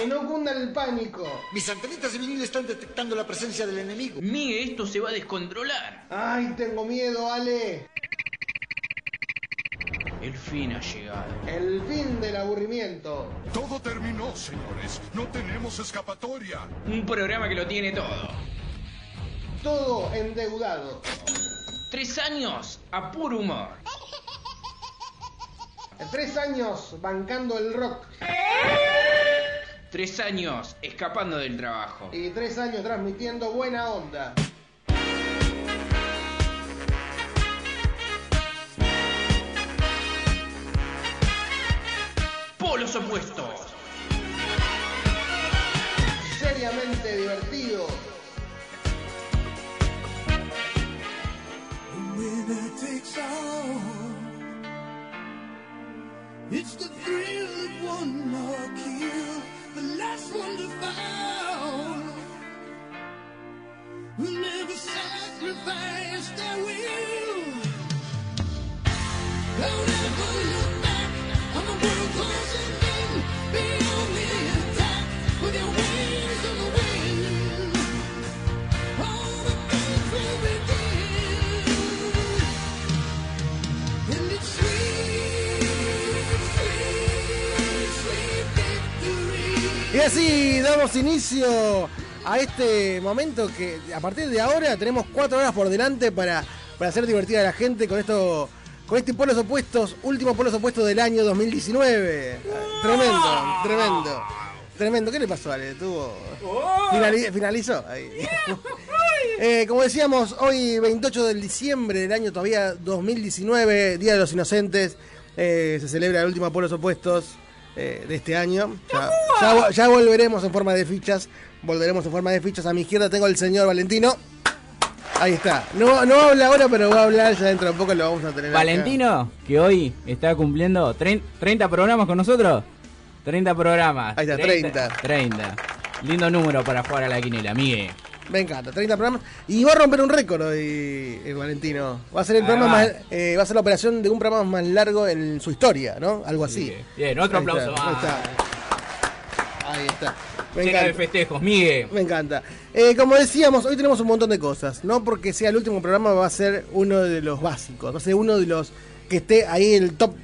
Que no cunda el pánico. Mis antenitas de vinil están detectando la presencia del enemigo. Mire, esto se va a descontrolar. Ay, tengo miedo, Ale. El fin ha llegado. El fin del aburrimiento. Todo terminó, señores. No tenemos escapatoria. Un programa que lo tiene todo. Todo endeudado. Tres años a puro humor. Tres años bancando el rock. Tres años escapando del trabajo. Y tres años transmitiendo buena onda. Polos opuestos. Seriamente divertido. winner takes all. It's the thrill of one more fall. Who never their will. Back on the world closing in. With your Y así damos inicio a este momento que a partir de ahora tenemos cuatro horas por delante para, para hacer divertida a la gente con esto. Con este polos opuestos, último polos opuestos del año 2019. Tremendo, tremendo. Tremendo. ¿Qué le pasó, Ale? Tuvo. finali- finalizó. Ahí. Eh, como decíamos, hoy 28 de diciembre del año todavía 2019, Día de los Inocentes, eh, se celebra el último Polos Opuestos eh, de este año. Ya, ya vo- ya volveremos en forma de fichas, volveremos en forma de fichas. A mi izquierda tengo al señor Valentino. Ahí está. No, no habla ahora, pero va a hablar ya dentro de poco, lo vamos a tener. acá. Valentino, que hoy está cumpliendo trein- 30 programas con nosotros. 30 programas. Ahí está, 30. 30. Lindo número para jugar a la quinela, Miguel. Me encanta, 30 programas. Y va a romper un récord hoy, el Valentino. Va a ser el programa más, eh, va a ser la operación de un programa más largo en su historia, ¿no? Algo así. Bien, bien, otro Ahí aplauso está. Ahí está. Ahí está. Me Llena de festejos, Miguel. Me encanta. Eh, como decíamos, hoy tenemos un montón de cosas. No porque sea el último programa, va a ser uno de los básicos. Va a ser uno de los que esté ahí en el top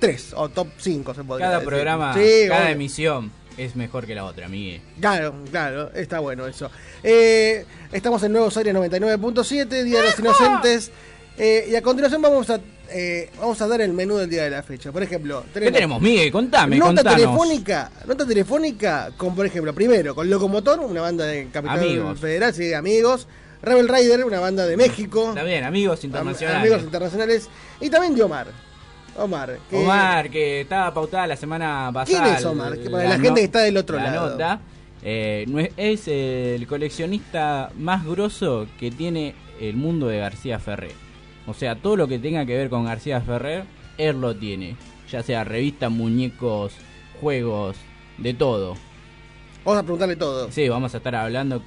3 o top 5, se podría Cada decir. programa, Sí, cada obvio. emisión es mejor que la otra, Miguel. Claro, claro, está bueno eso. Eh, estamos en Nuevos Aires 99.7, Día de los Inocentes. eh, y a continuación vamos a eh, vamos a dar el menú del día de la fecha. Por ejemplo, ¿Qué tenemos, Miguel? Contame, nota contanos. telefónica, nota telefónica con, por ejemplo, primero, con Locomotor, una banda de Capital Amigos. Federal, sí, amigos. Rebel Rider, una banda de México. Bien, amigos Am- internacionales. Amigos internacionales. Y también de Omar. Que- Omar, que estaba pautada la semana pasada. ¿Quién es Omar? Para la gente que está del otro la lado. nota, eh, no es, el coleccionista más grosso que tiene el mundo de García Ferrer. O sea, todo lo que tenga que ver con García Ferrer, él lo tiene. Ya sea revista, muñecos, juegos, de todo. Vamos a preguntarle todo. Sí, vamos a estar hablando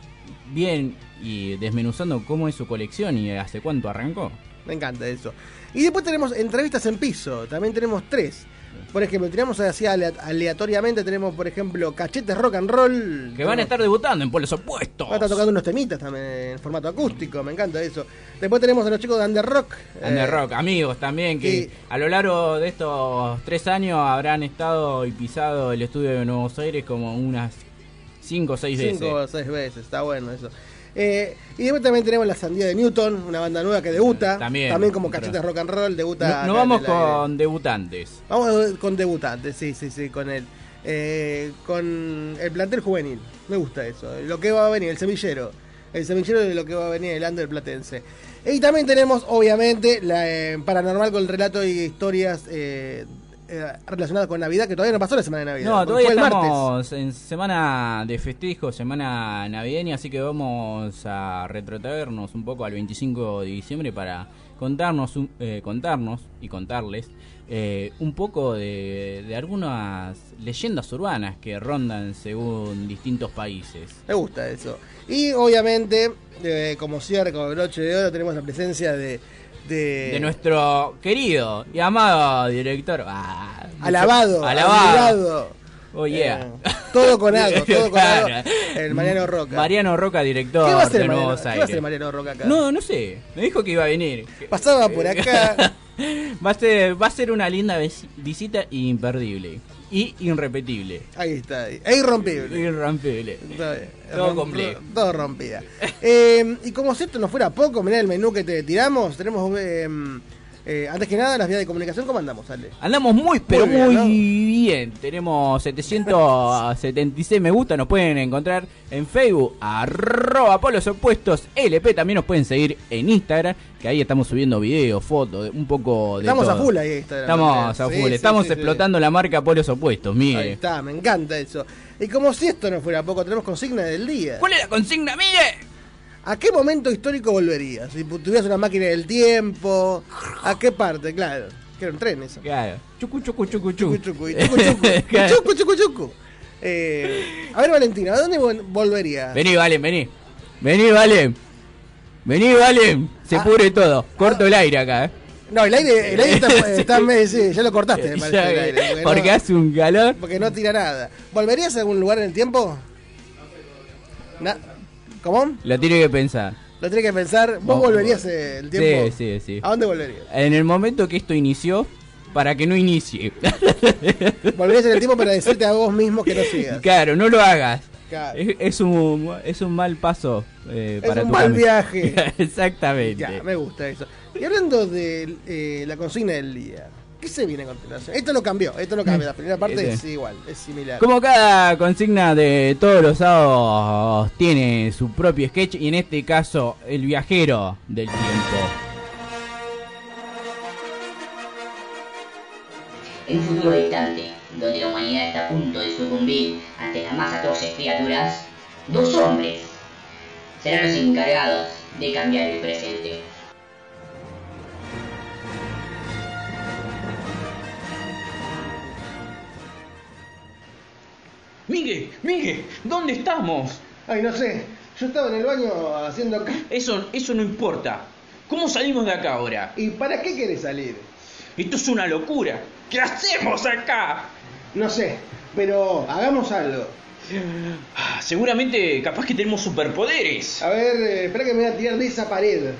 bien y desmenuzando cómo es su colección y hace cuánto arrancó. Me encanta eso. Y después tenemos entrevistas en piso. También tenemos tres. Por ejemplo, tenemos así alea- aleatoriamente, tenemos por ejemplo Cachetes Rock and Roll. Que van a estar debutando en Polos Opuestos. Va a estar tocando unos temitas también en formato acústico, me encanta eso. Después tenemos a los chicos de Under Rock. Under eh, Rock, amigos también, que y- a lo largo de estos tres años habrán estado y pisado el estudio de Nuevos Aires como unas cinco o seis Cinco veces. o seis veces, está bueno eso. Eh, y después también tenemos la Sandía de Newton, una banda nueva que debuta. También, como otra. Cachetes Rock and Roll, debuta. No, vamos con debutantes. Vamos con debutantes, sí, sí, sí, con el, eh, con el plantel juvenil. Me gusta eso. Lo que va a venir, el semillero. El semillero de lo que va a venir el under platense. Y también tenemos, obviamente, la eh, paranormal con el relato y historias eh, relacionadas con Navidad, que todavía no pasó la semana de Navidad. No, todavía fue el martes. estamos en semana de festejo, semana navideña, así que vamos a retrotraernos un poco al 25 de diciembre para contarnos, eh, contarnos y contarles eh, un poco de, de algunas leyendas urbanas que rondan según distintos países. Me gusta eso. Y obviamente, eh, como cierre, como broche de oro, tenemos la presencia de. De, De nuestro querido y amado director. ah, mucho- alabado, alabado. Oh yeah. Eh, todo con algo, todo con algo. El Mariano Roca. Mariano Roca, director ¿Qué va a de Mariano, Nuevos ¿qué va a hacer Aires. Mariano Roca acá? No, no sé. Me dijo que iba a venir. Pasaba por acá. Va a ser, va a ser una linda vis- visita imperdible y irrepetible. Ahí está. ahí. Es irrompible. Irrompible. Todo completo. Todo rompida. Eh, y como si esto no fuera poco, mirá el menú que te tiramos. Tenemos, eh, eh, antes que nada, las vías de comunicación. ¿Cómo andamos, Ale? Andamos muy, pero Muy muy, bien, bien, ¿no? Tenemos 776 me gusta. Nos pueden encontrar en Facebook, arroba polos opuestos LP. También nos pueden seguir en Instagram, que ahí estamos subiendo videos, fotos, un poco de Estamos todo. a full ahí. Instagram. Estamos a full. sí, estamos sí, sí. explotando la marca Polos Opuestos, Ahí mire. está, me encanta eso. Y como si esto no fuera poco, tenemos consigna del día. ¿Cuál es la consigna, mire? ¿A qué momento histórico volverías? Si tuvieras una máquina del tiempo, ¿a qué parte? Claro, que era un tren eso. Claro. Chucu, chucu, chucu, Chucu, chucu. chucu, chucu, chucu, Claro. chucu, chucu, chucu. Eh, a ver, Valentina, ¿a dónde vol- volverías? Vení, Valen, vení. Vení, Valen. Vení, Valen. Se Ah. pudre todo. Corto el aire acá, eh. No, el aire, el aire está, está medio- sí, ya lo cortaste, me parece, Ya, el aire, porque, porque no, hace un calor. porque no tira nada. ¿Volverías a algún lugar en el tiempo? Na- ¿Cómo? Lo tiene que pensar. Lo tenés que pensar. ¿Vos volverías eh, el tiempo? Sí, sí, sí. ¿A dónde volverías? En el momento que esto inició, para que no inicie. Volverías en el tiempo para decirte a vos mismo que no sigas. claro, no lo hagas. Claro. Es, es un, es un mal paso eh, Es para un tu mal camino. viaje. Exactamente. Ya, me gusta eso. Y hablando de eh, la consigna del día, ¿qué se viene a continuación? Esto no cambió, esto no cambia. La primera parte Este. es igual, es similar. Como cada consigna de todos los sábados tiene su propio sketch y en este caso el viajero del tiempo. En un futuro distante, donde la humanidad está a punto de sucumbir ante las más atroces criaturas, dos hombres serán los encargados de cambiar el presente. Migue, Migue, ¿dónde estamos? Ay, no sé, yo estaba en el baño haciendo acá. Eso, eso no importa. ¿Cómo salimos de acá ahora? ¿Y para qué querés salir? Esto es una locura. ¿Qué hacemos acá? No sé, pero hagamos algo. Ah, Seguramente, capaz que tenemos superpoderes. A ver, eh, espera que me voy a tirar de esa pared.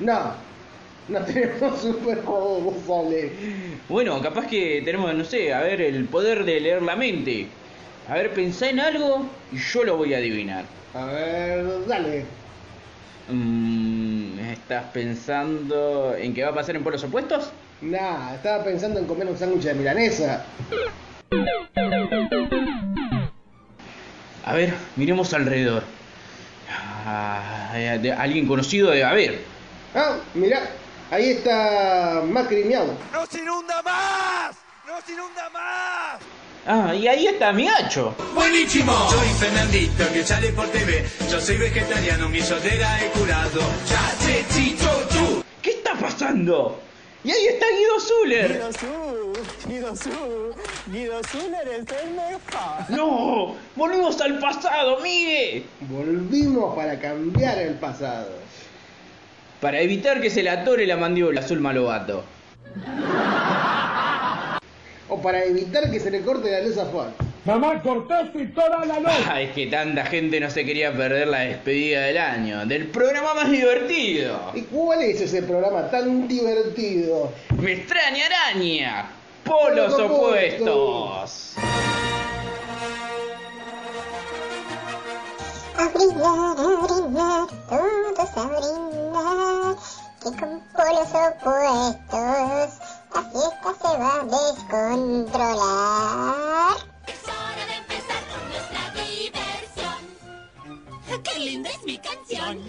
No, no tenemos superpoderes, Ale. Bueno, capaz que tenemos, no sé, a ver, el poder de leer la mente. A ver, pensá en algo y yo lo voy a adivinar. A ver, dale. Mm, ¿Estás pensando en qué va a pasar en polos opuestos? Nah, estaba pensando en comer un sándwich de milanesa. A ver, miremos alrededor. Ah, de- alguien conocido debe haber. Ah, mirá, ahí está Macri Miau. Ah, y ahí está mi hacho. Buenísimo. Soy Fernandito que sale por TV. Yo soy vegetariano, mi sodera he curado. ¿Qué está pasando? Y ahí está Guido Zuller. No, volvimos al pasado, Migue. Volvimos para cambiar el pasado. Para evitar que se le atore la mandíbula azul malobato. O para evitar que se le corte la luz a Juan. Ah, es que tanta gente no se quería perder la despedida del año, del programa más divertido. ¿Y cuál es ese programa tan divertido? Me extraña araña. Polos Polos opuestos. A brillar, a brillar, todos a brindar, que con polos opuestos la fiesta se va a descontrolar. Es hora de empezar con nuestra diversión. ¡Qué linda es mi canción!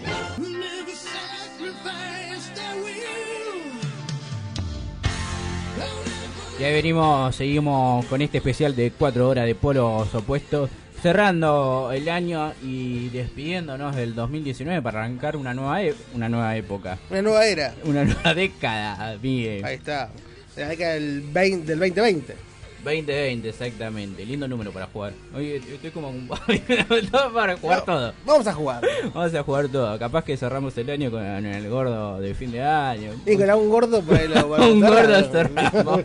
Y ahí venimos, seguimos con este especial de 4 horas de polos opuestos, cerrando el año y despidiéndonos del 2019 para arrancar una nueva, e- una nueva época, Una nueva era. una nueva década, Miguel. Ahí está. La década del, 20 del 2020. 2020, exactamente. Lindo número para jugar. Oye, estoy como un para jugar No, todo. Vamos a jugar. Vamos a jugar todo. Capaz que cerramos el año con el gordo de fin de año. Y con un gordo ahí lo Un gordo cerramos.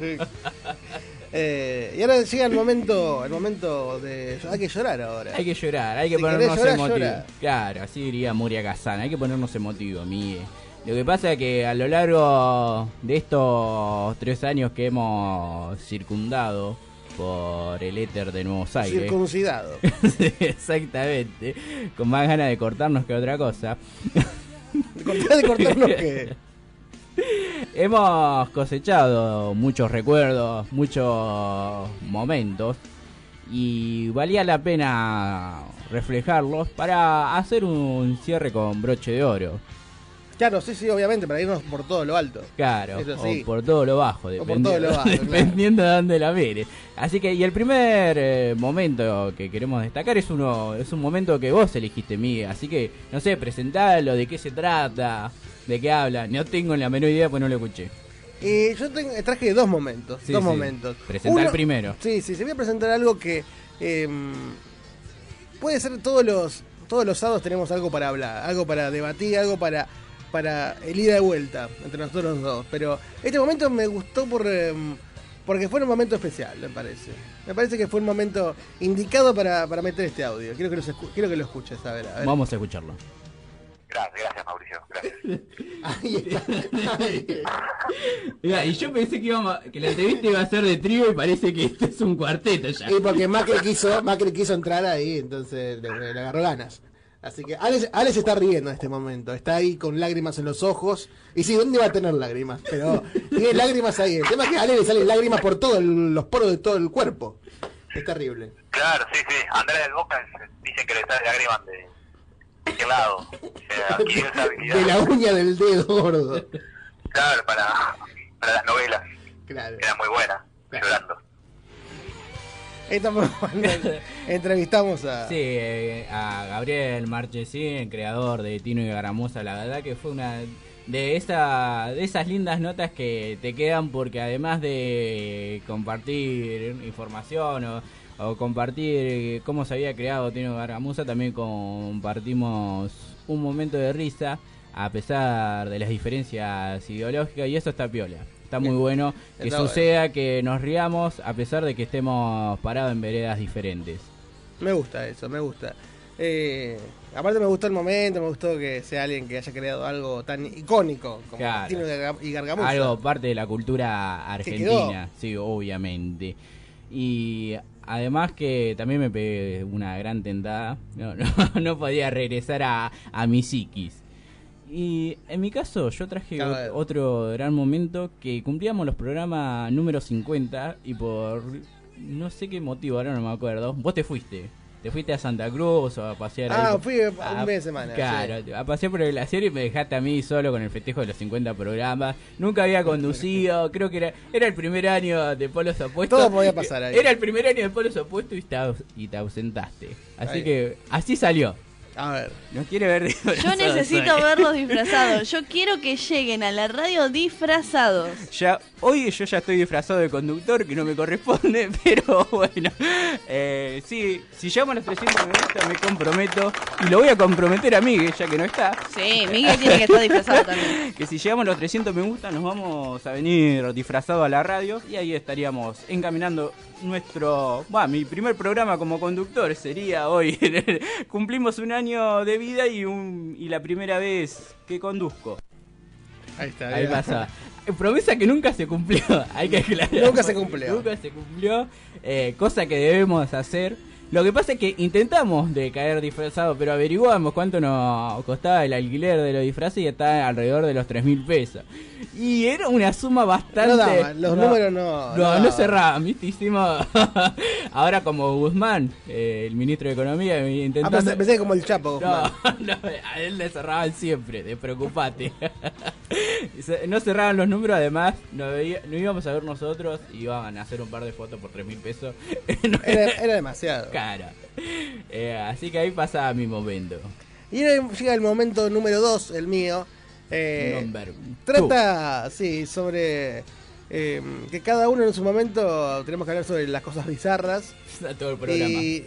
Eh, y ahora llega el momento, el momento de. Hay que llorar ahora. Hay que llorar, hay que Si ponernos llorar, emotivos. llora. Claro, así diría Moria Kazan, hay que ponernos emotivos, Miguel. Lo que pasa es que a lo largo de estos tres años que hemos circundado por el éter de Nuevos Aires, Circuncidado. Sí, exactamente, con más ganas de cortarnos que otra cosa, De cortar- de cortarnos que. hemos cosechado muchos recuerdos, muchos momentos y valía la pena reflejarlos para hacer un cierre con broche de oro. Claro, sí, sí, obviamente, para irnos por todo lo alto. Claro, Eso sí. o por todo lo bajo, por dependiendo, todo lo bajo, claro. dependiendo de dónde la mire. Así que, y el primer eh, momento que queremos destacar es uno, es un momento que vos elegiste, Miguel. Así que, no sé, presentalo, de qué se trata, de qué habla. No tengo la menor idea, pues no lo escuché. Y yo tengo- traje dos momentos. Sí, dos sí. momentos. Presentá el primero. Sí, sí, se voy a presentar algo que. em, puede ser todos los. Todos los sábados tenemos algo para hablar, algo para debatir, algo para. Para el ida y vuelta entre nosotros dos. Pero este momento me gustó por. em, porque fue un momento especial, me parece. Me parece que fue un momento indicado para, para meter este audio. Quiero que, los quiero que lo escuches, a ver, a ver. Vamos a escucharlo. Gracias, gracias Mauricio, gracias. Ahí está. Mira, y yo pensé que, íbamos a- que la entrevista iba a ser de trío y parece que esto es un cuarteto ya. Y porque Macri quiso, Macri quiso entrar ahí, entonces le, le agarró ganas. Así que Alex, Alex está riendo en este momento, está ahí con lágrimas en los ojos. Y sí, ¿dónde va a tener lágrimas? Pero tiene lágrimas ahí. El tema es que a Alex le salen lágrimas por todos los poros de todo el cuerpo. Es terrible. Claro, sí, sí, Andrés del Boca dicen que le sale lágrimas de, de qué lado. O sea, adquirió esa habilidad. De la uña del dedo gordo. Claro, para, para las novelas. Claro. Era muy buena, llorando. Estamos entrevistamos a... Sí, eh, a Gabriel Marchesín, creador de Tino y Garamosa, la verdad que fue una de esa de esas lindas notas que te quedan porque además de compartir información o, o compartir cómo se había creado Tino y Garamosa, también compartimos un momento de risa a pesar de las diferencias ideológicas y eso está piola. Está muy bueno que suceda que nos riamos a pesar de que estemos parados en veredas diferentes. Me gusta eso, me gusta. Eh, aparte me gustó el momento, me gustó que sea alguien que haya creado algo tan icónico como Claro. Tino y Garga- y Gargamusa. Algo parte de la cultura argentina, sí, obviamente. Y además que también me pegué una gran tentada. No, no, no podía regresar a, a mi psiquis. Y en mi caso yo traje otro gran momento que cumplíamos los programas número 50 y por no sé qué motivo, ahora no me acuerdo, vos te fuiste. Te fuiste a Santa Cruz o a pasear Ah, fui un mes de semana, Claro, a pasear por el glaciar y me dejaste a mí solo con el festejo de los 50 programas. Nunca había conducido, creo que era, era el primer año de Polos Opuestos. Todo podía pasar ahí. Era el primer año de Polos Opuestos y te, y te ausentaste. Así Ahí. que así salió. A ver. Nos quiere ver Yo disfrazados necesito hoy. verlos disfrazados. Yo quiero que lleguen a la radio disfrazados. Ya, hoy yo ya estoy disfrazado de conductor, que no me corresponde, pero bueno. Eh, sí, si llegamos a los 300 me gusta, me comprometo. Y lo voy a comprometer a Miguel, ya que no está. Sí, Miguel tiene que estar disfrazado también. Que si llegamos a los 300 me gusta, nos vamos a venir disfrazados a la radio. Y ahí estaríamos encaminando nuestro. Mi primer programa como conductor sería hoy. Cumplimos un año de vida y, un, y la primera vez que conduzco. Ahí está. Ahí pasa. Eh, Promesa que nunca se cumplió. Hay que aclarar. Nunca se cumplió. Nunca se cumplió. eh, cosa que debemos hacer. Lo que pasa es que intentamos de caer disfrazados, pero averiguamos cuánto nos costaba el alquiler de los disfraces y está alrededor de los 3 mil pesos. Y era una suma bastante. No los números no- No, no no, cerraban, ¿viste? Hicimos. Ahora, como Guzmán, eh, el ministro de Economía, Ah, intentando. pensé, pensé como el Chapo. No, Guzmán. no, a él le cerraban siempre, despreocupate. No cerraban los números, además, no, veía- no íbamos a ver nosotros, iban a hacer un par de fotos por 3 mil pesos. No- Era, era demasiado. Cara. Eh, así que ahí pasa mi momento. Y llega el momento número 2, el mío. Eh, trata, sí, sobre eh, que cada uno en su momento tenemos que hablar sobre las cosas bizarras. Todo el programa. Y,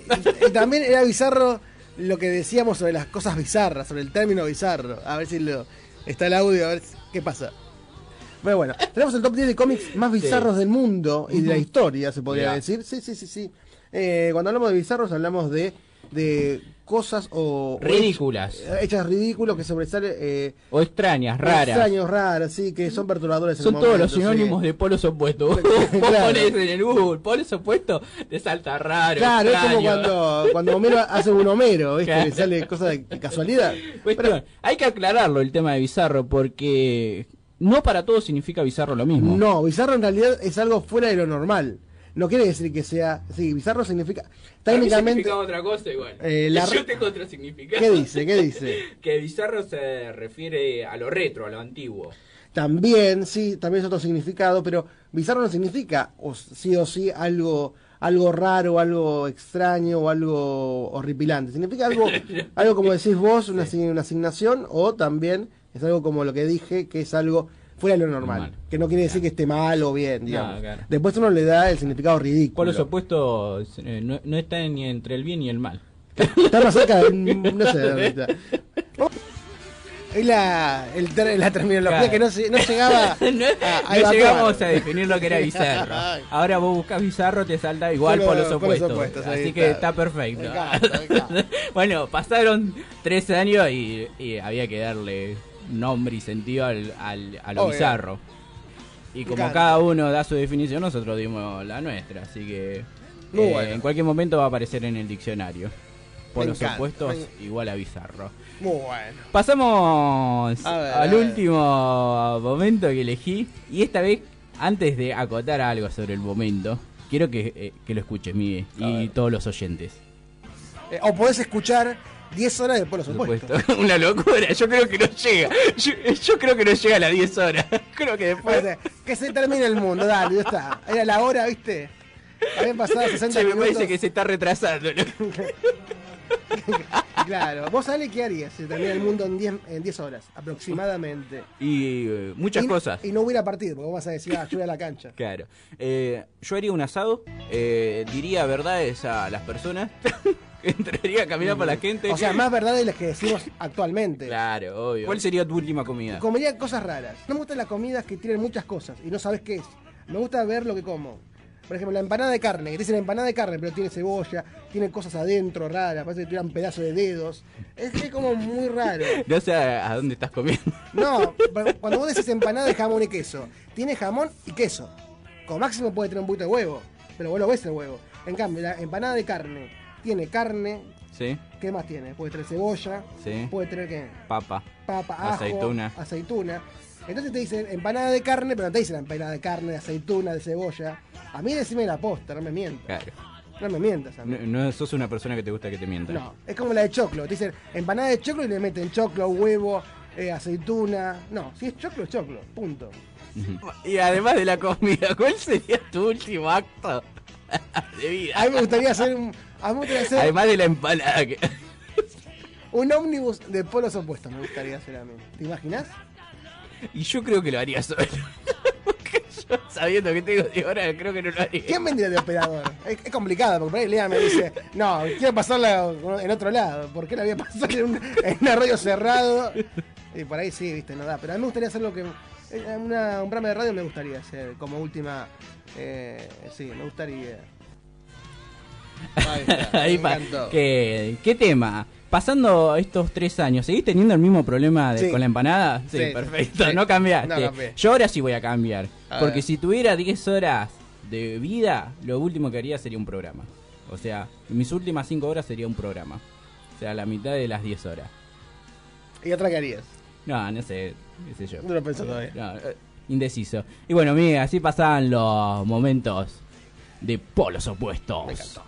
también era bizarro lo que decíamos sobre las cosas bizarras, sobre el término bizarro. A ver si lo, está el audio, a ver si- qué pasa. Bueno, bueno, tenemos el top 10 de cómics más bizarros del mundo y de la historia, se podría decir. Sí, sí, sí, sí. Eh, cuando hablamos de bizarros hablamos de, de cosas o... Ridículas. hech- Hechas ridículos que sobresalen... Eh, O extrañas, raras. Extraños, raras, sí, que son perturbadores Son todos momento, los sinónimos sí. de polos opuestos. Vos ponés en el Google polos opuestos, te salta raro. Claro, es como cuando, cuando Homero hace un Homero, ¿viste? Claro. Le sale cosa de casualidad. Cuestión, hay que aclararlo el tema de bizarro porque no para todos significa bizarro lo mismo. No, bizarro en realidad es algo fuera de lo normal. No quiere decir que sea. Sí, bizarro significa. Técnicamente. significa otra cosa igual. Eh, la- Yo. ¿Qué dice? ¿Qué dice? que bizarro se refiere a lo retro, a lo antiguo. También, sí, también es otro significado, pero bizarro no significa o sí o sí algo algo raro, algo extraño o algo horripilante. Significa algo, algo como decís vos, una, una asignación, o también es algo como lo que dije, que es algo fuera de lo normal. Normal. Que no quiere decir que esté mal o bien, digamos. claro. Después uno le da el significado ridículo. Polos opuestos eh, no, no están ni entre el bien y el mal. Está más cerca de. No sé de dónde está. Es la, el la terminología Claro. que no, se- no llegaba no a, a no llegamos a definir lo que era bizarro. Ahora vos buscas bizarro, te salta igual por los opuestos. opuestos, Así que está. está perfecto. Me encanta, me encanta. bueno, pasaron tres años y, y había que darle nombre y sentido al, al- a lo Obvio. bizarro. Y como cada uno da su definición, nosotros dimos la nuestra. Así que Muy eh, bueno. en cualquier momento va a aparecer en el diccionario. Por Me los encanta, opuestos, me- igual a bizarro. Muy bueno. Pasamos A ver, al a último momento que elegí. Y esta vez, antes de acotar algo sobre el momento, quiero que, eh, que lo escuches, Miguel, A y ver. todos los oyentes. Eh, o podés escuchar 10 horas de opuestos. supuesto. Una locura, yo creo que no llega. Yo, yo creo que no llega a las 10 horas. Creo que después. Que se termine el mundo, dale, ya está. Era la hora, ¿viste? Habían pasado 60 Che, me minutos. parece que se está retrasando. ¿no? Claro, vos Ale, ¿qué harías si termina el mundo en 10, en 10 horas, aproximadamente? Y eh, muchas Y- cosas. Y no hubiera partido, porque vos vas a decir, ah, yo voy a la cancha. Claro. Eh, yo haría un asado, eh, diría verdades a las personas, entraría a caminar por la gente. O sea, más verdad de las que decimos actualmente. Claro, obvio. ¿Cuál sería tu última comida? Comería cosas raras. No me gustan las comidas que tienen muchas cosas y no sabes qué es. Me gusta ver lo que como. Por ejemplo, la empanada de carne, que te dicen empanada de carne, pero tiene cebolla, tiene cosas adentro raras, parece que tuvieran pedazos de dedos. Es, es como muy raro. No sé a, a dónde estás comiendo. No, cuando vos decís empanada de jamón y queso, tiene jamón y queso. Como máximo puede tener un poquito de huevo, pero vos lo ves el huevo. En cambio, la empanada de carne tiene carne, Sí, ¿qué más tiene? Puede tener cebolla, sí. puede tener qué? Papa. papa, ajo, Aceituna. aceituna. Entonces te dicen empanada de carne, pero no te dicen empanada de carne, de aceituna, de cebolla. A mí decime la posta, no me mientas. Claro. No me mientas a mí. No, no sos una persona que te gusta que te mientan. No, es como la de choclo. Te dicen empanada de choclo y le meten choclo, huevo, eh, aceituna. No, si es choclo, es choclo. Punto. Y además de la comida, ¿cuál sería tu último acto de vida? A mí me gustaría hacer un, hacer Además de la empanada. que- un ómnibus de polos opuestos. Me gustaría hacer a mí. ¿Te imaginas? Y yo creo que lo haría solo. Porque yo, sabiendo que tengo 10 horas, creo que no lo haría. ¿Quién vendría de operador? Es, es complicado, porque por ahí Lea me dice, no, quiero pasarla en otro lado. ¿Por qué la voy a pasar en un, en un arroyo cerrado? Y por ahí sí, viste, no da. Pero a mí me gustaría hacer lo que. en una- un programa de radio me gustaría hacer como última. eh, sí, me gustaría. Ahí está, Ahí me pa- encantó. ¿Qué, ¿Qué tema? Pasando estos tres años, ¿seguís teniendo el mismo problema de- Sí. con la empanada? Sí, Sí, perfecto, sí. no cambiaste. No. Yo ahora sí voy a cambiar. A porque ver. si tuviera 10 horas de vida, lo último que haría sería un programa. O sea, mis últimas 5 horas sería un programa. O sea, la mitad de las 10 horas. ¿Y otra que harías? No, no sé, qué sé yo. No lo pensó todavía. No, eh, indeciso. Y bueno, mire, así pasaban los momentos de polos opuestos. Me encantó.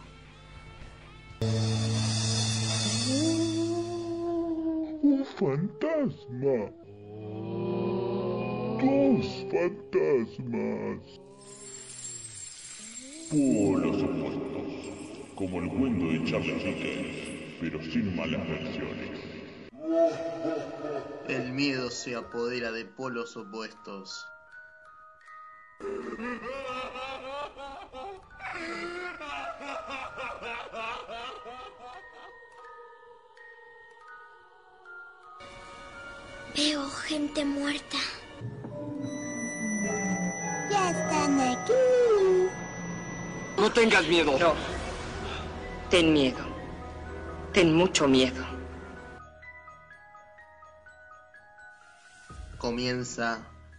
Un fantasma. Dos fantasmas. Polos opuestos. Como el cuento de Charles Dickens, pero sin malas versiones. El miedo se apodera de polos opuestos. Veo gente muerta. Ya están aquí. No tengas miedo. No. Ten miedo. Ten mucho miedo. Comienza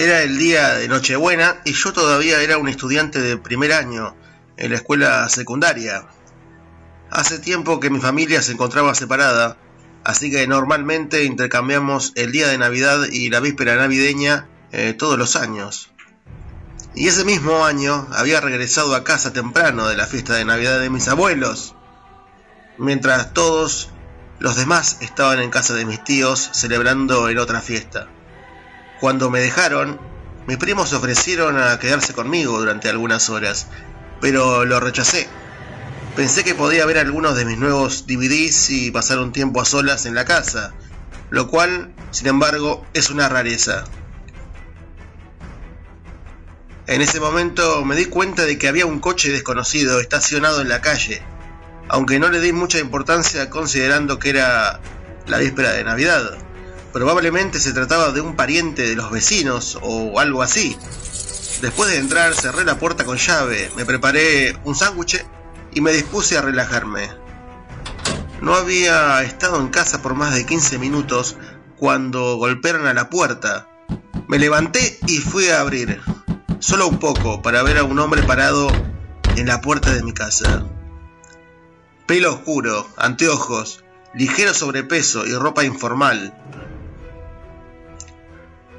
Era el día de Nochebuena y yo todavía era un estudiante de primer año en la escuela secundaria. Hace tiempo que mi familia se encontraba separada, así que normalmente intercambiamos el día de Navidad y la víspera navideña eh, todos los años. Y ese mismo año había regresado a casa temprano de la fiesta de Navidad de mis abuelos, mientras todos los demás estaban en casa de mis tíos celebrando en otra fiesta. Cuando me dejaron, mis primos ofrecieron a quedarse conmigo durante algunas horas, pero lo rechacé. Pensé que podía ver algunos de mis nuevos DVDs y pasar un tiempo a solas en la casa, lo cual, sin embargo, es una rareza. En ese momento me di cuenta de que había un coche desconocido estacionado en la calle, aunque no le di mucha importancia considerando que era la víspera de Navidad. Probablemente se trataba de un pariente de los vecinos o algo así. Después de entrar cerré la puerta con llave, me preparé un sándwich y me dispuse a relajarme. No había estado en casa por más de 15 minutos cuando golpearon a la puerta. Me levanté y fui a abrir, solo un poco, para ver a un hombre parado en la puerta de mi casa. Pelo oscuro, anteojos, ligero sobrepeso y ropa informal.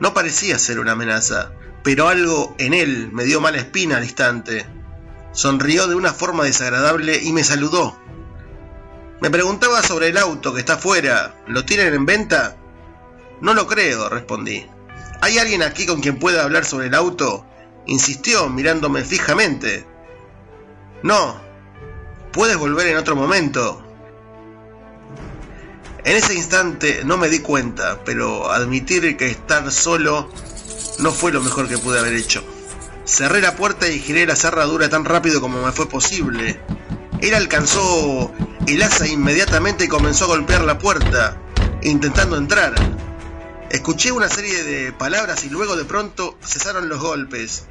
No parecía ser una amenaza, pero algo en él me dio mala espina al instante. Sonrió de una forma desagradable y me saludó. Me preguntaba sobre el auto que está afuera. ¿Lo tienen en venta? No lo creo, respondí. ¿Hay alguien aquí con quien pueda hablar sobre el auto? Insistió, mirándome fijamente. No. Puedes volver en otro momento. En ese instante no me di cuenta, pero admitir que estar solo no fue lo mejor que pude haber hecho. Cerré la puerta y giré la cerradura tan rápido como me fue posible. Él alcanzó el asa inmediatamente y comenzó a golpear la puerta, intentando entrar. Escuché una serie de palabras y luego de pronto cesaron los golpes.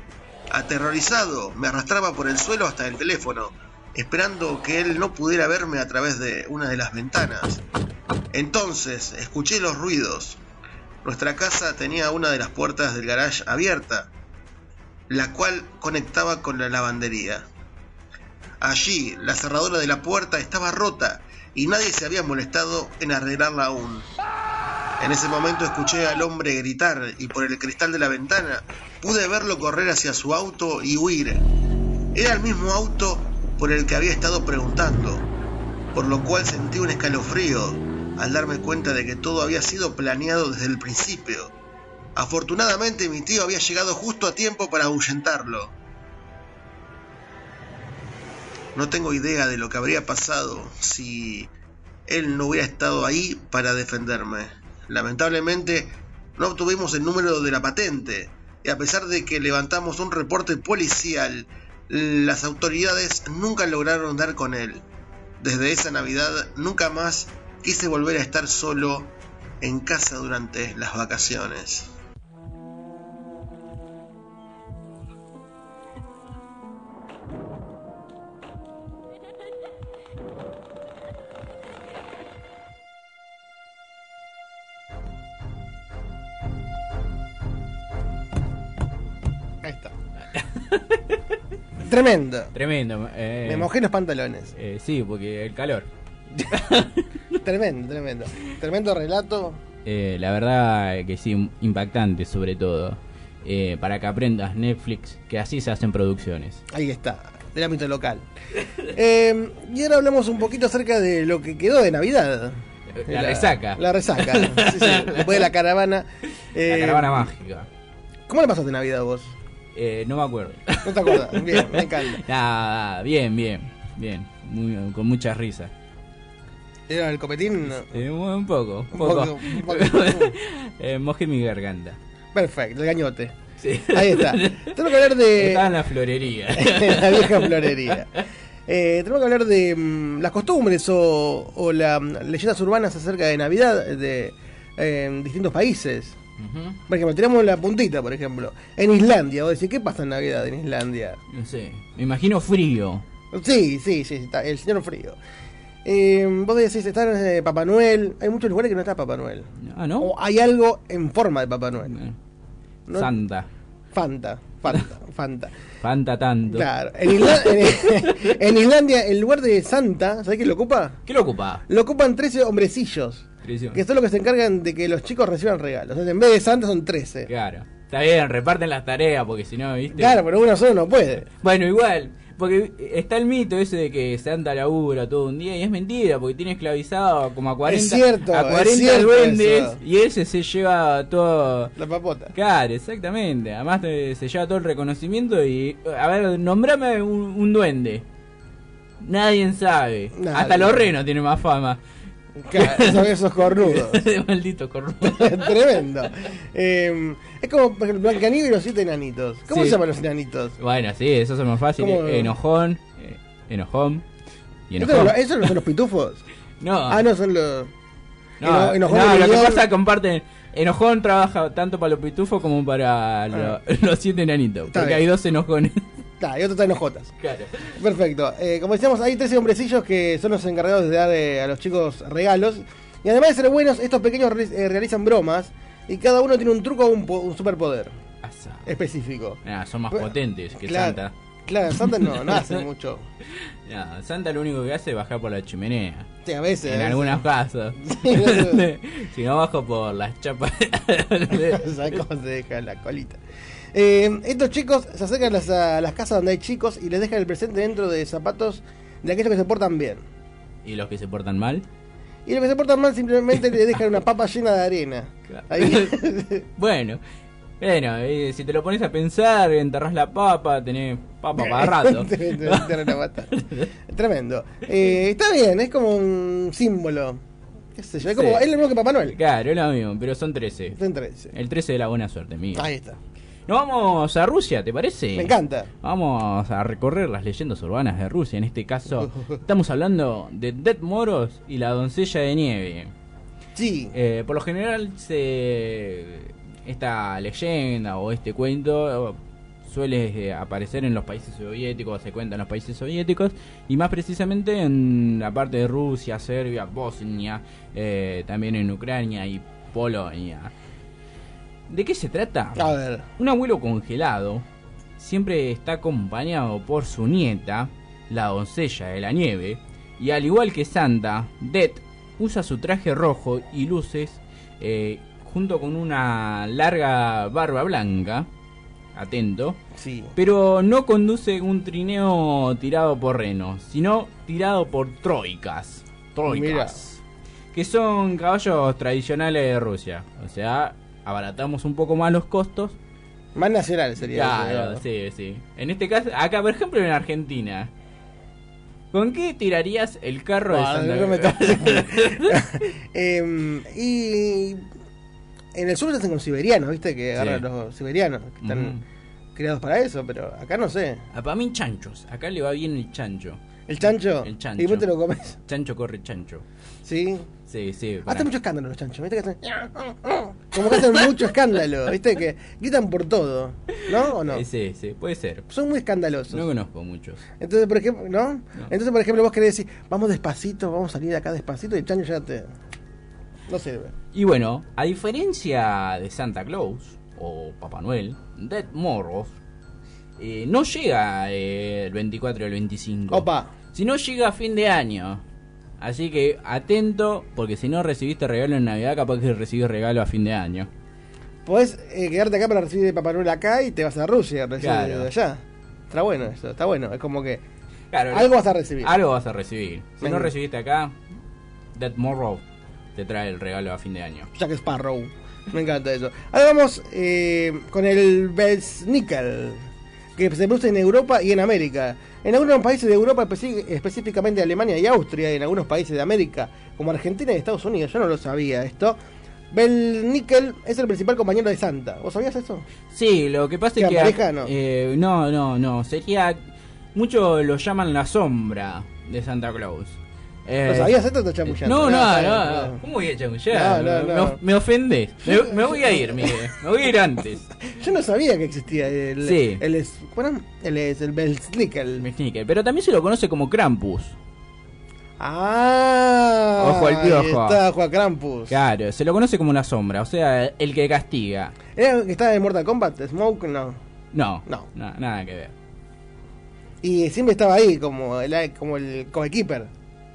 Aterrorizado, me arrastraba por el suelo hasta el teléfono, esperando que él no pudiera verme a través de una de las ventanas. Entonces escuché los ruidos. Nuestra casa tenía una de las puertas del garage abierta, la cual conectaba con la lavandería. Allí, la cerradura de la puerta estaba rota y nadie se había molestado en arreglarla aún. En ese momento escuché al hombre gritar y por el cristal de la ventana pude verlo correr hacia su auto y huir. Era el mismo auto por el que había estado preguntando, por lo cual sentí un escalofrío al darme cuenta de que todo había sido planeado desde el principio. Afortunadamente mi tío había llegado justo a tiempo para ahuyentarlo. No tengo idea de lo que habría pasado si él no hubiera estado ahí para defenderme. Lamentablemente no obtuvimos el número de la patente y a pesar de que levantamos un reporte policial, las autoridades nunca lograron dar con él. Desde esa Navidad nunca más quise volver a estar solo en casa durante las vacaciones. Ahí está. Tremendo. Tremendo. eh, Me mojé los pantalones. eh, sí, porque el calor. Tremendo, tremendo. Tremendo relato. Eh, la verdad que sí, impactante sobre todo. Eh, para que aprendas Netflix que así se hacen producciones. Ahí está, del ámbito local. Eh, y ahora hablamos un poquito acerca de lo que quedó de Navidad. La resaca. La resaca. Sí, sí, después de la caravana. La Eh, caravana mágica. ¿Cómo le pasaste Navidad vos? Eh, no me acuerdo. ¿No te acuerdas? Bien, me encanta. Nada, bien, bien, bien. Muy- con mucha risa. ¿Era el copetín? No. Eh, un poco, un poco. poco, un poco. eh, mojé mi garganta. Perfecto, el gañote. Sí. Ahí está. Tenemos que hablar de. Estaba en la florería. la vieja florería. Eh, tenemos que hablar de mm, las costumbres o, o las leyendas urbanas acerca de Navidad de eh, en distintos países. Por ejemplo, tenemos la puntita, por ejemplo. En Islandia, vos decís, ¿qué pasa en Navidad en Islandia? No sé, me imagino frío. Sí, sí, sí, está, el señor frío. Eh, vos decís, está eh, Papá Noel. Hay muchos lugares que no está Papá Noel. Ah, ¿no? O hay algo en forma de Papá Noel. ¿no? Santa. Fanta, Fanta, Fanta. Fanta tanto. Claro. En, Isla- en- en Islandia, el lugar de Santa, ¿sabés quién lo ocupa? ¿Qué lo ocupa? Lo ocupan 13 hombrecillos. Que son los que se encargan de que los chicos reciban regalos. Entonces, en vez de Santa son 13. Claro. Está bien, reparten las tareas porque si no, ¿viste? Claro, pero uno solo no puede. Bueno, igual, porque está el mito ese de que Santa labura todo un día y es mentira, porque tiene esclavizado como a 40, Es cierto, a es 40 cierto duendes eso. y ese se lleva todo... La papota. Claro, exactamente. Además se lleva todo el reconocimiento y... A ver, nombrame un, un duende. Nadie sabe. Nadie. Hasta los renos tienen más fama. Claro, esos, esos cornudos. maldito cornudo. Tremendo. Eh, es como, Blancanieves y los siete enanitos. ¿Cómo Sí. se llaman los enanitos? Bueno, sí, eso es más fácil. ¿Cómo? Enojón, eh, enojón y ¿Esos enojón. no- ¿Esos no son los pitufos? No. Ah, no, son los... No, Eno- no, lo que pasa es que comparten. Enojón trabaja tanto para los pitufos como para lo- los siete enanitos. Ah. Porque bien. hay dos enojones. Está, y otro está en. Claro. Perfecto. Eh, como decíamos, hay 13 hombrecillos que son los encargados de dar eh, a los chicos regalos. Y además de ser buenos, estos pequeños re- eh, realizan bromas. Y cada uno tiene un truco o un, po- un superpoder Asa. específico. Ah, son más potentes que claro, Santa. Claro, Santa no, no hace mucho. No, Santa lo único que hace es bajar por la chimenea. Sí, a veces. En a algunos veces. casos. Sí, si no bajo por las chapas. ¿Sabes cómo se deja la colita? Eh, estos chicos se acercan a las, a las casas donde hay chicos y les dejan el presente dentro de zapatos de aquellos que se portan bien. y los que se portan mal. Y los que se portan mal simplemente les dejan una papa llena de arena. Ahí. Bueno, bueno, eh, si te lo pones a pensar, enterrás la papa, tenés papa para rato. Tremendo. Eh, está bien, es como un símbolo. ¿Qué sé yo? Es, como, Sí. es lo mismo que Papá Noel. Claro, es lo mismo, pero son 13. Son 13. El 13 de la buena suerte, mío. Ahí está. Nos vamos a Rusia, ¿te parece? Me encanta. Vamos a recorrer las leyendas urbanas de Rusia. En este caso, estamos hablando de Dead Moros y la doncella de nieve. Sí. Eh, por lo general, se esta leyenda o este cuento eh, suele eh, aparecer en los países soviéticos, se cuenta en los países soviéticos, y más precisamente en la parte de Rusia, Serbia, Bosnia, eh, también en Ucrania y Polonia. ¿De qué se trata? A ver. Un abuelo congelado siempre está acompañado por su nieta, la doncella de la nieve, y al igual que Santa, Det usa su traje rojo y luces eh, junto con una larga barba blanca, atento, Sí. pero no conduce un trineo tirado por renos, sino tirado por troicas. Troicas. Que son caballos tradicionales de Rusia. O sea, abaratamos un poco más los costos. Más nacional sería. Claro, eso, sí, sí. En este caso, acá por ejemplo en Argentina. ¿Con qué tirarías el carro de No, Santa no? Em, y en el sur se hacen con siberianos, ¿viste? Que agarran Sí. los siberianos, que están Ujú. criados para eso, pero acá no sé. Ah, para mí chanchos. Acá le va bien el chancho. ¿El chancho? El chancho. ¿Y vos te lo comes? Chancho corre chancho. Sí. Sí, sí. Hacen mucho escándalo los chanchos, ¿viste? Que hacen... Como que hacen mucho escándalo, ¿viste? Que gritan por todo, ¿no? ¿O no? Eh, Sí, sí, puede ser. Son muy escandalosos. No conozco muchos. Entonces, por ejemplo, ¿no? Entonces, por ejemplo, vos querés decir, vamos despacito, vamos a salir de acá despacito, y el chancho ya te... No sirve. Y bueno, a diferencia de Santa Claus o Papá Noel, Dead Morros eh, no llega eh, el 24 o el 25. Opa. Si no llega a fin de año. Así que atento, porque si no recibiste regalo en Navidad, capaz que recibís regalo a fin de año. Podés eh, quedarte acá para recibir de Papá Noel acá y te vas a Rusia, recibir Claro. de allá. Está bueno eso, está bueno. Es como que Claro, algo vas a recibir. Algo vas a recibir. Si Venga. no recibiste acá, Dead Morrow te trae el regalo a fin de año. Jack Sparrow. Me encanta eso. Ahora vamos eh, con el Belsnickel, que se produce en Europa y en América. En algunos países de Europa, específicamente Alemania y Austria, y en algunos países de América, como Argentina y Estados Unidos. Yo no lo sabía esto. Belsnickel es el principal compañero de Santa. ¿Vos sabías eso? Sí, lo que pasa ¿Qué, es que... americano? eh, no, no, no. Sería... Muchos lo llaman la sombra de Santa Claus. Eh, ¿Lo sabías esto chamullando? No, no, no, no. ¿Cómo voy a chamullar? No, no, Me- no. Me, me ofendés. Me, me voy a ir, Miguel. Me voy a ir antes. Yo no sabía que existía el. Sí. El es, bueno, el es el Belsnickel. Sneaker, Pero también se lo conoce como Krampus. Ah. Ojo al piojo. ahí Está Juan Krampus. Claro, se lo conoce como la sombra, o sea, el que castiga. ¿Era el que estaba en Mortal Kombat? ¿Smoke? No. No, No. na- nada que ver. Y siempre estaba ahí, como el, como el coequiper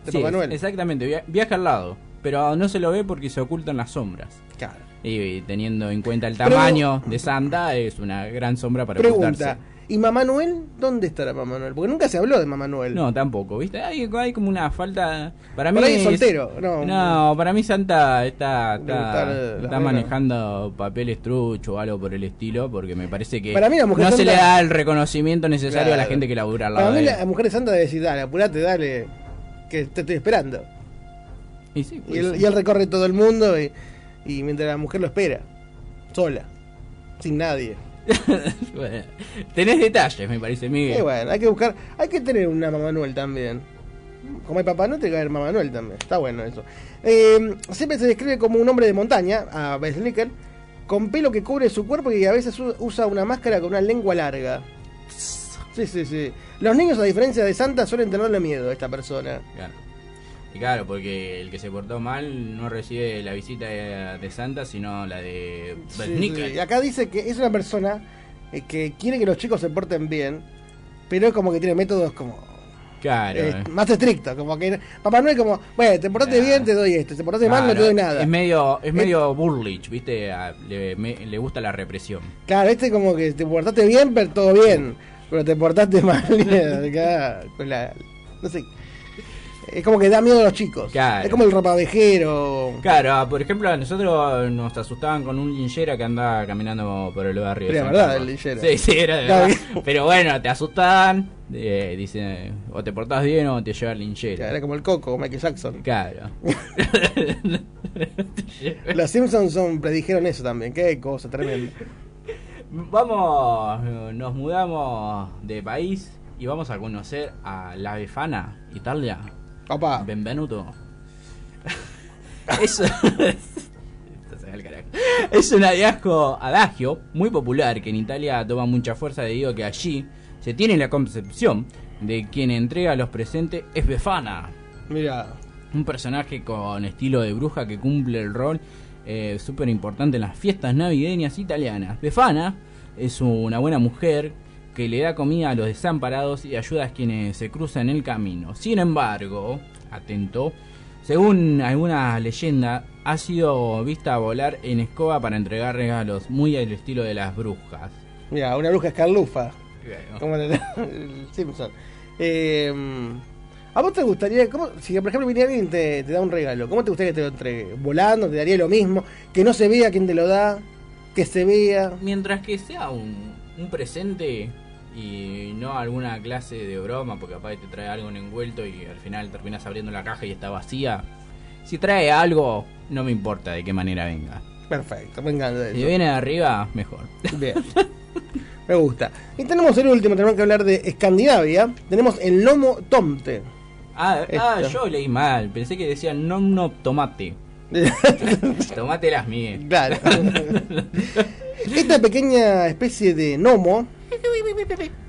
de Sí, Papá Noel. Exactamente, via- viaja al lado, pero no se lo ve porque se ocultan las sombras. Claro. Y, teniendo en cuenta el Pero- tamaño de Santa, es una gran sombra para Pregunta. ocultarse. ¿Y Mamá Noel? ¿Dónde estará Mamá Noel? Porque nunca se habló de Mamá Noel. No, tampoco, ¿viste? Hay, hay como una falta. Para mí. Por es soltero, no. No, para mí Santa está, está, manejando papeles trucho o algo por el estilo, porque me parece que Para mí la mujer no se le da el reconocimiento necesario a la gente que labura al lado Para mí de él. la mujer santa debe decir, dale, apurate, dale, que te estoy esperando. Y, sí, Y pues él, sí. y él recorre todo el mundo y, y mientras la mujer lo espera, sola, sin nadie. Bueno, tenés detalles, me parece, Miguel. Bueno, hay que buscar, hay que tener una Mamá Noel también. Como hay Papá Noel, tiene que haber Mamá Noel también. Está bueno eso. Eh, siempre se describe como un hombre de montaña, a Besnicker, con pelo que cubre su cuerpo y a veces usa una máscara con una lengua larga. Sí, sí, sí. Los niños, a diferencia de Santa, suelen tenerle miedo a esta persona. Claro. Y claro, porque el que se portó mal no recibe la visita de, de Santa, sino la de Sí, sí. Y acá dice que es una persona eh, que quiere que los chicos se porten bien, pero es como que tiene métodos como Claro. eh, más estrictos, como que Papá Noel como, bueno, te portaste bien, te doy esto, te portaste mal, no te doy nada. Es medio, es medio Burlich, ¿viste? A- le, me- le gusta la represión. Claro, este como que te portaste bien, pero todo bien, pero te portaste mal, con la, no sé, es como que da miedo a los chicos. Claro. Es como el ropavejero. Claro, ah, por ejemplo, a nosotros nos asustaban con un linchera que andaba caminando por el barrio. era verdad, Carlos. el linchera. Sí, sí, era de Claro. verdad. Pero bueno, te asustaban, eh, dice, o te portás bien o te lleva el linchera. Era como el coco, como Michael Jackson. Claro. Los Simpsons son, predijeron eso también, qué cosa tremenda. Vamos, nos mudamos de país y vamos a conocer a La Befana, Italia. Papá. Benvenuto. Carajo. Es un adagio, adagio muy popular que en Italia toma mucha fuerza debido a que allí se tiene la concepción de quien entrega los presentes es Befana. Mira. Un personaje con estilo de bruja que cumple el rol eh, súper importante en las fiestas navideñas italianas. Befana es una buena mujer que le da comida a los desamparados y ayuda a quienes se cruzan el camino. Sin embargo, atento, según alguna leyenda, ha sido vista volar en escoba para entregar regalos, muy al estilo de las brujas. Mira, una bruja escarlufa. Claro. Como el, el Simpson. Eh, ¿A vos te gustaría, cómo, si por ejemplo viniera alguien y te, te da un regalo, ¿cómo te gustaría que te lo entregue? ¿Volando? ¿Te daría lo mismo? ¿Que no se vea quién te lo da? ¿Que se vea? Mientras que sea un, un presente y no alguna clase de broma, porque capaz te trae algo en envuelto y al final terminas abriendo la caja y está vacía. Si trae algo, no me importa de qué manera venga. Perfecto, me encanta eso. Si viene de arriba, mejor. Bien. Me gusta. Y tenemos el último, tenemos que hablar de Escandinavia. Tenemos el lomo tomte. Ah, ah, yo leí mal. Pensé que decía no, no, tomate. tomate las mías. Claro. Esta pequeña especie de gnomo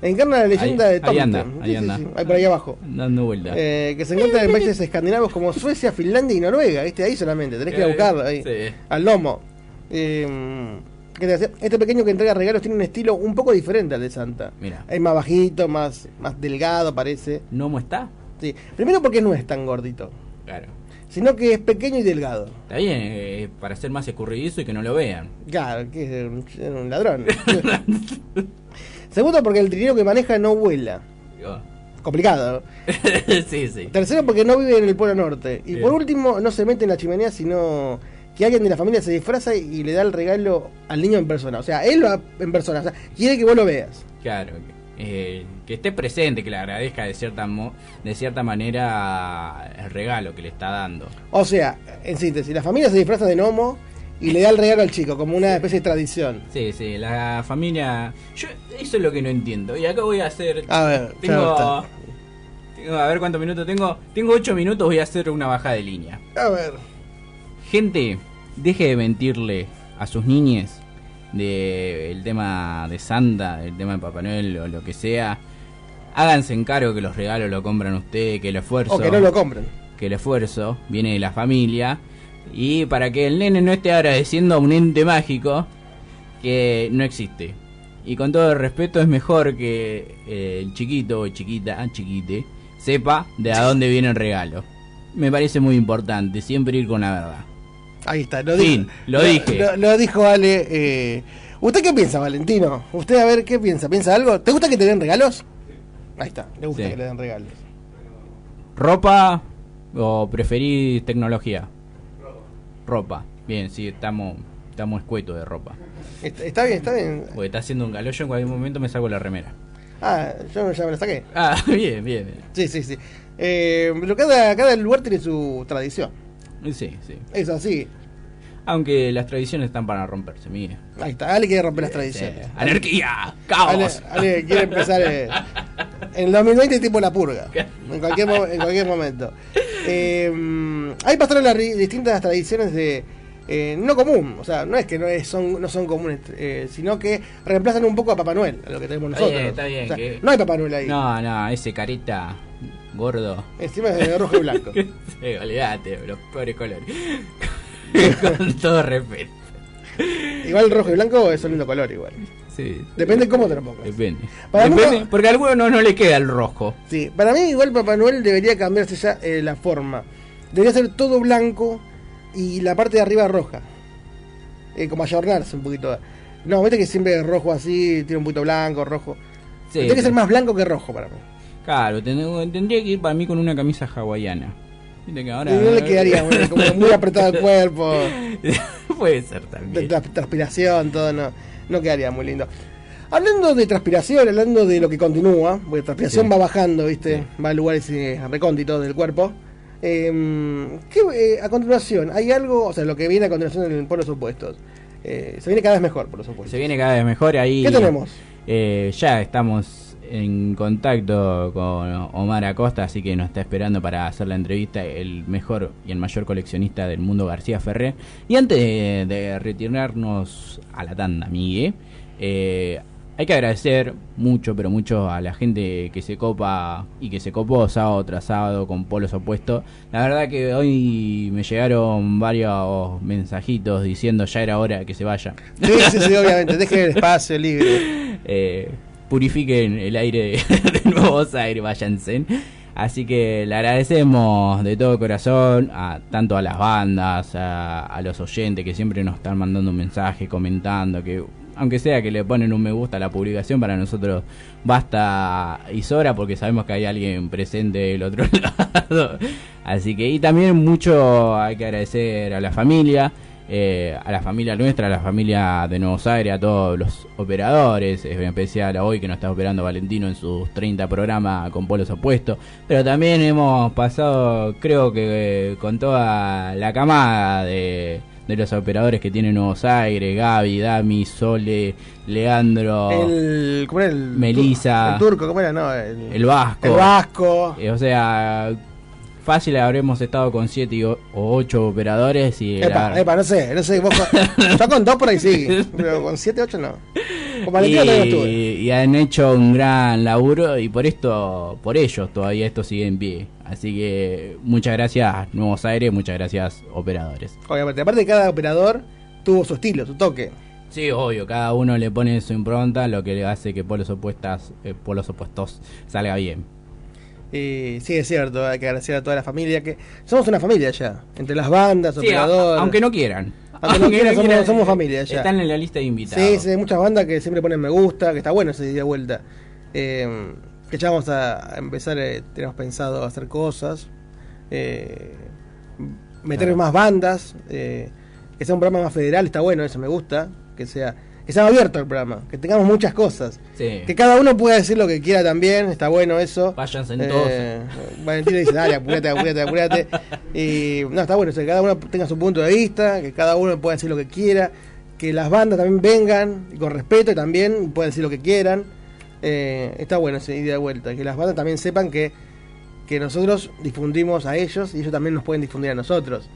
encarna la leyenda Ahí- de ahí Tomte. anda, Sí, ahí sí, anda. sí, ahí por ahí abajo. Dando vuelta. Eh, que se encuentra en países escandinavos como Suecia, Finlandia y Noruega. ¿viste? Ahí solamente, tenés que ir a Eh, buscarlo ahí. Al. Eh, te decía, este pequeño que entrega regalos tiene un estilo un poco diferente al de Santa. Mira. Es más bajito, más, más delgado, parece. ¿Nomo está? Sí. Primero porque no es tan gordito, Claro. sino que es pequeño y delgado. Está bien, eh, para ser más escurridizo y que no lo vean. Claro, que es un, ladrón. Segundo porque el trineo que maneja no vuela. Complicado. sí, sí. Tercero porque no vive en el Polo Norte. Y Bien. por último, no se mete en la chimenea, sino que alguien de la familia se disfraza y le da el regalo al niño en persona. O sea, él lo ha- en persona. O sea, quiere que vos lo veas. Claro, eh, que esté presente, que le agradezca de cierta mo- de cierta manera el regalo que le está dando. O sea, en síntesis, la familia se disfraza de gnomo y le da el regalo al chico, como una especie de tradición. Sí, sí, la familia. Yo, eso es lo que no entiendo. Y acá voy a hacer. A ver, tengo, tengo- A ver cuántos minutos tengo. Tengo 8 minutos, voy a hacer una bajada de línea. A ver. Gente, deje de mentirle a sus niñes de el tema de Santa, el tema de Papá Noel o lo que sea. Háganse en cargo que los regalos lo compran ustedes, que el esfuerzo. O que no lo compren. que el esfuerzo viene de la familia y para que el nene no esté agradeciendo a un ente mágico que no existe. Y con todo el respeto es mejor que eh, el chiquito o chiquita, ah, chiquite, sepa de a dónde viene el regalo. Me parece muy importante siempre ir con la verdad. Ahí está, lo dije. Lo, lo dijo Ale. eh, ¿Usted qué piensa, Valentino? ¿Usted a ver qué piensa? ¿Piensa algo? ¿Te gusta que te den regalos? Ahí está, le gusta Sí. que le den regalos. ¿Ropa o preferís tecnología? Ropa. Bien, sí, estamos estamos escuetos de ropa. Está, está bien, está bien. Porque está haciendo un calor, yo en cualquier momento me saco la remera. Ah, yo ya me lo saqué. Ah, bien, bien. Sí, sí, sí. Eh, pero cada, cada lugar tiene su tradición. Sí, sí. Es así. Aunque las tradiciones están para romperse, Miguel. Ahí está, Ale quiere romper las tradiciones. Anarquía, caos. Ale, Ale quiere empezar eh, en el 2020 tipo la purga. En cualquier, en cualquier momento. Eh, ahí pasaron las distintas tradiciones de eh, no común. O sea, no es que no, es- son, no son comunes, eh, sino que reemplazan un poco a Papá Noel, a lo que tenemos Está nosotros. bien, está bien, O sea, que- No hay Papá Noel ahí. No, no, ese careta gordo. Encima es de rojo y blanco. sí, olvídate, los peores colores. Con todo respeto. Igual rojo y blanco es un lindo color igual. Sí. Depende cómo te lo pongas. Depende. Para porque a algunos no, no le queda el rojo. Sí, para mí igual Papá Noel debería cambiarse ya eh, la forma. Debería ser todo blanco y la parte de arriba roja. Eh, como ayornarse un poquito. No, viste que siempre es rojo así, tiene un poquito blanco, rojo. Sí, Tiene que ser más blanco que rojo para mí. Claro, ten- tendría que ir para mí con una camisa hawaiana. Viste que ahora. Y no le quedaría muy- como muy apretado el cuerpo, Puede ser también. tra- transpiración, todo, no, no quedaría muy lindo. Hablando de transpiración, hablando de lo que continúa, porque transpiración Sí. va bajando, ¿viste? Va a lugares eh, recónditos del cuerpo. Eh, ¿qué, eh, a continuación, ¿hay algo, o sea, lo que viene a continuación en por los opuestos? Eh, se viene cada vez mejor por los opuestos. Se viene cada vez mejor ahí. ¿Qué tenemos? Eh, ya estamos en contacto con Omar Acosta, así que nos está esperando para hacer la entrevista el mejor y el mayor coleccionista del mundo, García Ferrer. Y antes de, de retirarnos a la tanda, Migue, eh, hay que agradecer mucho, pero mucho a la gente que se copa y que se copó sábado tras sábado con polos opuestos. La verdad que hoy me llegaron varios mensajitos diciendo ya era hora que se vaya. Sí, sí, sí, obviamente, dejen el espacio libre. Eh, purifiquen el aire de, Nuevos Aires, váyanse. Así que le agradecemos de todo corazón a tanto a las bandas, a, a los oyentes que siempre nos están mandando un mensaje, comentando, que aunque sea que le ponen un me gusta a la publicación, para nosotros basta y sobra porque sabemos que hay alguien presente del otro lado. Así que, y también mucho hay que agradecer a la familia, eh, a la familia nuestra, a la familia de Nuevos Aires, a todos los operadores, en especial a hoy que nos está operando Valentino en sus 30 programas con polos opuestos, pero también hemos pasado, creo que eh, con toda la camada de, de los operadores que tiene Nuevos Aires, Gaby, Dami, Sole, Leandro, El, ¿Cómo era el? Melissa. El turco, ¿cómo era? No, el, el Vasco. el vasco. Eh, o sea, fácil habremos estado con 7 o 8 operadores y... Epa, la- epa, no sé, no sé. Vos con- yo con dos por ahí sí, pero con siete, ocho no. Con Valentino estuve. y, y han hecho un gran laburo y por esto, por ellos todavía esto sigue en pie. Así que muchas gracias Nuevos Aires, muchas gracias operadores. Obviamente, aparte cada operador tuvo su estilo, su toque. Sí, obvio, cada uno le pone su impronta, lo que le hace que polos opuestas, eh, polos opuestos salga bien. Y sí, es cierto, hay que agradecer a toda la familia, que somos una familia ya, entre las bandas, Sí, a- operadores. aunque no quieran. Aunque no quieran, somos, somos familia ya. Están en la lista de invitados. Sí, sí, hay muchas bandas que siempre ponen me gusta, que está bueno ese día de vuelta. Eh, que ya vamos a empezar, eh, tenemos pensado hacer cosas, eh, meter Claro. más bandas, eh, que sea un programa más federal, está bueno, eso me gusta, que sea, que sea abierto el programa, que tengamos muchas cosas. Sí. Que cada uno pueda decir lo que quiera también, está bueno eso. Váyanse en Eh, todos. Valentina dice, dale, apurate, apurate, apurate. Y no, está bueno, eso, que cada uno tenga su punto de vista, que cada uno pueda decir lo que quiera, que las bandas también vengan y con respeto y también puedan decir lo que quieran. Eh, está bueno ese ida de vuelta, que las bandas también sepan que, que nosotros difundimos a ellos y ellos también nos pueden difundir a nosotros.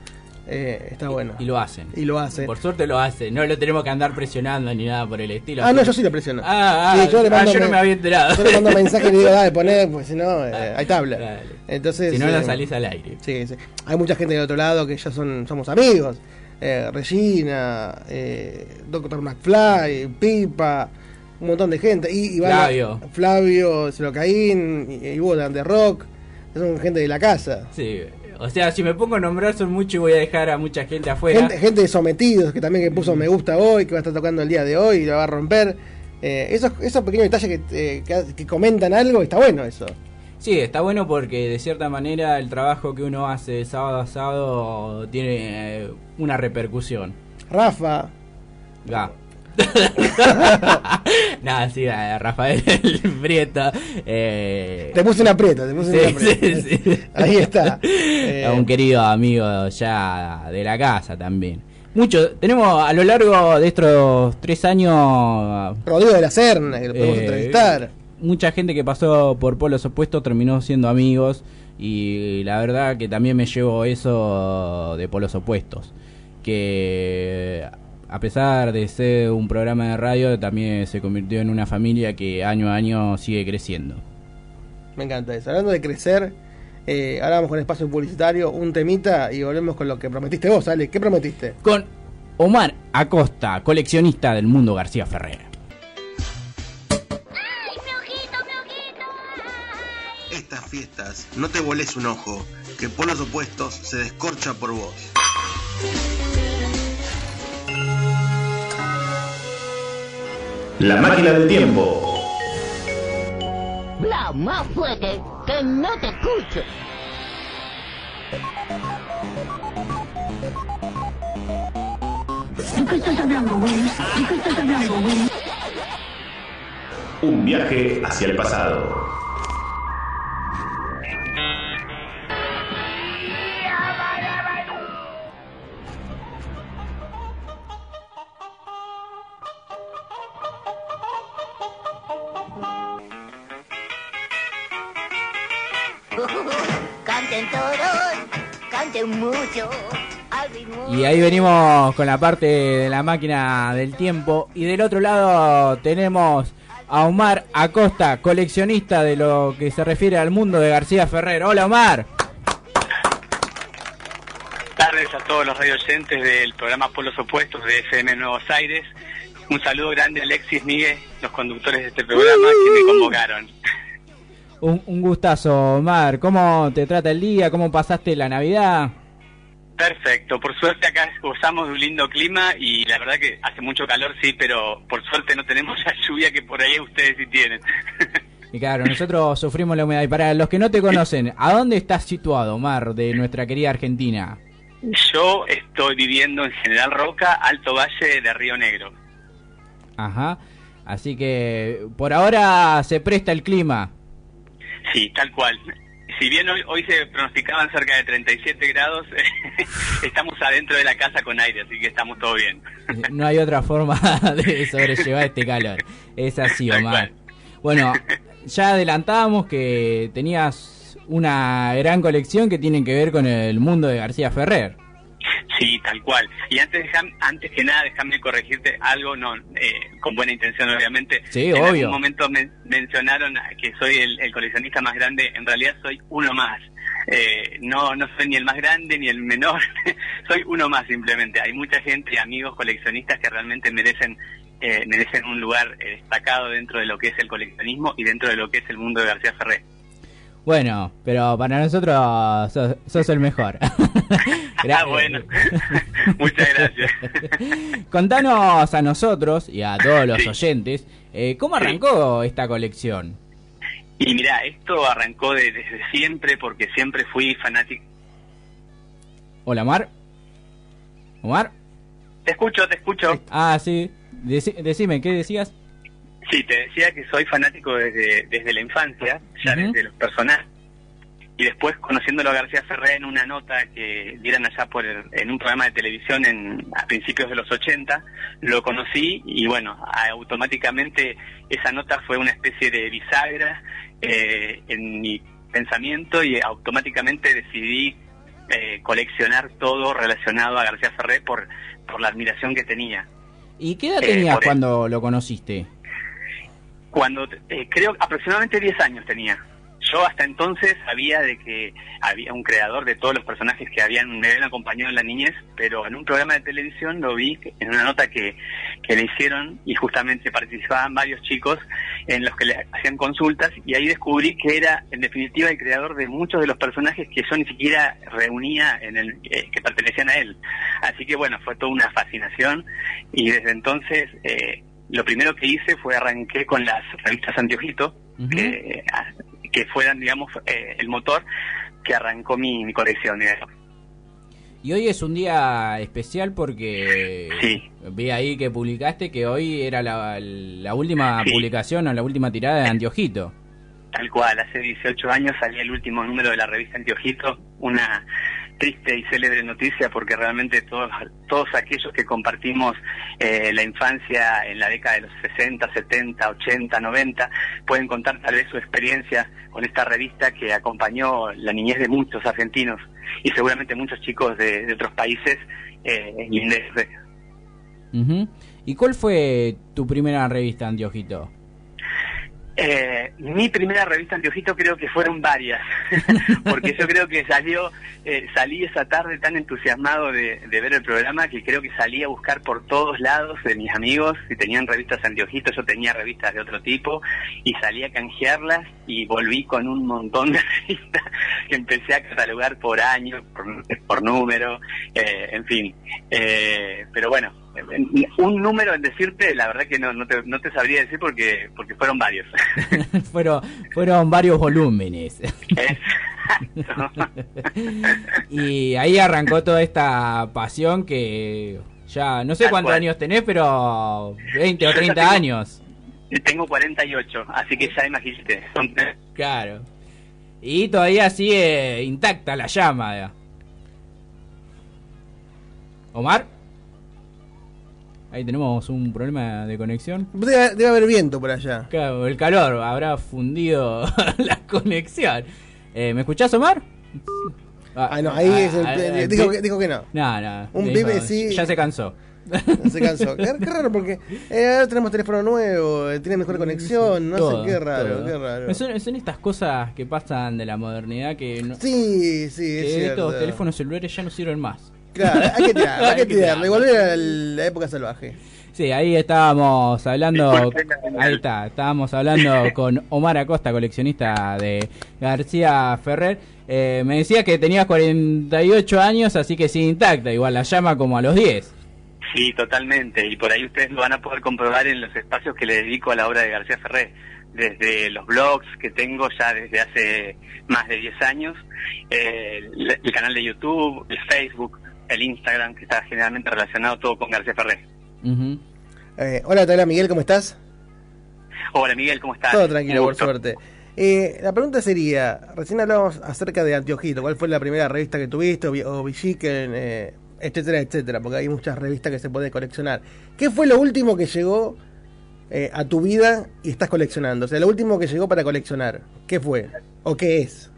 Eh, está bueno. Y lo hacen. Y lo hacen. Por suerte lo hacen. No lo tenemos que andar presionando ni nada por el estilo. Ah, no, yo sí lo presiono. Ah, ah, Sí, yo, le ah, mando yo no me había enterado. Yo le mando mensaje y le digo, dale, poné, pues si no, eh, hay tabla. Dale. Entonces, Si no, no eh, salís al aire. Sí, sí. Hay mucha gente del otro lado que ya son somos amigos. Eh, Regina, eh, Doctor McFly, Pipa, un montón de gente. Y, Flavio. Flavio, Celocaín, y, y de Rock. Son gente de la casa. Sí. O sea, si me pongo a nombrar son mucho y voy a dejar a mucha gente afuera. Gente, gente de sometidos que también que puso me gusta hoy, que va a estar tocando el día de hoy y lo va a romper. Eh, esos, esos pequeños detalles que, eh, que, que comentan algo, está bueno eso. Sí, está bueno porque de cierta manera el trabajo que uno hace de sábado a sábado tiene eh, una repercusión. Rafa, Ga. Nada, sí, Rafael Prieto. Eh, te puse una aprieta, te puse sí, una aprieta. sí, sí. Ahí está. Eh, un querido amigo ya de la casa también. Mucho, tenemos a lo largo de estos tres años Rodrigo de la Serna, que lo podemos Eh, entrevistar. mucha gente que pasó por polos opuestos terminó siendo amigos y la verdad que también me llevo eso de polos opuestos que a pesar de ser un programa de radio también se convirtió en una familia que año a año sigue creciendo Me encanta eso. Hablando de crecer, eh, ahora vamos con el espacio publicitario, un temita y volvemos con lo que prometiste vos, Ale. ¿Qué prometiste? con Omar Acosta coleccionista del mundo García Ferrer Estas fiestas, no te volés un ojo, que polos opuestos se descorcha por vos. La máquina del tiempo. Bla, más fuerte, que no te escucho. ¿De qué estás hablando, güey? ¿De qué estás hablando, güey? Un viaje hacia el pasado. Canten todos, canten mucho. al ritmo Y ahí venimos con la parte de la máquina del tiempo. Y del otro lado tenemos a Omar Acosta, coleccionista de lo que se refiere al mundo de García Ferrer. Hola Omar. tardes a todos los radio oyentes del programa Polos Opuestos de FM Nuevos Aires. Un saludo grande a Alexis Miguel, los conductores de este programa que me convocaron. Un, un gustazo Omar. ¿Cómo te trata el día? ¿Cómo pasaste la Navidad? Perfecto, por suerte acá gozamos de un lindo clima y la verdad que hace mucho calor, sí, pero por suerte no tenemos la lluvia que por ahí ustedes sí tienen. Y claro, nosotros sufrimos la humedad. Y para los que no te conocen, ¿a dónde estás situado, Omar, de nuestra querida Argentina? Yo estoy viviendo en General Roca, Alto Valle de Río Negro. Ajá. Así que por ahora se presta el clima. Sí, tal cual. Si bien hoy, hoy se pronosticaban cerca de 37 grados, estamos adentro de la casa con aire, así que estamos todo bien. No hay otra forma de sobrellevar este calor. Es así, Omar. Bueno, ya adelantábamos que tenías una gran colección que tiene que ver con el mundo de García Ferrer. Sí, tal cual. Y antes, antes que nada, déjame corregirte algo, no, eh, con buena intención obviamente. Sí, en obvio. algún momento men- mencionaron que soy el, el coleccionista más grande, en realidad soy uno más. Eh, no, no soy ni el más grande ni el menor, soy uno más simplemente. Hay mucha gente y amigos coleccionistas que realmente merecen eh, merecen un lugar eh, destacado dentro de lo que es el coleccionismo y dentro de lo que es el mundo de García Ferré. Bueno, pero para nosotros sos, sos el mejor. Ah, bueno, muchas gracias. Contanos a nosotros y a todos los oyentes, eh, ¿cómo arrancó esta colección? Y mira, esto arrancó de- desde siempre porque siempre fui fanático. Hola, Omar. Omar. Te escucho, te escucho. Ah, sí. Deci- decime, ¿qué decías? Sí, te decía que soy fanático desde, desde la infancia, ya desde los personajes. Y después, conociéndolo a García Ferré en una nota que dieran allá por el- en un programa de televisión en, a principios de los 80, lo conocí y bueno, automáticamente esa nota fue una especie de bisagra eh, en mi pensamiento y automáticamente decidí eh, coleccionar todo relacionado a García Ferré por, por la admiración que tenía. ¿Y qué edad Eh, tenías cuando lo conociste? Cuando, eh, creo, aproximadamente 10 años tenía. Yo hasta entonces sabía de que había un creador de todos los personajes que habían, me habían acompañado en la niñez, pero en un programa de televisión lo vi en una nota que, que le hicieron y justamente participaban varios chicos en los que le hacían consultas y ahí descubrí que era en definitiva el creador de muchos de los personajes que yo ni siquiera reunía en el eh, que pertenecían a él. Así que bueno, fue toda una fascinación y desde entonces eh, lo primero que hice fue arranqué con las revistas Antiojito, que, que fueran, digamos, eh, el motor que arrancó mi, mi colección. digamos. Y hoy es un día especial porque vi ahí que publicaste que hoy era la, la última Sí. publicación o la última tirada de Antiojito. Tal cual, hace 18 años salía el último número de la revista Antiojito, una triste y célebre noticia porque realmente todos, todos aquellos que compartimos eh, la infancia en la década de los 60, 70, 80, 90 pueden contar tal vez su experiencia con esta revista que acompañó la niñez de muchos argentinos y seguramente muchos chicos de, otros países eh. ¿Y cuál fue tu primera revista Antiojito? Eh, mi primera revista Antiojito creo que fueron varias, porque yo creo que salió, eh, salí esa tarde tan entusiasmado de, de ver el programa que creo que salí a buscar por todos lados de mis amigos, si tenían revistas Antiojito, yo tenía revistas de otro tipo, y salí a canjearlas y volví con un montón de revistas que empecé a catalogar por año, por, número, eh, en fin. Eh, pero bueno, un número en decirte, la verdad que no, no, te, no te sabría decir porque, porque fueron varios. fueron, fueron varios volúmenes. y ahí arrancó toda esta pasión que ya no sé Tal cuántos cual. años tenés, pero 20 o Yo ya 30 tengo- años. Tengo 48, así que ya imagínate. Claro. Y todavía sigue intacta la llama. Omar. Ahí tenemos un problema de conexión. Debe, debe haber viento por allá. Claro, el calor habrá fundido la conexión. Eh, ¿Me escuchás, Omar? Ah, no, ahí es el- dijo que- dijo que no. No, no. Un dijo, pibe sí. Ya se cansó. Se cansó. Qué, qué raro porque eh, ahora tenemos teléfono nuevo, eh, tiene mejor conexión, no Todo, sé, qué raro, todo. qué raro. Son, son estas cosas que pasan de la modernidad que, no, Sí, sí, es que cierto. estos teléfonos celulares ya no sirven más. Claro, hay que tirar, hay que que tirarle, tirar. volver a la época salvaje. Sí, ahí estábamos hablando, ahí está, estábamos hablando con Omar Acosta, coleccionista de García Ferrer. Eh, me decía que tenías 48 años, así que sigue intacta, igual la llama como a los 10. Sí, totalmente. Y por ahí ustedes lo van a poder comprobar en los espacios que le dedico a la obra de García Ferré. Desde los blogs que tengo ya desde hace más de 10 años, eh, el, el canal de YouTube, el Facebook, el Instagram, que está generalmente relacionado todo con García Ferré. Eh, hola, habla Miguel, ¿cómo estás? Hola Miguel, ¿cómo estás? Todo tranquilo, por suerte. Eh, la pregunta sería, recién hablábamos acerca de Antiojito, ¿cuál fue la primera revista que tuviste? O, Vi- o Villiquen, eh, etcétera, etcétera, porque hay muchas revistas que se pueden coleccionar. ¿Qué fue lo último que llegó eh, a tu vida y estás coleccionando? O sea, lo último que llegó para coleccionar, ¿qué fue? ¿O qué es?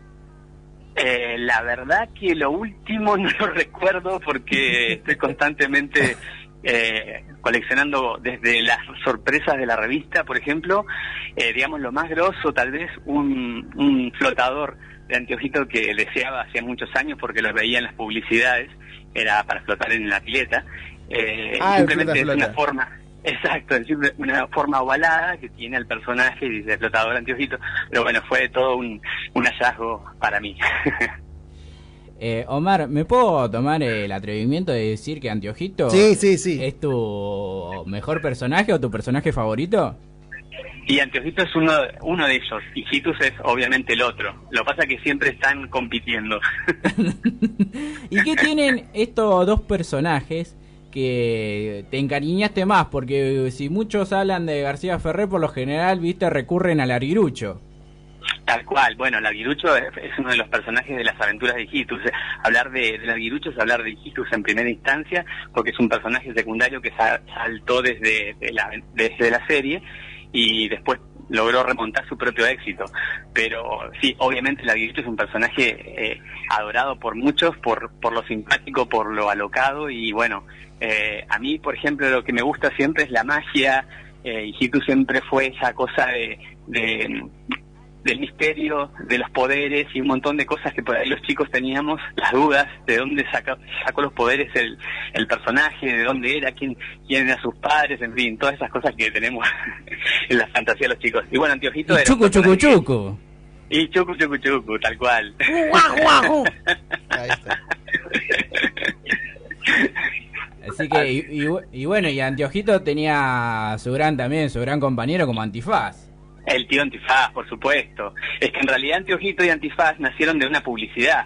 Eh, la verdad que lo último no lo recuerdo porque estoy constantemente eh, coleccionando desde las sorpresas de la revista, por ejemplo, eh, digamos lo más grosso, tal vez un, un flotador de anteojito que deseaba hacía muchos años porque lo veía en las publicidades, era para flotar en la pileta. Eh, Ah, simplemente es una forma, exacto, es simple- una forma ovalada que tiene el personaje y dice flotador anteojito, pero bueno, fue todo un, un hallazgo para mí. Eh, Omar, ¿me puedo tomar el atrevimiento de decir que Antiojito Sí, sí, sí. es tu mejor personaje o tu personaje favorito? Y Anteojito es uno, uno de ellos, y Hitus es obviamente el otro. Lo que pasa es que siempre están compitiendo. ¿Y qué tienen estos dos personajes que te encariñaste más? Porque si muchos hablan de García Ferrer, por lo general, viste, recurren al arguirucho. Tal cual, bueno, el Aguirucho es uno de los personajes de las aventuras de Hitus. Hablar de, del Aguirucho es hablar de Hitus en primera instancia, porque es un personaje secundario que sa- saltó desde, de la, desde la serie y después logró remontar su propio éxito. Pero sí, obviamente el Aguirucho es un personaje eh, adorado por muchos, por, por lo simpático, por lo alocado y bueno, eh, a mí, por ejemplo, lo que me gusta siempre es la magia eh, y Hitus siempre fue esa cosa de- de del misterio, de los poderes y un montón de cosas que por ahí los chicos teníamos, las dudas de dónde saca- sacó los poderes el, el personaje, de dónde era, quién, quién eran sus padres, en fin, todas esas cosas que tenemos en la fantasía de los chicos. Y bueno, Antiojito era... Chucu, chucu, chucu. Y chucu, chucu, chucu, tal cual. Así que, y, y bu- y bueno, y Antiojito tenía su gran también, su gran compañero como Antifaz. El tío Antifaz, por supuesto. Es que en realidad Antiojito y Antifaz nacieron de una publicidad.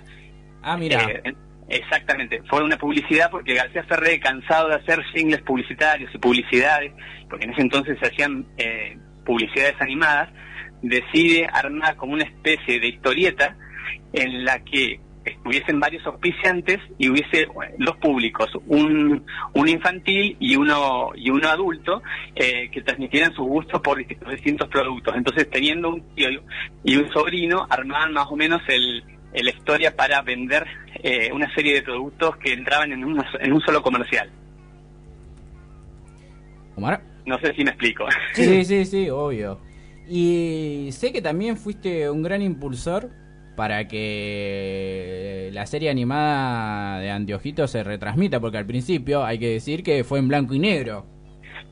Ah, mira. Eh, exactamente, fue una publicidad porque García Ferré, cansado de hacer singles publicitarios y publicidades, porque en ese entonces se hacían eh, publicidades animadas, decide armar como una especie de historieta en la que estuviesen varios auspiciantes y hubiese bueno, dos públicos, un, un infantil y uno y uno adulto eh, que transmitieran sus gustos por distintos, distintos productos. Entonces, teniendo un tío y un sobrino, armaban más o menos el, el- la historia para vender eh, una serie de productos que entraban en, una- en un solo comercial. Omar. No sé si me explico. Sí, sí, sí, obvio. Y sé que también fuiste un gran impulsor para que la serie animada de Antiojito se retransmita, porque al principio hay que decir que fue en blanco y negro.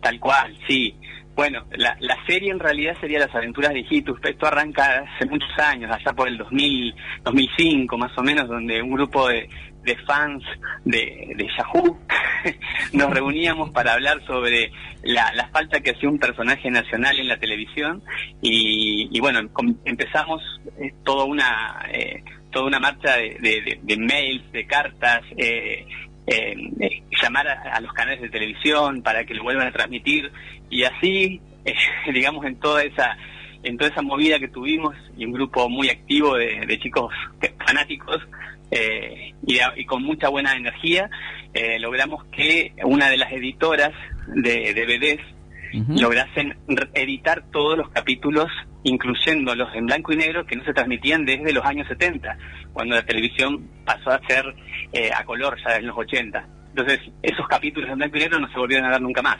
Tal cual, sí. Bueno, la, la serie en realidad sería Las aventuras de Hitus. Esto arranca hace muchos años, allá por el 2000, 2005 más o menos, donde un grupo de, de fans de, de Yahoo. Nos reuníamos para hablar sobre la, la falta que hacía un personaje nacional en la televisión y, y bueno, empezamos eh, toda una eh, toda una marcha de, de- mails, de cartas, eh, eh, eh, llamar a, los canales de televisión para que lo vuelvan a transmitir y así, digamos, en toda esa en toda esa movida que tuvimos y un grupo muy activo de, chicos fanáticos eh, y, a- y con mucha buena energía, eh, logramos que una de las editoras de DVDs lograsen re- editar todos los capítulos, incluyéndolos en blanco y negro, que no se transmitían desde los años 70, cuando la televisión pasó a ser eh, a color ya en los 80. Entonces, esos capítulos en blanco y negro no se volvieron a dar nunca más.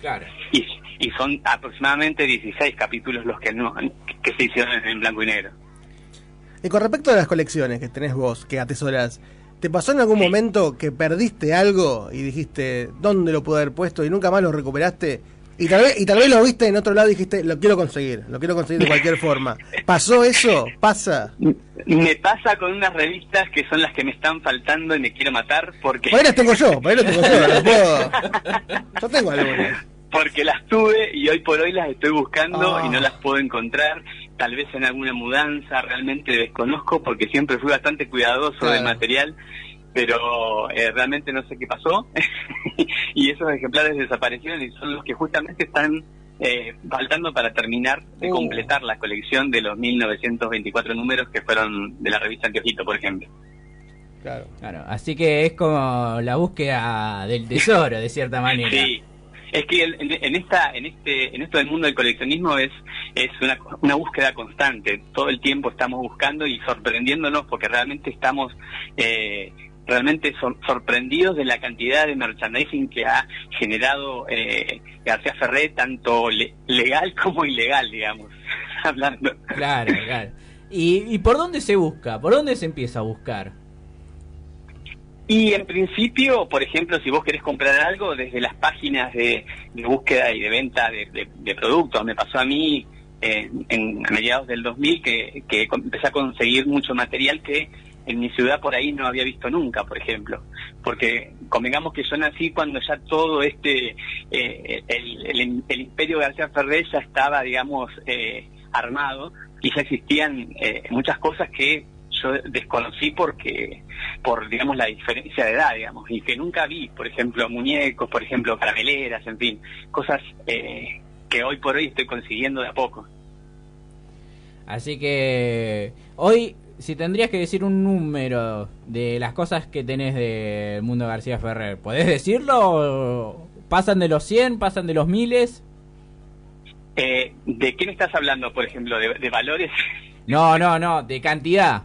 Claro. Y, y son aproximadamente 16 capítulos los que, no, que se hicieron en blanco y negro. Y con respecto a las colecciones que tenés vos, que atesoras, ¿te pasó en algún momento que perdiste algo y dijiste, ¿dónde lo pude haber puesto? y nunca más lo recuperaste? Y tal vez, y tal vez lo viste en otro lado y dijiste, lo quiero conseguir, lo quiero conseguir de cualquier forma. ¿Pasó eso? ¿Pasa? Me pasa con unas revistas que son las que me están faltando y me quiero matar porque... Por ahí las tengo yo, por ahí las tengo yo, las puedo- Yo tengo algunas. porque las tuve y hoy por hoy las estoy buscando Ah. y no las puedo encontrar. Tal vez en alguna mudanza, realmente desconozco porque siempre fui bastante cuidadoso Claro. del material, pero eh, realmente no sé qué pasó. y esos ejemplares desaparecieron y son los que justamente están eh, faltando para terminar de Uh. completar la colección de los 1924 números que fueron de la revista Anteojito, por ejemplo. Claro. Claro, así que es como la búsqueda del tesoro, de cierta manera. Sí, es que el- en, en esta, en este, en esto del mundo del coleccionismo es es una, una búsqueda constante. Todo el tiempo estamos buscando y sorprendiéndonos porque realmente estamos eh, realmente sor- sorprendidos de la cantidad de merchandising que ha generado eh, García Ferré, tanto le- legal como ilegal, digamos, hablando. Claro, claro. ¿Y, ¿Y por dónde se busca? ¿Por dónde se empieza a buscar? Y en principio, por ejemplo, si vos querés comprar algo, desde las páginas de, búsqueda y de venta de, de- productos, me pasó a mí eh, en, mediados del 2000 que, que empecé a conseguir mucho material que en mi ciudad por ahí no había visto nunca, por ejemplo. Porque convengamos que yo nací cuando ya todo este, eh, el, el- el imperio García Ferré ya estaba, digamos, eh, armado y ya existían eh, muchas cosas que yo desconocí porque por digamos la diferencia de edad digamos y que nunca vi por ejemplo muñecos por ejemplo carameleras en fin cosas eh, que hoy por hoy estoy consiguiendo de a poco Así que hoy, si tendrías que decir un número de las cosas que tenés del mundo García Ferrer, ¿podés decirlo? ¿Pasan de los 100? ¿Pasan de los miles? Eh, de qué me estás hablando por ejemplo de, de valores No, no, no, de cantidad.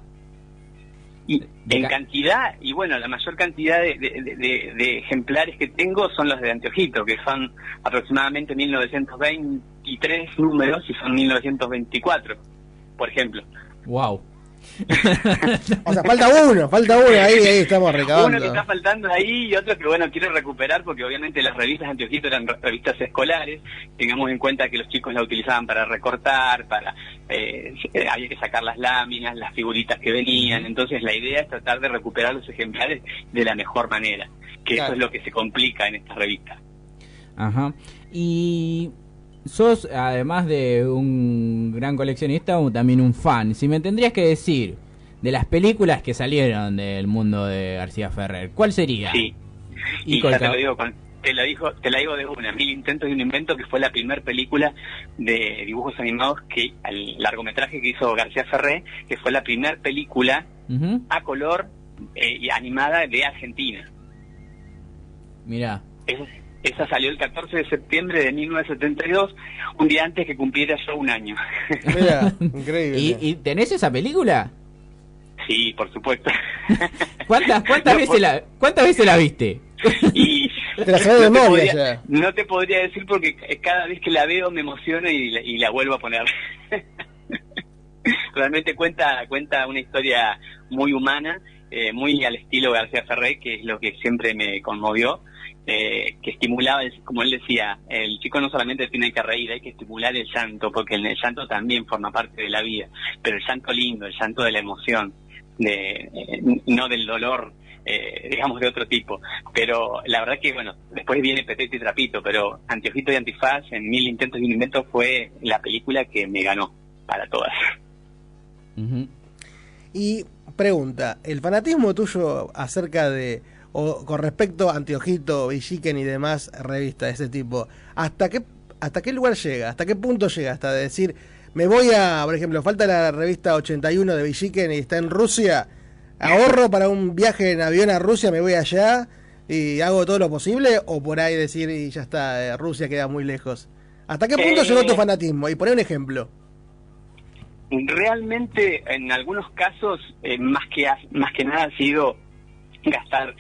Y en cantidad y bueno la mayor cantidad de, de- de- de- de ejemplares que tengo son los de Anteojito que son aproximadamente 1923 números y son 1924 por ejemplo Wow. O sea, falta uno, falta uno, ahí, ahí estamos Uno que recabando. está faltando ahí y otro que, bueno, quiero recuperar porque obviamente las revistas Anteojito eran re- revistas escolares. Tengamos en cuenta que los chicos la utilizaban para recortar, para eh, eh, había que sacar las láminas, las figuritas que venían. Entonces la idea es tratar de recuperar los ejemplares de la mejor manera, que Claro. eso es lo que se complica en estas revistas. Ajá. Y sos, además de un gran coleccionista, también un fan. Si me tendrías que decir de las películas que salieron del mundo de García Ferrer, ¿cuál sería? Sí. Y ya te lo digo, con- te lo digo, te la digo de una, Mil intentos y un invento, que fue la primera película de dibujos animados que el largometraje que hizo García Ferré, que fue la primera película a color eh, y animada de Argentina. Mirá. Esa, esa salió el 14 de septiembre de 1972, un día antes que cumpliera yo un año. Mira, increíble. ¿Y, y tenés esa película? sí, por supuesto. ¿Cuántas, cuántas, No, veces, por- la, ¿cuántas veces la viste? Y Te la sabés de no, te memoria podría, ya. no te podría decir porque cada vez que la veo me emociono y la, y la vuelvo a poner. Realmente cuenta cuenta una historia muy humana, eh, muy al estilo García Ferré, que es lo que siempre me conmovió, eh, que estimulaba, el- como él decía, el chico no solamente tiene que reír, hay que estimular el llanto, porque el llanto también forma parte de la vida, pero el llanto lindo, el llanto de la emoción, de eh, no del dolor eh, digamos de otro tipo pero la verdad que bueno después viene Petete y Trapito pero Anteojito y Antifaz en Mil Intentos y un Invento fue la película que me ganó para todas. Y pregunta, ¿el fanatismo tuyo acerca de, o con respecto a Anteojito, Villiquen y demás revistas de ese tipo, ¿hasta qué, ¿hasta qué lugar llega? ¿Hasta qué punto llega? Hasta de decir, me voy a, por ejemplo, falta la revista 81 de Villiquen y está en Rusia, ahorro para un viaje en avión a Rusia, me voy allá y hago todo lo posible, o por ahí decir, y ya está, eh, Rusia queda muy lejos. ¿Hasta qué punto Eh, llegó tu fanatismo? Y poné un ejemplo. realmente en algunos casos eh, más que más que nada ha sido gastar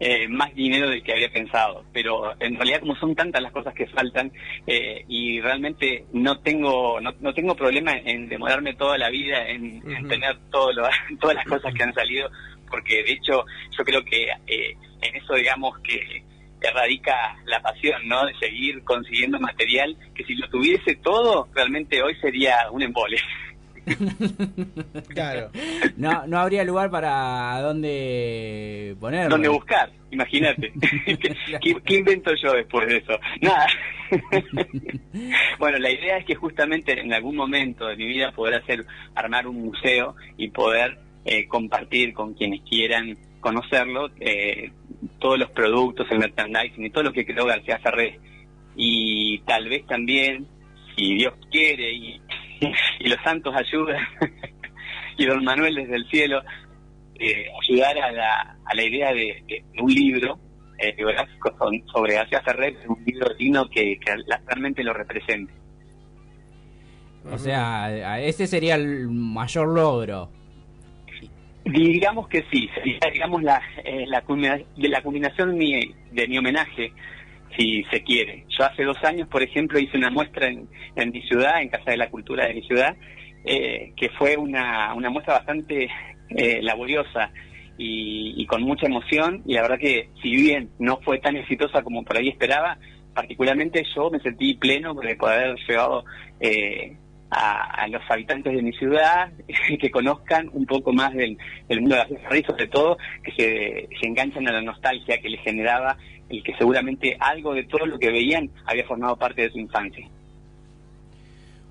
eh, más dinero del que había pensado pero en realidad como son tantas las cosas que faltan eh, y realmente no tengo no, no tengo problema en demorarme toda la vida en, en tener todo lo- todas las cosas que han salido porque de hecho yo creo que eh, en eso digamos que que radica la pasión, ¿no? De seguir consiguiendo material que si lo tuviese todo, realmente hoy sería un embole. Claro. No, no habría lugar para dónde ponerlo. ¿Dónde buscar? Imagínate. ¿Qué, qué, qué invento yo después de eso? Nada. bueno, la idea es que justamente en algún momento de mi vida poder hacer, armar un museo y poder eh, compartir con quienes quieran conocerlo eh, todos los productos, el merchandising y todo lo que creó García Ferré. Y tal vez también, si Dios quiere y, y los santos ayudan, y don Manuel desde el cielo, eh, ayudar a la, a la idea de, de un libro eh, biográfico sobre García Ferrer, un libro digno que, realmente lo represente. O sea, a- ese sería el mayor logro. Digamos que sí, sería digamos la, eh, la, culminación de mi, de mi homenaje, si se quiere. Yo hace dos años, por ejemplo, hice una muestra en, en mi ciudad, en Casa de la Cultura de mi ciudad, eh, que fue una, una muestra bastante eh, laboriosa y, y con mucha emoción, y la verdad que si bien no fue tan exitosa como por ahí esperaba, particularmente yo me sentí pleno poder haber llevado eh, a, a los habitantes de mi ciudad que conozcan un poco más del, del mundo de la fiesta y sobre todo que se, se enganchan a la nostalgia que les generaba el que seguramente algo de todo lo que veían había formado parte de su infancia.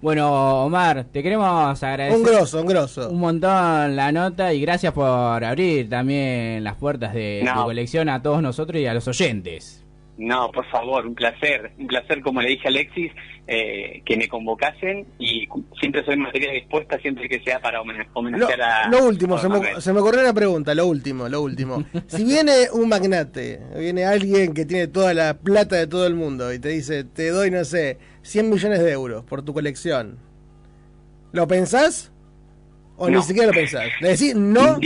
Bueno, Omar, te queremos agradecer. Un grosso, un grosso. Un montón la nota y gracias por abrir también las puertas de No. tu colección a todos nosotros y a los oyentes. No, por favor, un placer, un placer como le dije a Alexis, eh, que me convocasen y siempre soy materia dispuesta, siempre que sea para homen- Lo, homenajear a... lo último, se me, se me ocurrió una pregunta, lo último, lo último. Si viene un magnate, viene alguien que tiene toda la plata de todo el mundo y te dice, te doy, no sé, 100 millones de euros por tu colección, ¿lo pensás? ¿O ni No. siquiera lo pensás? ¿Le decís no?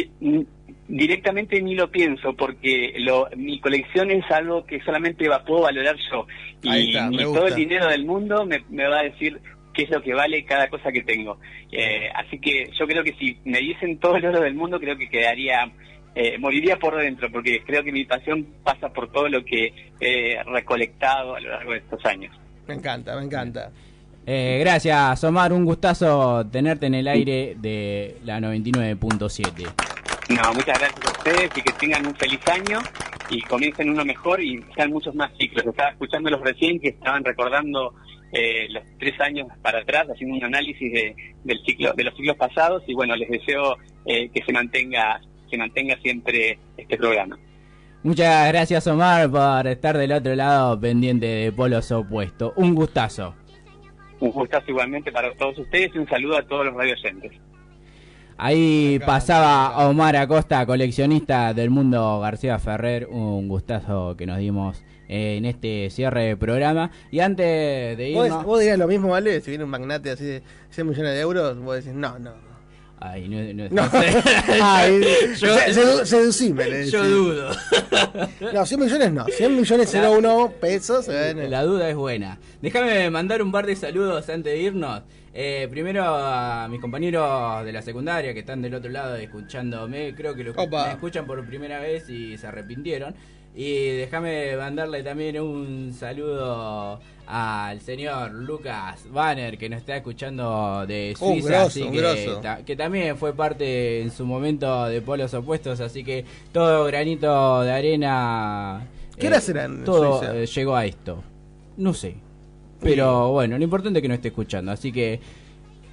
Di- di- Directamente ni lo pienso porque lo, mi colección es algo que solamente va, puedo valorar yo Ahí y está, ni todo el dinero del mundo me, me va a decir qué es lo que vale cada cosa que tengo. Eh, así que yo creo que si me diesen todo el oro del mundo creo que quedaría, eh, moriría por dentro porque creo que mi pasión pasa por todo lo que he recolectado a lo largo de estos años. Me encanta, me encanta. Eh, gracias, Omar. Un gustazo tenerte en el aire de la 99.7. No, muchas gracias a ustedes y que tengan un feliz año y comiencen uno mejor y sean muchos más ciclos. Estaba escuchándolos recién que estaban recordando eh, los tres años para atrás, haciendo un análisis de, del ciclo, de los ciclos pasados y bueno, les deseo eh, que se mantenga, se mantenga siempre este programa. Muchas gracias, Omar, por estar del otro lado pendiente de polos opuestos. Un gustazo. Un gustazo igualmente para todos ustedes y un saludo a todos los radioyentes. Ahí pasaba Omar Acosta, coleccionista del mundo García Ferrer. Un gustazo que nos dimos eh, en este cierre de programa. Y antes de ¿Vos, irnos. vos dirías lo mismo, ¿vale? Si viene un magnate así de 100 millones de euros, vos decís, no, no. Ay, no, no, No. Ay, Yo- se- sedu- seducime, le Yo dudo. No, 100 millones no. 100 millones 01 pesos. en- La duda es buena. Déjame mandar un par de saludos antes de irnos. Eh, primero a mis compañeros de la secundaria que están del otro lado escuchándome. Creo que lo Opa. me escuchan por primera vez y se arrepintieron. Y déjame mandarle también un saludo al señor Lucas Banner que nos está escuchando de Suiza, grosso, así que, grosso. ta- que también fue parte en su momento de polos opuestos, así que todo granito de arena. ¿Qué hora será en Todo Suiza? eh, llegó a esto. No sé. Pero bueno, lo importante es que no esté escuchando. Así que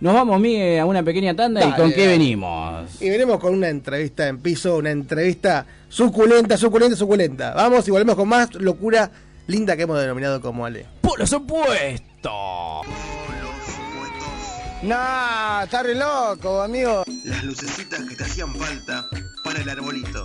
nos vamos, Miguel, a una pequeña tanda. ¿Y con qué dale. venimos? Y venimos con una entrevista en piso, una entrevista suculenta, suculenta, suculenta. Vamos y volvemos con más locura linda que hemos denominado como Ale. ¡Polos opuestos! Nah, está re loco, amigo. Las lucecitas que te hacían falta para el arbolito.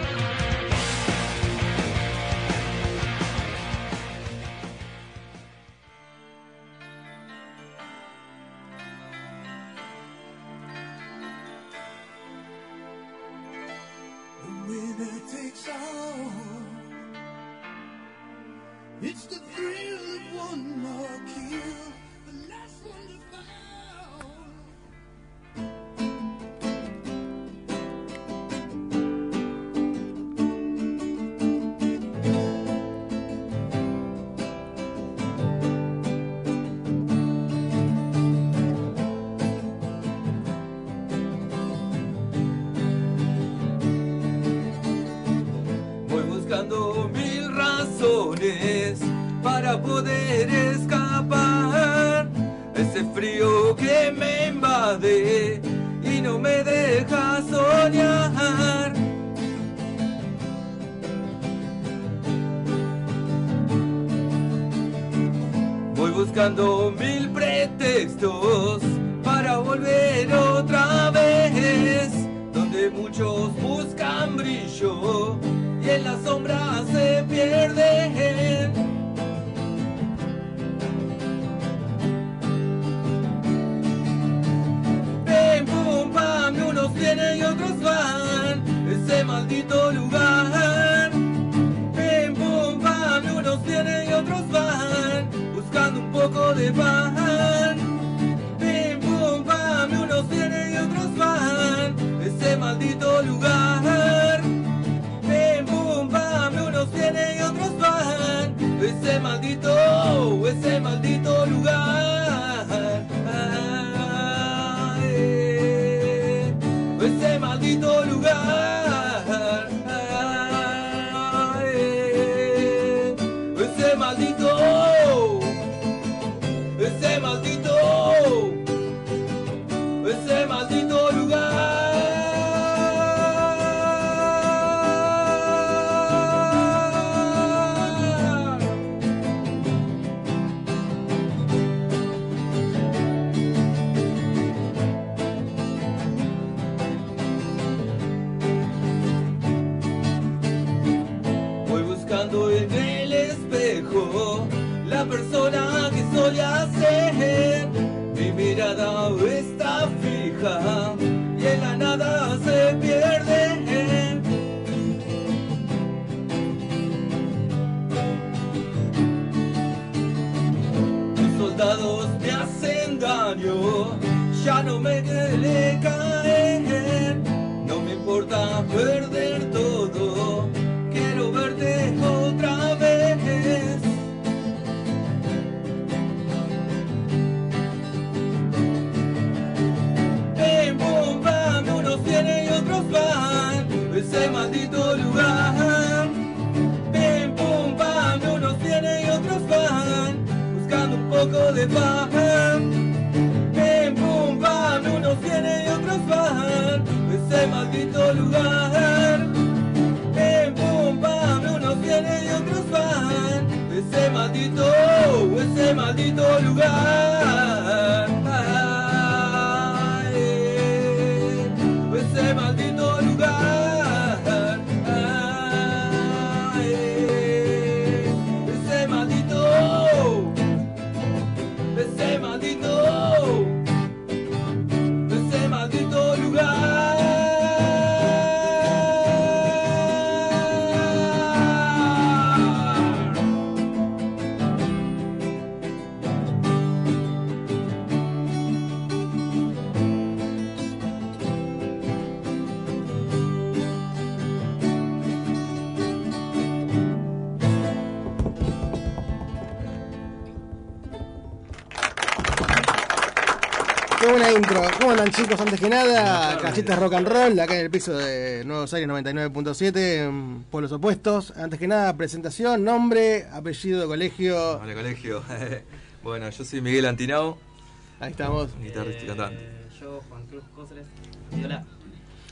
Buena intro. ¿Cómo andan chicos? Antes que nada, cachitas rock and roll, acá en el piso de Nuevos Aires 99.7, en Pueblos Opuestos. Antes que nada, presentación, nombre, apellido, colegio. Hola, colegio. bueno, yo soy Miguel Antinao. Ahí estamos. Guitarrista y cantante. Yo, Juan Cruz Cosres, viola.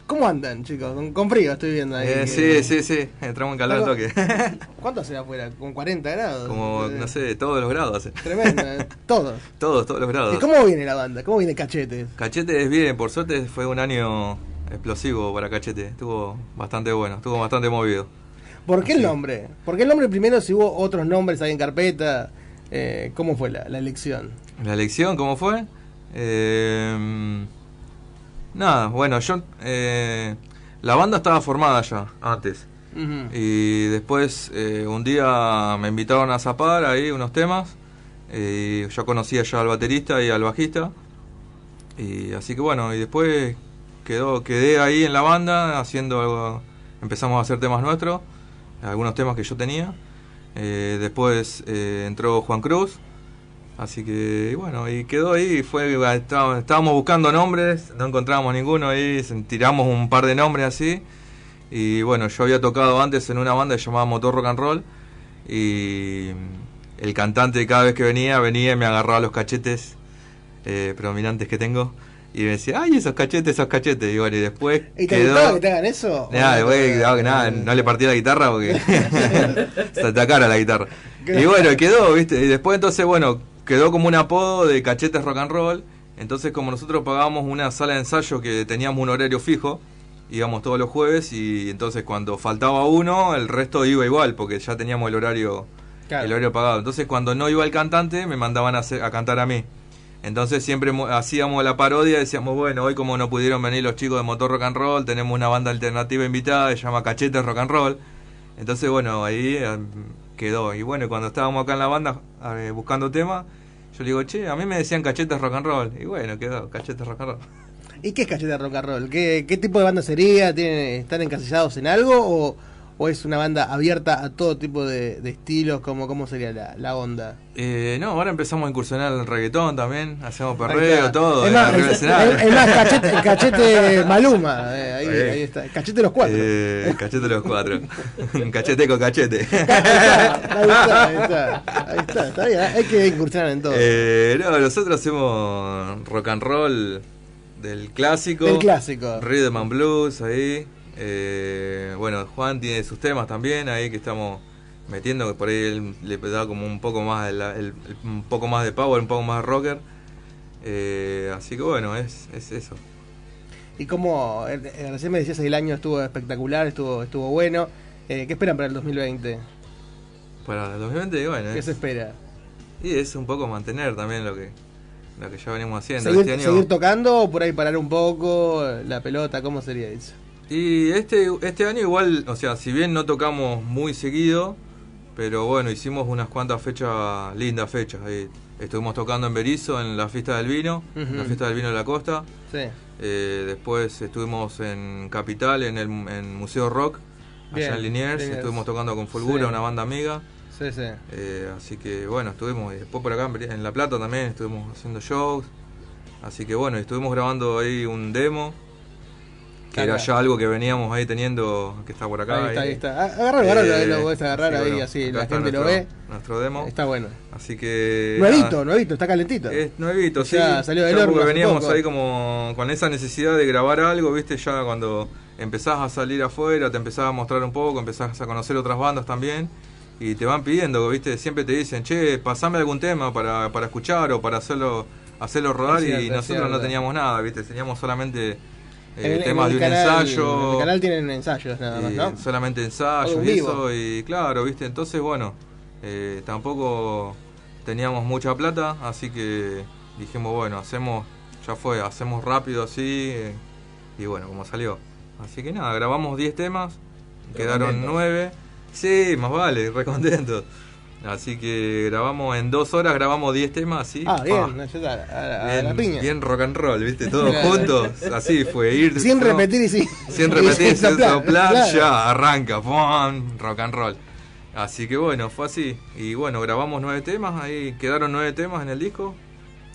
¿Cómo andan chicos? Con, con frío estoy viendo ahí. Eh, que- sí, sí, sí. Entramos en calor al toque. ¿Cuánto hace afuera? ¿Con 40 grados? Como, no sé, todos los grados hace. Tremendo, eh, todos. Todos, todos los grados. ¿Y cómo viene la banda? ¿Cómo viene Cachetes? Cachete es bien, por suerte fue un año explosivo para Cachete. Estuvo bastante bueno, estuvo bastante movido. ¿Por qué el nombre? ¿Por qué el nombre primero si hubo otros nombres ahí en carpeta? Eh, ¿Cómo fue la, la elección? ¿La elección cómo fue? Eh, nada, bueno, yo... eh, la banda estaba formada ya, antes. Y después eh, un día me invitaron a zapar ahí unos temas. Y yo conocía ya al baterista y al bajista. Y así que bueno, y después quedó, quedé ahí en la banda haciendo algo. Empezamos a hacer temas nuestros, algunos temas que yo tenía. Eh, después eh, entró Juan Cruz. Así que bueno, y quedó ahí. Fue, estábamos, estábamos buscando nombres, no encontrábamos ninguno ahí. Tiramos un par de nombres así. Y bueno, yo había tocado antes en una banda llamada Motor Rock and Roll. Y el cantante cada vez que venía, venía y me agarraba los cachetes eh, predominantes que tengo. Y me decía, ay, esos cachetes, esos cachetes. Y bueno, y después ¿Y te quedó... gustaba que te hagan eso? Nada, después, no, que nada, no le partí la guitarra porque se atacara la guitarra. Y bueno, quedó, ¿viste? Y después entonces, bueno, quedó como un apodo de cachetes rock and roll. Entonces, como nosotros pagábamos una sala de ensayo que teníamos un horario fijo, íbamos todos los jueves y entonces cuando faltaba uno, el resto iba igual porque ya teníamos el horario Claro. el horario pagado. Entonces, cuando no iba el cantante, me mandaban a, hacer- a cantar a mí. Entonces siempre mo- hacíamos la parodia, decíamos, bueno, hoy como no pudieron venir los chicos de Motor Rock and Roll, tenemos una banda alternativa invitada, se llama Cachetes Rock and Roll. Entonces, bueno, ahí eh, quedó. Y bueno, cuando estábamos acá en la banda eh, buscando temas, yo le digo, che, a mí me decían Cachetes Rock and Roll. Y bueno, quedó, Cachetes Rock and Roll. ¿Y qué es cachete rock and roll? ¿Qué, qué tipo de banda sería? ¿Tienen, ¿Están encasillados en algo o, o es una banda abierta a todo tipo de, de estilos? ¿Cómo, ¿Cómo sería la, la onda? Eh, no, ahora empezamos a incursionar en el reggaetón también, hacemos perreo, todo, Es más, es, es- más, cachete, cachete Maluma. eh, ahí, Eh. ahí está. Cachete los cuatro. Eh, cachete los cuatro. cachete con cachete. Ahí está, ahí está. Ahí está, está bien. Hay que incursionar en todo. Eh, no, nosotros hacemos rock and roll del clásico. Del clásico. Rhythm and Blues ahí. Eh, bueno, Juan tiene sus temas también ahí que estamos metiendo, que por ahí él le da como un poco más el- el- un poco más de power, un poco más de rocker. Eh, así que bueno, es, es eso. Y como eh, eh, recién me decías el año estuvo espectacular, estuvo estuvo bueno. Eh, ¿Qué esperan para el 2020? Para el 2020, bueno. ¿Qué es- se espera? Y es un poco mantener también lo que, lo que ya venimos haciendo. ¿Seguir, Este año- seguir tocando o por ahí parar un poco la pelota? ¿Cómo sería eso? Y este, este año igual, o sea, si bien no tocamos muy seguido, pero bueno, hicimos unas cuantas fechas, lindas fechas. Ahí estuvimos tocando en Berizo, en la fiesta del vino, Ujú. la fiesta del vino de la costa. Sí. Eh, después estuvimos en Capital, en el en Museo Rock, Bien, allá en Liniers. Liniers. Estuvimos tocando con Fulgura, Sí. una banda amiga. Sí, sí. Eh, así que bueno, estuvimos. Y después por acá en La Plata también estuvimos haciendo shows. Así que bueno, estuvimos grabando ahí un demo. Que era ya algo que veníamos ahí teniendo, que está por acá. Ahí está, ahí. ahí está. Ah, Agarralo, agarralo, ahí lo Eh, podés agarrar ahí, bueno, así la gente lo ve. Nuestro demo. Está bueno. Así que. Nuevito, nada. nuevito, está calentito. Es nuevito, sí. Ya salió del horno porque veníamos poco. ahí como con esa necesidad de grabar algo, viste, ya cuando empezás a salir afuera, te empezás a mostrar un poco, empezás a conocer otras bandas también. Y te van pidiendo, viste, siempre te dicen, che, pasame algún tema para, para escuchar o para hacerlo hacerlo rodar cierto, y nosotros no teníamos nada, viste, teníamos solamente eh, En el- en temas de un canal- ensayo. En el canal tienen ensayos nada más. Solamente ensayos y eso, y claro, viste, entonces bueno, eh, tampoco teníamos mucha plata, así que dijimos, bueno, hacemos, ya fue, hacemos rápido así, eh, y bueno, como salió. Así que nada, grabamos 10 temas, quedaron contentos. 9, sí, más vale, re contentos. Así que grabamos en dos horas, grabamos 10 temas, así. Ah, bien, está, a, la- a bien, la piña. bien rock and roll, viste, todos juntos, así fue, ir Sin no, repetir y sí. sin repetir, sin soplar, soplar, claro. ya arranca, ¡pum! rock and roll. Así que bueno, fue así. Y bueno, grabamos nueve temas, ahí quedaron nueve temas en el disco.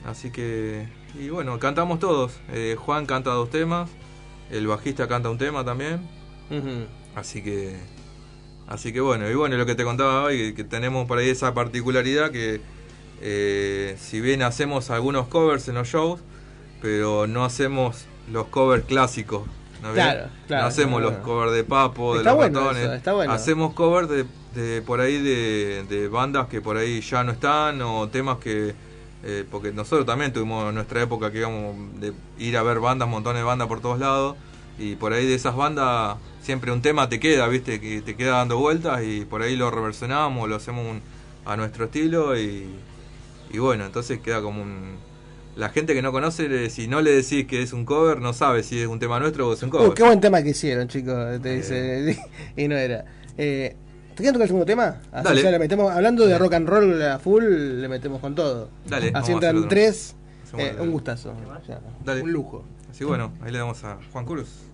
Así que, y bueno, cantamos todos. Eh, Juan canta dos temas, el bajista canta un tema también. Así que, así que bueno, y bueno, lo que te contaba hoy, que, tenemos por ahí esa particularidad que eh, si bien hacemos algunos covers en los shows, pero no hacemos los covers clásicos. ¿no? Claro, claro, no hacemos claro. los covers de Papo, de los bueno ratones. eso, está bueno. Hacemos covers de, de por ahí de, de bandas que por ahí ya no están o temas que eh, porque nosotros también tuvimos nuestra época que íbamos de ir a ver bandas, montones de bandas por todos lados y por ahí de esas bandas siempre un tema te queda, viste, que te queda dando vueltas y por ahí lo reversionamos, lo hacemos un- a nuestro estilo y, y bueno, entonces queda como un... La gente que no conoce, si no le decís que es un cover, no sabe si es un tema nuestro o es un cover. Uh, qué buen tema que hicieron, chicos. Te dice. y no era. Eh, ¿Te quieren tocar el segundo tema? Así Dale. ya le metemos, hablando de rock and roll a full, le metemos con todo. Dale, Así entran tres. Eh, un gustazo. Ya, Dale. Un lujo. Así bueno, ahí le damos a Juan Cruz.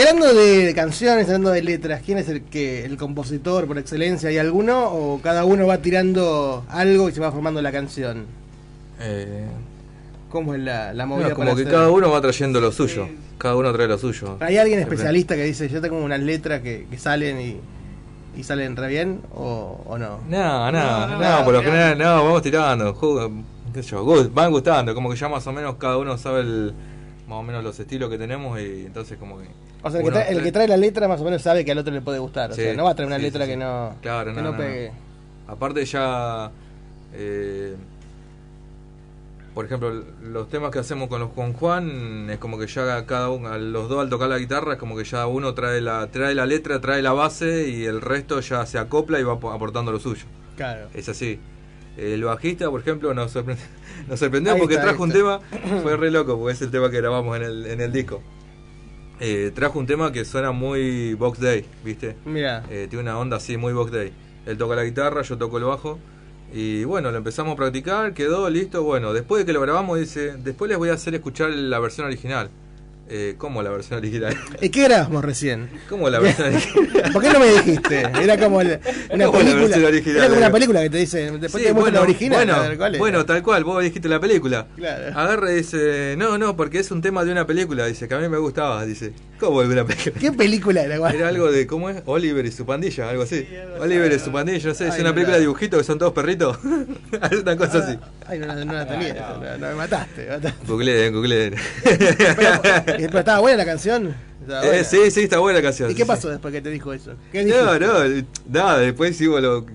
Y hablando de canciones, hablando de letras, ¿quién es el que el compositor por excelencia? ¿Hay alguno o cada uno va tirando algo y se va formando la canción? Eh, ¿Cómo es la, la no, movida como para que hacer? cada uno va trayendo lo suyo. Cada uno trae lo suyo. ¿Hay alguien especialista que dice, yo tengo unas letras que, que salen y, y salen re bien o, o no? No, no, no, por lo general, no, vamos tirando, jugo- qué sé yo, van gustando, como que ya más o menos cada uno sabe el, más o menos los estilos que tenemos y entonces como que... O sea, el que, trae, el que trae la letra más o menos sabe que al otro le puede gustar. O sea, no va a traer una sí, letra sí, que no, Claro, que no, no pegue. no. Aparte ya, eh, por ejemplo, los temas que hacemos con los con Juan es como que ya cada uno, a los dos al tocar la guitarra es como que ya uno trae la trae la letra, trae la base y el resto ya se acopla y va apo- aportando lo suyo. Claro. Es así. El bajista, por ejemplo, nos, sorprendió, nos sorprendió porque está, trajo un tema, fue re loco, porque es el tema que grabamos en el, en el disco. Eh, trajo un tema que suena muy Box Day, ¿viste? Mira. Eh, tiene una onda así, muy Box Day. Él toca la guitarra, yo toco el bajo. Y bueno, lo empezamos a practicar, quedó listo. Bueno, después de que lo grabamos, dice: Después les voy a hacer escuchar la versión original. Eh, ¿Cómo la versión original? ¿Y qué grabamos recién? ¿Cómo la versión original? ¿Por qué no me dijiste? Era como el- una ¿Cómo la película. versión original? Era como una película que te dice, después Sí, te muestra la bueno, original. Bueno, ¿cuál es? bueno, tal cual, vos dijiste la película. Claro. Agarra y dice, no, no, porque es un tema de una película, dice, que a mí me gustaba, dice. ¿Cómo de una película? ¿Qué película era? igual? Era algo de, ¿cómo es? Oliver y su pandilla, algo así. Oliver y su pandilla, no sé, es una película la- de dibujitos que son todos perritos. una cosa así. Ay, no, la- no la tenía. esa, no, no, me mataste. mataste. Googleen, googleen. Pero, pero estaba buena la canción. Eh, sí, sí, está buena la canción. ¿Y qué sí, pasó después que te dijo eso? ¿Qué sí. dijiste? No, no, nada, después hicimos lo...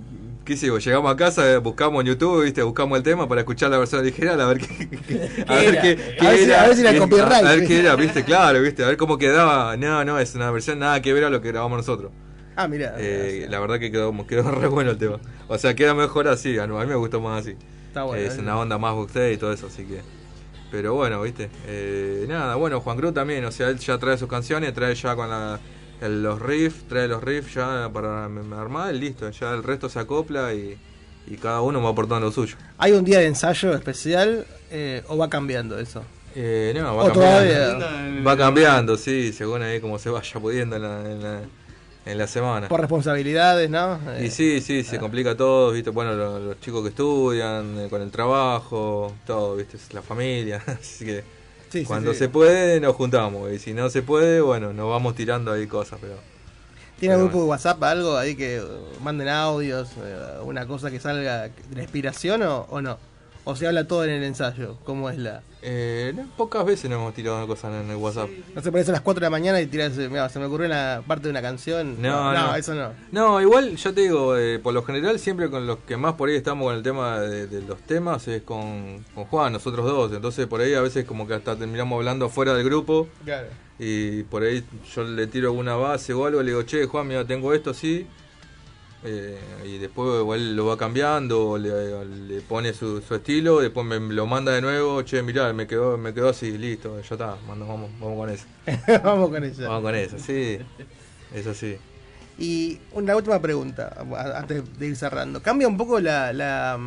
¿Qué hicimos? Llegamos a casa, buscamos en YouTube, ¿viste? buscamos el tema para escuchar la versión original, a ver qué, a ver qué, A ver si- era. a ver si era y- copyright, A ver qué era, ¿viste? Claro, ¿viste? A ver cómo quedaba. No, no, es una versión nada que ver a lo que grabamos nosotros. Ah, mira. Eh, la verdad que quedó, quedó re bueno el tema. O sea, queda mejor así, a mí me gustó más así. Está bueno, es eh. una onda más boxeo y todo eso, así que... Pero bueno, viste. Eh, nada, bueno, Juan Cruz también, o sea, él ya trae sus canciones, trae ya con la, el- los riffs, trae los riffs ya para armar y listo. Ya el resto se acopla y, y cada uno va aportando lo suyo. ¿Hay un día de ensayo especial eh, o va cambiando eso? Eh, no, va O cambiando. todavía- Va cambiando, sí, según ahí como se vaya pudiendo en la, en la, en la semana. Por responsabilidades, ¿no? Y Eh, sí, sí, se complica todo, ¿viste? Bueno, lo- los, chicos que estudian, eh, con el trabajo, todo, ¿viste? Es la familia. Así que Sí, cuando sí. se puede nos juntamos y si no se puede, bueno, nos vamos tirando ahí cosas, pero... ¿Tiene un grupo de WhatsApp algo ahí que uh, manden audios, eh, una cosa que salga de la inspiración o, o no? ¿O se habla todo en el ensayo? ¿Cómo es la...? Eh, pocas veces nos hemos tirado cosas en el WhatsApp. No se parece a las 4 de la mañana y tiras, eh, mira, se me ocurrió una parte de una canción. No, no, eso no. No, igual, ya te digo, eh, por lo general siempre con los que más por ahí estamos con el tema de, de los temas es con, con Juan, nosotros dos. Entonces por ahí a veces como que hasta terminamos hablando fuera del grupo Claro. y por ahí yo le tiro alguna base o algo, le digo, che, Juan, mira, tengo esto, sí. Eh, y después igual lo va cambiando, le, le pone su, su estilo, después me lo manda de nuevo, che, mirá, me quedó, me quedó así, listo, ya está, mando, vamos, vamos con eso. Vamos con eso. Vamos con eso, sí, eso sí. Y una última pregunta, a- antes de ir cerrando. ¿Cambia un poco la, la,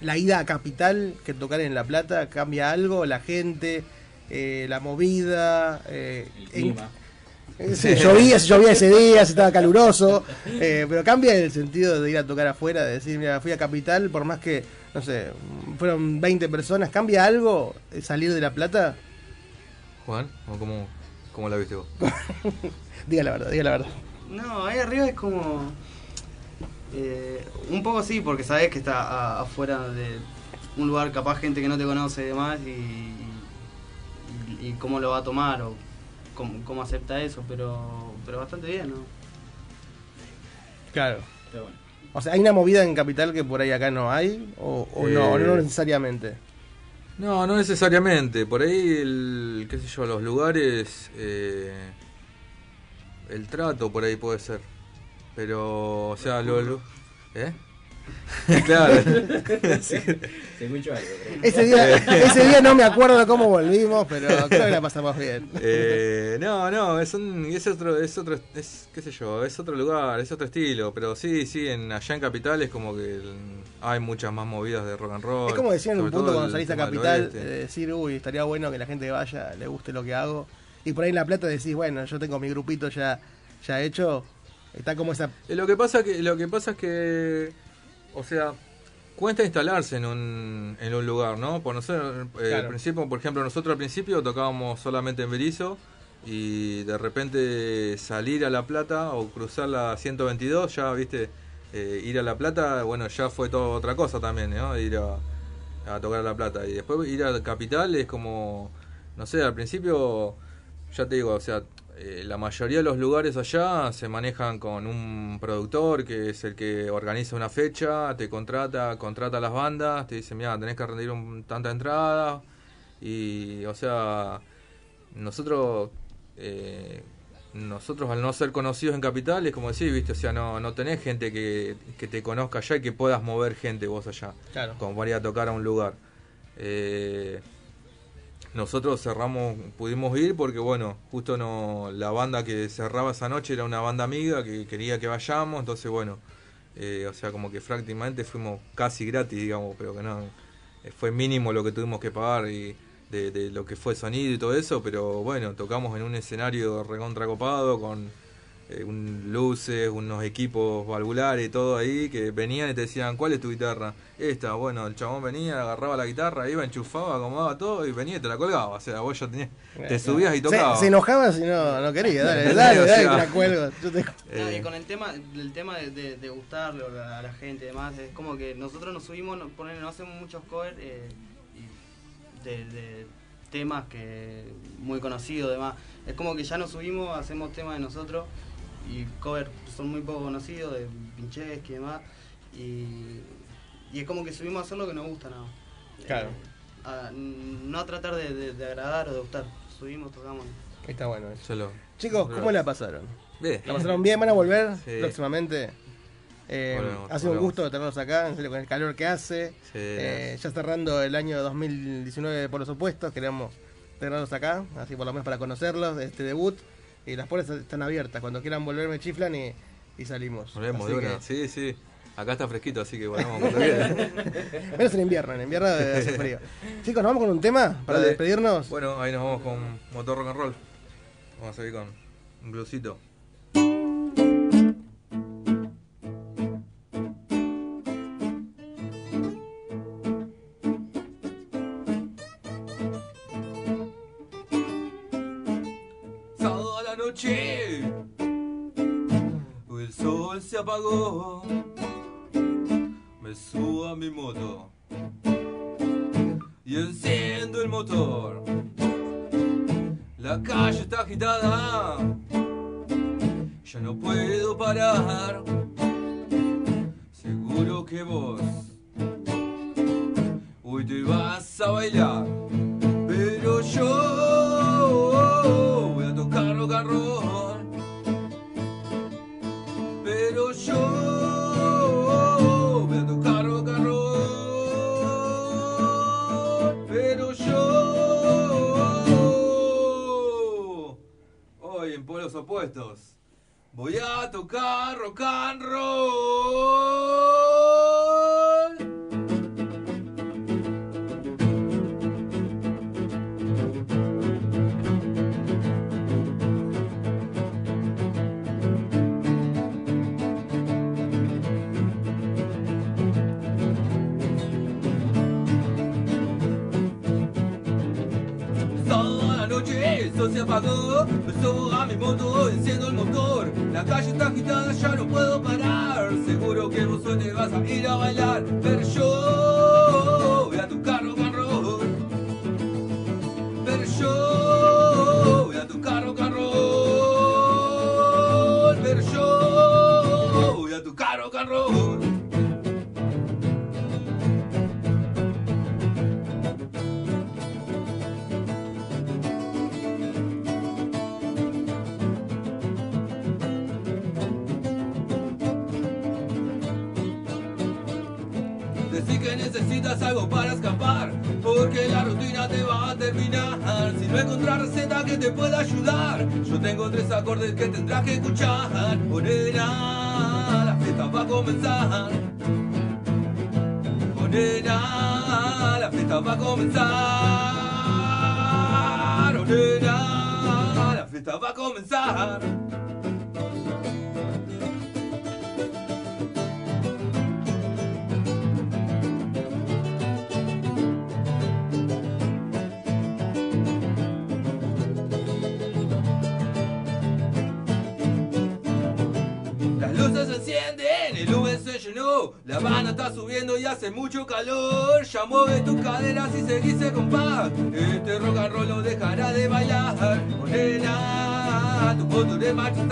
la ida a Capital que tocar en La Plata? ¿Cambia algo? ¿La gente? eh, ¿La movida? Eh, en- Eh, sí, llovía, llovía ese día, se estaba caluroso, eh, pero cambia el sentido de ir a tocar afuera, de decir, mira, fui a Capital, por más que, no sé, fueron 20 personas, ¿cambia algo eh, salir de La Plata? Juan, ¿o cómo, cómo la viste vos? Diga la verdad, diga la verdad. No, ahí arriba es como. eh, un poco sí, porque sabes que está a- afuera de un lugar capaz gente que no te conoce y demás, y, y, y cómo lo va a tomar o cómo, cómo acepta eso, pero, pero bastante bien, ¿no? Claro. O sea, ¿hay una movida en Capital que por ahí acá no hay? ¿O, o no, o no Eh, necesariamente? No, no necesariamente. Por ahí, el, qué sé yo, los lugares, eh, el trato por ahí puede ser. Pero, o sea, lo... lo- ¿Eh? claro. Sí. Se escuchó algo. creo. Ese día, ese día no me acuerdo cómo volvimos, pero creo que la pasamos bien. Eh, no, no, es un, es otro, es otro, es, qué sé yo, es otro lugar, es otro estilo, pero sí, sí, en, allá en Capital es como que el- hay muchas más movidas de rock and roll. Es como decía en un punto cuando salís a Capital, eh, decir, uy, estaría bueno que la gente vaya le guste lo que hago. Y por ahí en La Plata decís, bueno, yo tengo mi grupito ya, ya hecho. Está como esa... Eh, Lo que pasa que lo que pasa es que o sea, cuesta instalarse en un, en un lugar, ¿no? Por nosotros, eh, Claro. al principio, por ejemplo, nosotros al principio tocábamos solamente en Berizo y de repente salir a La Plata o cruzar la 122, ya, viste, eh, ir a La Plata, bueno, ya fue todo otra cosa también, ¿no? Ir a, a tocar a La Plata. Y después ir a Capital es como, no sé, al principio, ya te digo, o sea, eh, la mayoría de los lugares allá se manejan con un productor que es el que organiza una fecha, te contrata, contrata a las bandas, te dice, mira, tenés que rendir un, tanta entrada. Y, o sea, nosotros, eh, nosotros al no ser conocidos en Capital, es como decir, viste, o sea, no, no tenés gente que, que te conozca allá y que puedas mover gente vos allá. Claro. Como para ir a tocar a un lugar. Eh, nosotros cerramos, pudimos ir porque bueno, justo no, la banda que cerraba esa noche era una banda amiga que quería que vayamos, entonces bueno, eh, o sea como que prácticamente fuimos casi gratis, digamos, pero que no, eh, fue mínimo lo que tuvimos que pagar y de, de lo que fue sonido y todo eso, pero bueno, tocamos en un escenario recontra copado con eh, un, luces, unos equipos valvulares y todo ahí que venían y te decían, ¿cuál es tu guitarra? Esta, bueno, el chabón venía, agarraba la guitarra, iba, enchufaba, acomodaba todo y venía y te la colgaba, o sea, vos ya tenías, te subías y Se, tocabas. se enojaba si no, no quería, dale, dale, o dale, sea, te la cuelgo. Yo te- No, Eh. y con el tema, el tema de, de- de gustarle a la gente y demás, es como que nosotros nos subimos, no, no hacemos muchos covers eh, de, de temas que muy conocidos demás. Es como que ya nos subimos, hacemos temas de nosotros y covers son muy poco conocidos, de Pincheski y demás. Y, y es como que subimos a hacer lo que nos gusta nada. Claro. Eh, a- no a tratar de, de- de agradar o de gustar. Subimos, tocamos. Está bueno eso. Se lo- Chicos, ¿cómo la pasaron? Bien. ¿La pasaron bien? ¿Van a volver Sí. próximamente? Eh, Volvemos, ha sido un gusto tenerlos acá, en serio, con el calor que hace. Sí, Eh, ya cerrando el año 2019 por los opuestos, queremos tenerlos acá, así por lo menos para conocerlos, de este debut. Y las puertas están abiertas, cuando quieran volver me chiflan y, y salimos. Volvemos de una, que sí, sí. Acá está fresquito, así que bueno, vamos quiera. Menos en invierno, en invierno hace frío. Chicos, ¿nos vamos con un tema para Dale. despedirnos? Bueno, ahí nos vamos con motor rock and roll. Vamos a seguir con un bluesito. Me subo a mi moto y enciendo el motor. La calle está agitada, acordes que caderas y seguís con paz. Este rock and roll lo dejará de bailar. Morena, tu moto de marcha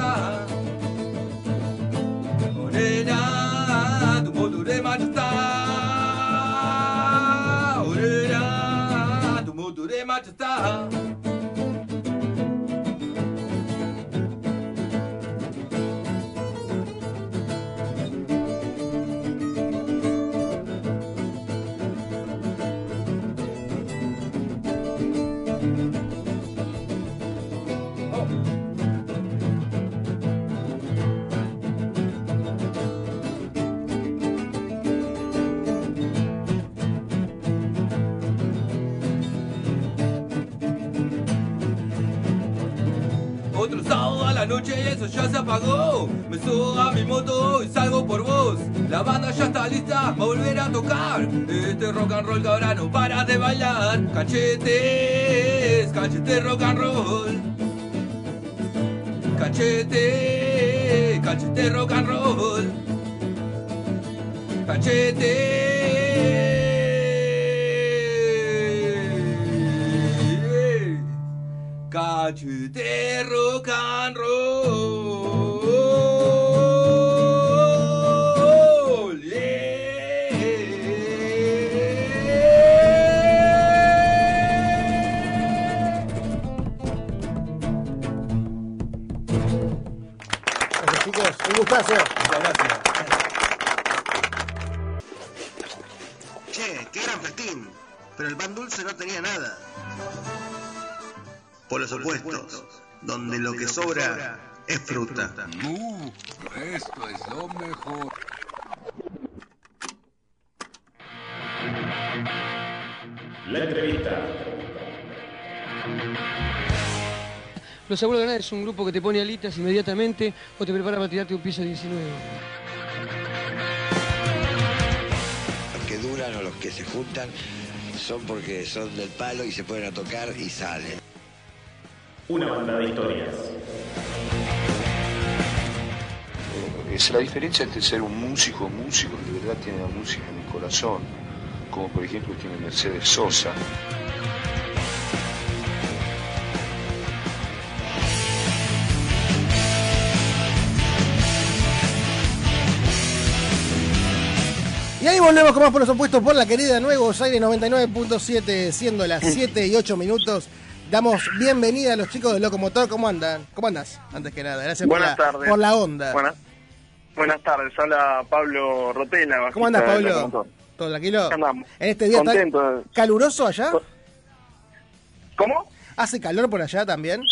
apagó. Me subo a mi moto y salgo por vos. La banda ya está lista, va a volver a tocar. Este rock and roll que ahora no para de bailar. Cachetes, cachete rock and roll. Cachete, cachete rock and roll. Cachete. Los Abuelos de la Nada es un grupo que te pone alitas inmediatamente o te prepara para tirarte un piso 19. Los que duran o los que se juntan son porque son del palo y se ponen a tocar y salen. Una banda de historias. Es la diferencia entre ser un músico, músico que de verdad tiene la música en el corazón, como por ejemplo tiene Mercedes Sosa. Y ahí volvemos con más por los opuestos por la querida Nuevos Aires 99.7, siendo las 7 y 8 minutos. Damos bienvenida a los chicos de Locomotor. ¿Cómo andan? ¿Cómo andas? Antes que nada, gracias por Buenas la, tardes. por la onda. Buenas, buenas tardes, habla Pablo Rotela. ¿Cómo andas, Pablo? ¿Todo tranquilo? Andamos. En este día Contento. está caluroso allá. ¿Cómo? ¿Hace calor por allá también?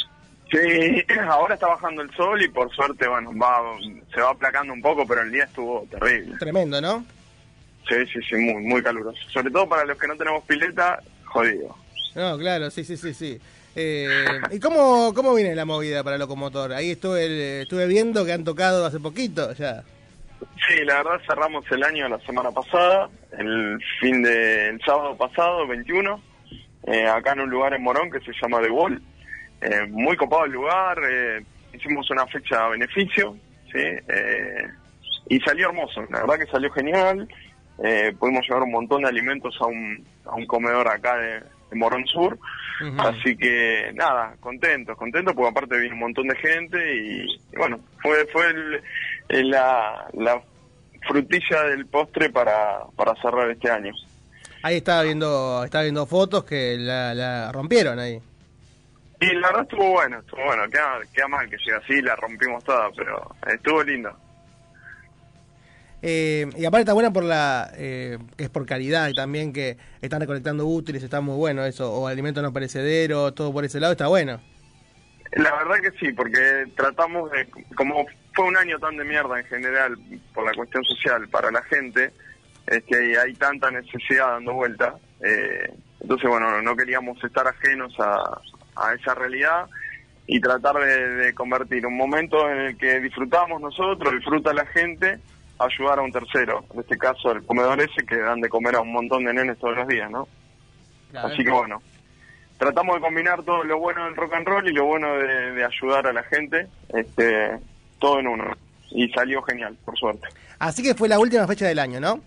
Sí, ahora está bajando el sol y por suerte, bueno, va, se va aplacando un poco, pero el día estuvo terrible. Tremendo, ¿no? Sí, sí, sí, muy, muy caluroso. Sobre todo para los que no tenemos pileta, jodido. No, claro, sí, sí, sí, sí. Eh, ¿Y cómo, cómo viene la movida para Locomotor? Ahí estuve, estuve viendo que han tocado hace poquito ya. Sí, la verdad cerramos el año la semana pasada, el fin de el sábado pasado, 21, eh, acá en un lugar en Morón que se llama The Wall. Eh, muy copado el lugar, eh, hicimos una fecha a beneficio, ¿sí? Eh, y salió hermoso, la verdad que salió genial. Eh, pudimos llevar un montón de alimentos a un, a un comedor acá de, de Morón Sur. Así que nada, contentos, contentos, porque aparte vino un montón de gente y, y bueno, fue fue el- el- la, la frutilla del postre para, para cerrar este año. Ahí estaba viendo, estaba viendo fotos que la, la rompieron ahí. Y la verdad estuvo bueno, estuvo bueno, queda, queda mal que llegue así, la rompimos toda, pero estuvo lindo. Eh, y aparte está buena por la eh, que es por calidad y también que están recolectando útiles, está muy bueno eso, o alimentos no perecederos, todo por ese lado está bueno. La verdad que sí, porque tratamos de, como fue un año tan de mierda en general por la cuestión social para la gente, es que hay, tanta necesidad dando vuelta, eh, entonces bueno, no queríamos estar ajenos a, a esa realidad y tratar de, de convertir un momento en el que disfrutamos nosotros, disfruta la gente, ayudar a un tercero, en este caso el comedor ese que dan de comer a un montón de nenes todos los días, ¿no? Así que bueno, tratamos de combinar todo lo bueno del rock and roll y lo bueno de, de ayudar a la gente, este, todo en uno. Y salió genial, por suerte. Así que fue la última fecha del año, ¿no?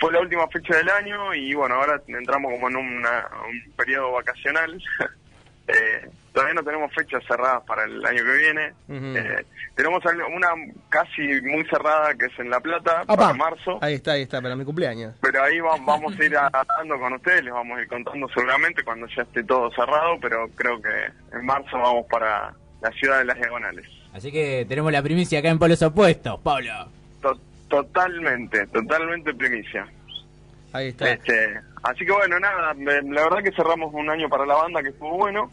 Fue la última fecha del año y bueno, ahora entramos como en una- un periodo vacacional. Eh, todavía no tenemos fechas cerradas para el año que viene. Eh, tenemos una casi muy cerrada que es en La Plata, Opa, para marzo. Ahí está, ahí está, para mi cumpleaños. Pero ahí va- vamos a ir hablando con ustedes, les vamos a ir contando seguramente cuando ya esté todo cerrado, pero creo que en marzo vamos para la ciudad de las diagonales. Así que tenemos la primicia acá en Polos Opuestos, Pablo. To- totalmente, totalmente primicia. Ahí está. Este, así que bueno, nada, la verdad que cerramos un año para la banda que estuvo bueno.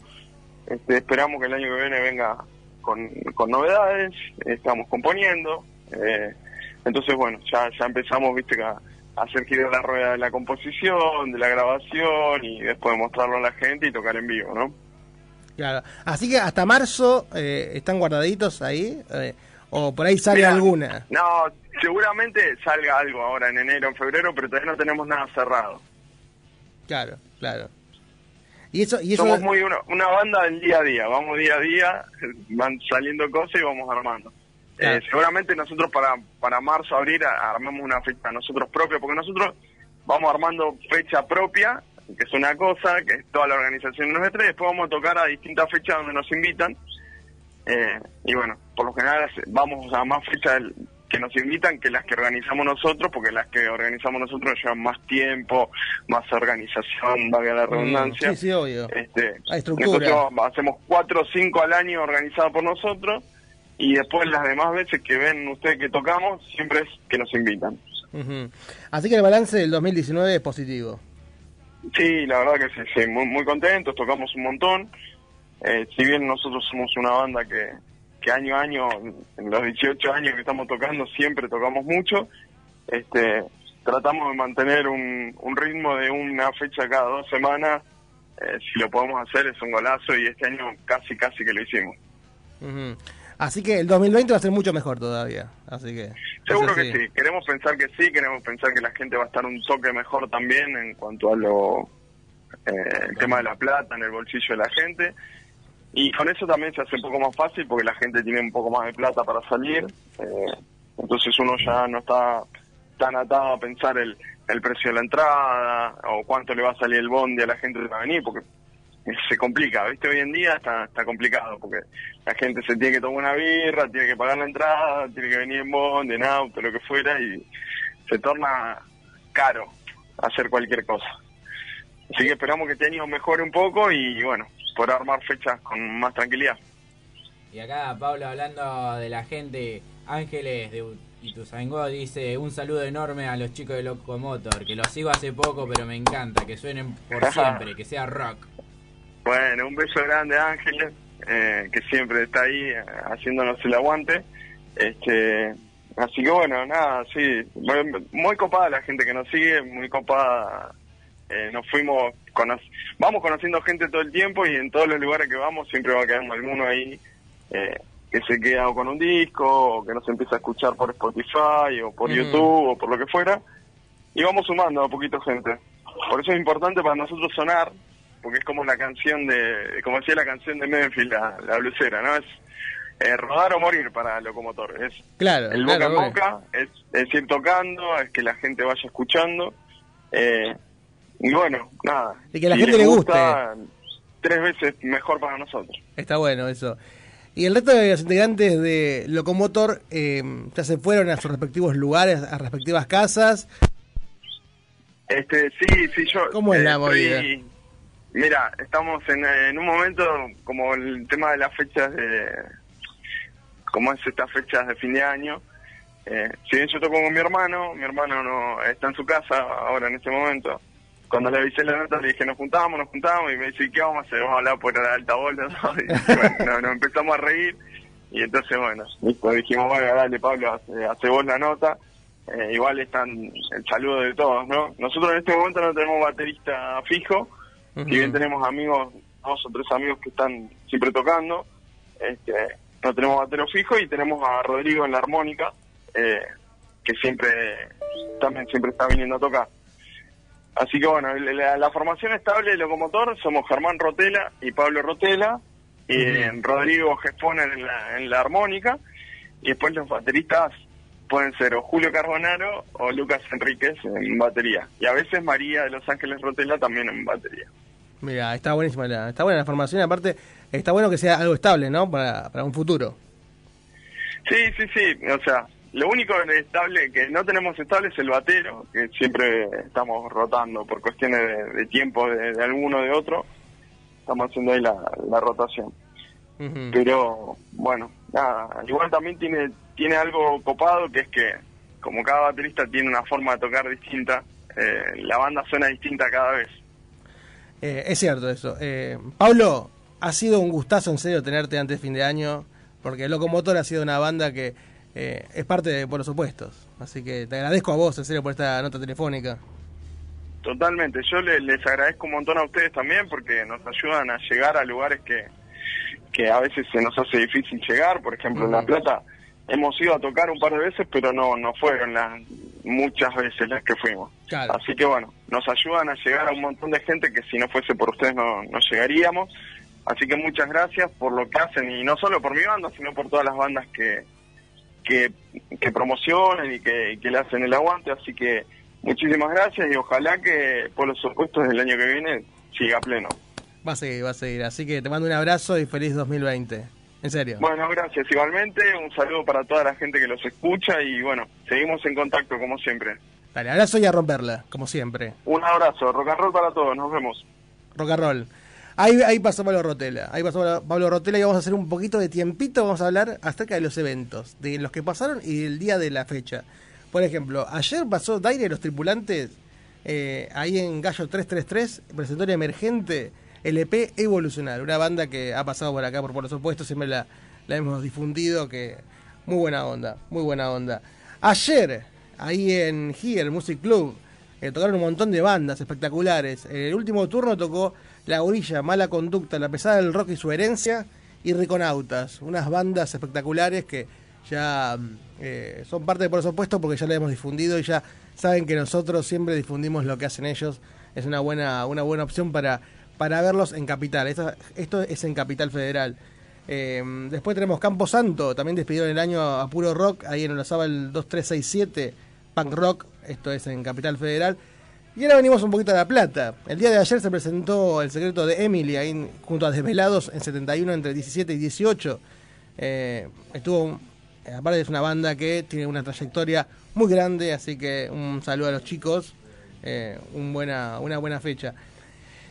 Este, esperamos que el año que viene venga con, con novedades, estamos componiendo. eh, entonces bueno, ya, ya empezamos, viste, a, a hacer girar la rueda de la composición, de la grabación y después de mostrarlo a la gente y tocar en vivo, ¿no? Claro. Así que hasta marzo eh, están guardaditos ahí, eh, o por ahí sale alguna. No, seguramente salga algo ahora en enero, en febrero, pero todavía no tenemos nada cerrado. Claro, claro. Y eso, y eso Somos muy una, una banda del día a día, vamos día a día, van saliendo cosas y vamos armando. Claro. Eh, seguramente nosotros para, para marzo, abril armamos una fecha nosotros propia, porque nosotros vamos armando fecha propia, que es una cosa, que es toda la organización nuestra, y después vamos a tocar a distintas fechas donde nos invitan. Eh, y bueno, por lo general vamos a más fechas del- que nos invitan que las que organizamos nosotros, porque las que organizamos nosotros llevan más tiempo, más organización, valga la redundancia. Mm, Sí, sí, obvio. Este, Hay estructura. nosotros hacemos cuatro o cinco al año organizadas por nosotros y después las demás veces que ven ustedes que tocamos siempre es que nos invitan. Así que el balance del 2019 es positivo. Sí, la verdad que sí, sí, muy, muy contentos, tocamos un montón. Eh, si bien nosotros somos una banda que, que año a año, en los 18 años que estamos tocando, siempre tocamos mucho, este tratamos de mantener un, un ritmo de una fecha cada dos semanas. Eh, si lo podemos hacer es un golazo y este año casi, casi que lo hicimos. Ujú. Así que el 2020 va a ser mucho mejor todavía. Así que. Seguro que sí, queremos pensar que sí, queremos pensar que la gente va a estar un toque mejor también en cuanto a lo eh, el tema de la plata en el bolsillo de la gente. Y con eso también se hace un poco más fácil porque la gente tiene un poco más de plata para salir. eh, entonces uno ya no está tan atado a pensar el, el precio de la entrada o cuánto le va a salir el bondi a la gente que va a venir, porque se complica, ¿viste? Hoy en día está, está complicado porque la gente se tiene que tomar una birra, tiene que pagar la entrada, tiene que venir en bondi, en auto, lo que fuera, y se torna caro hacer cualquier cosa. Así que esperamos que este año mejore un poco y bueno, poder armar fechas con más tranquilidad. Y acá Pablo hablando de la gente, Ángeles de Ituzaingó dice un saludo enorme a los chicos de Locomotor, que los sigo hace poco pero me encanta, que suenen por siempre, que sea rock. Bueno, un beso grande a Ángeles, eh, que siempre está ahí eh, haciéndonos el aguante. Este, así que bueno, nada, sí, muy, muy copada la gente que nos sigue, muy copada. Eh, nos fuimos, cono- vamos conociendo gente todo el tiempo y en todos los lugares que vamos siempre va quedando alguno ahí eh, que se queda o con un disco o que nos empieza a escuchar por Spotify o por Ujú. YouTube o por lo que fuera y vamos sumando a poquito gente. Por eso es importante para nosotros sonar, porque es como la canción de, como decía la canción de Memphis, la, la blusera, ¿no? Es eh, rodar o morir para Locomotor. Es Claro, el claro, boca en obvio. boca, es, es ir tocando, es que la gente vaya escuchando. Eh, y bueno, nada. Y que la si gente le gusta, Tres veces mejor para nosotros. Está bueno eso. Y el resto de los integrantes de Locomotor eh, ya se fueron a sus respectivos lugares, a respectivas casas. Este, sí, sí, yo. ¿Cómo es eh, la estoy- movida? Mira, estamos en, en un momento como el tema de las fechas de. Como es estas fechas de fin de año. Eh, si bien yo toco con mi hermano, mi hermano no está en su casa ahora en este momento. Cuando le avisé la nota le dije nos juntamos, nos juntamos y me dice ¿qué vamos a hacer? Vamos a hablar por el altavoz dos. Y bueno, no- nos empezamos a reír y entonces bueno, listo, dijimos bueno dale Pablo, hace, hace vos la nota. Eh, igual están el saludo de todos, ¿no? Nosotros en este momento no tenemos baterista fijo, si bien tenemos amigos, dos o tres amigos que están siempre tocando, este, no tenemos batero fijo y tenemos a Rodrigo en la armónica, eh, que siempre también siempre está viniendo a tocar. Así que bueno, la, la formación estable de Locomotor somos Germán Rotela y Pablo Rotela, y eh, Rodrigo Gespone en la, en la armónica, y después los bateristas pueden ser o Julio Carbonaro o Lucas Enríquez en batería. Y a veces María de Los Ángeles Rotela también en batería. Mira, está buenísima la, está buena la formación. Aparte, está bueno que sea algo estable, ¿no? Para, para un futuro. Sí, sí, sí. O sea, lo único estable que no tenemos estable es el batero, que siempre estamos rotando por cuestiones de, de tiempo de, de alguno de otro. Estamos haciendo ahí la, la rotación. Pero bueno, nada, igual también tiene tiene algo copado que es que como cada baterista tiene una forma de tocar distinta, eh, la banda suena distinta cada vez. Eh, es cierto eso. Eh, Pablo, ha sido un gustazo en serio tenerte antes de fin de año, porque Locomotor ha sido una banda que eh, es parte de Por los Opuestos. Así que te agradezco a vos, en serio, por esta nota telefónica. Totalmente, yo le- les agradezco un montón a ustedes también porque nos ayudan a llegar a lugares que, que a veces se nos hace difícil llegar, por ejemplo en La Plata hemos ido a tocar un par de veces pero no, no fueron las muchas veces las que fuimos. Así que bueno, nos ayudan a llegar a un montón de gente que si no fuese por ustedes no, no llegaríamos. Así que muchas gracias por lo que hacen y no solo por mi banda, sino por todas las bandas que, que, que promocionan y que, y que le hacen el aguante. Así que muchísimas gracias y ojalá que por los opuestos del año que viene siga pleno. Va a seguir, va a seguir. Así que te mando un abrazo y feliz 2020. En serio. Bueno, gracias igualmente. Un saludo para toda la gente que los escucha y bueno, seguimos en contacto como siempre. Dale, abrazo y a romperla, como siempre. Un abrazo, rock and roll para todos, nos vemos. Rock and roll. Ahí, pasó Pablo Rotela. Ahí pasó Pablo- Rotela y vamos a hacer un poquito de tiempito. Vamos a hablar acerca de los eventos, de los que pasaron y del día de la fecha. Por ejemplo, ayer pasó Daire los tripulantes eh, ahí en Gallo 333, presentatoria emergente, LP Evolucionar, una banda que ha pasado por acá por, por los opuestos, siempre la, la hemos difundido, que muy buena onda, muy buena onda. Ayer, ahí en Here Music Club. Eh, tocaron un montón de bandas espectaculares. En el último turno tocó La Gorilla, Mala Conducta, La Pesada del Rock y su herencia y Riconautas. Unas bandas espectaculares que ya mm, eh, son parte de Por supuesto porque ya le hemos difundido y ya saben que nosotros siempre difundimos lo que hacen ellos. Es una buena, una buena opción para, para verlos en Capital. Esto, esto es en Capital Federal. Eh, después tenemos Campo Santo, también despidieron el año a puro rock, ahí en el 2367, Punk Rock, esto es en Capital Federal. Y ahora venimos un poquito a La Plata. El día de ayer se presentó El secreto de Emily, ahí junto a Desvelados, en 71 entre 17 y 18. Eh, estuvo, aparte es una banda que tiene una trayectoria muy grande, así que un saludo a los chicos, eh, una buena fecha.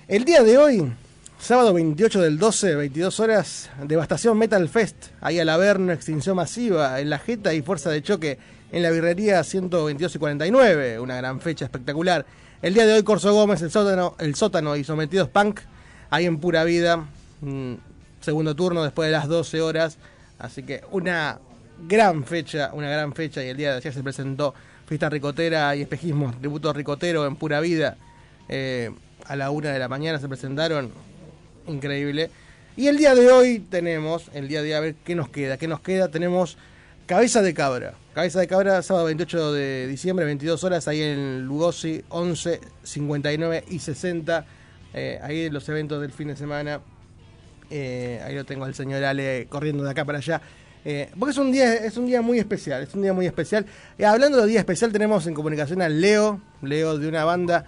El día de hoy, sábado 28 del 12, 22 horas, Devastación Metal Fest, ahí al Averno, Extinción Masiva, en la Jeta y Fuerza de Choque, en la birrería 122 y 49, una gran fecha espectacular. El día de hoy, Corso Gómez, el sótano, el sótano y Sometidos Punk, ahí en Pura Vida, mm, segundo turno después de las 12 horas, así que una gran fecha, una gran fecha, y el día de ayer se presentó Fiesta Ricotera y Espejismo, tributo ricotero en Pura Vida, eh, a la una de la mañana se presentaron, increíble. Y el día de hoy tenemos, el día de hoy, a ver qué nos queda, qué nos queda, tenemos Cabeza de Cabra. Cabeza de Cabra, sábado 28 de diciembre, 22 horas, ahí en Lugosi, 11, 59 y 60. eh, ahí en los eventos del fin de semana. Eh, ahí lo tengo al señor Ale corriendo de acá para allá. Eh, porque es un día es un día muy especial, es un día muy especial. Hablando de día especial, tenemos en comunicación a Leo, Leo de una banda,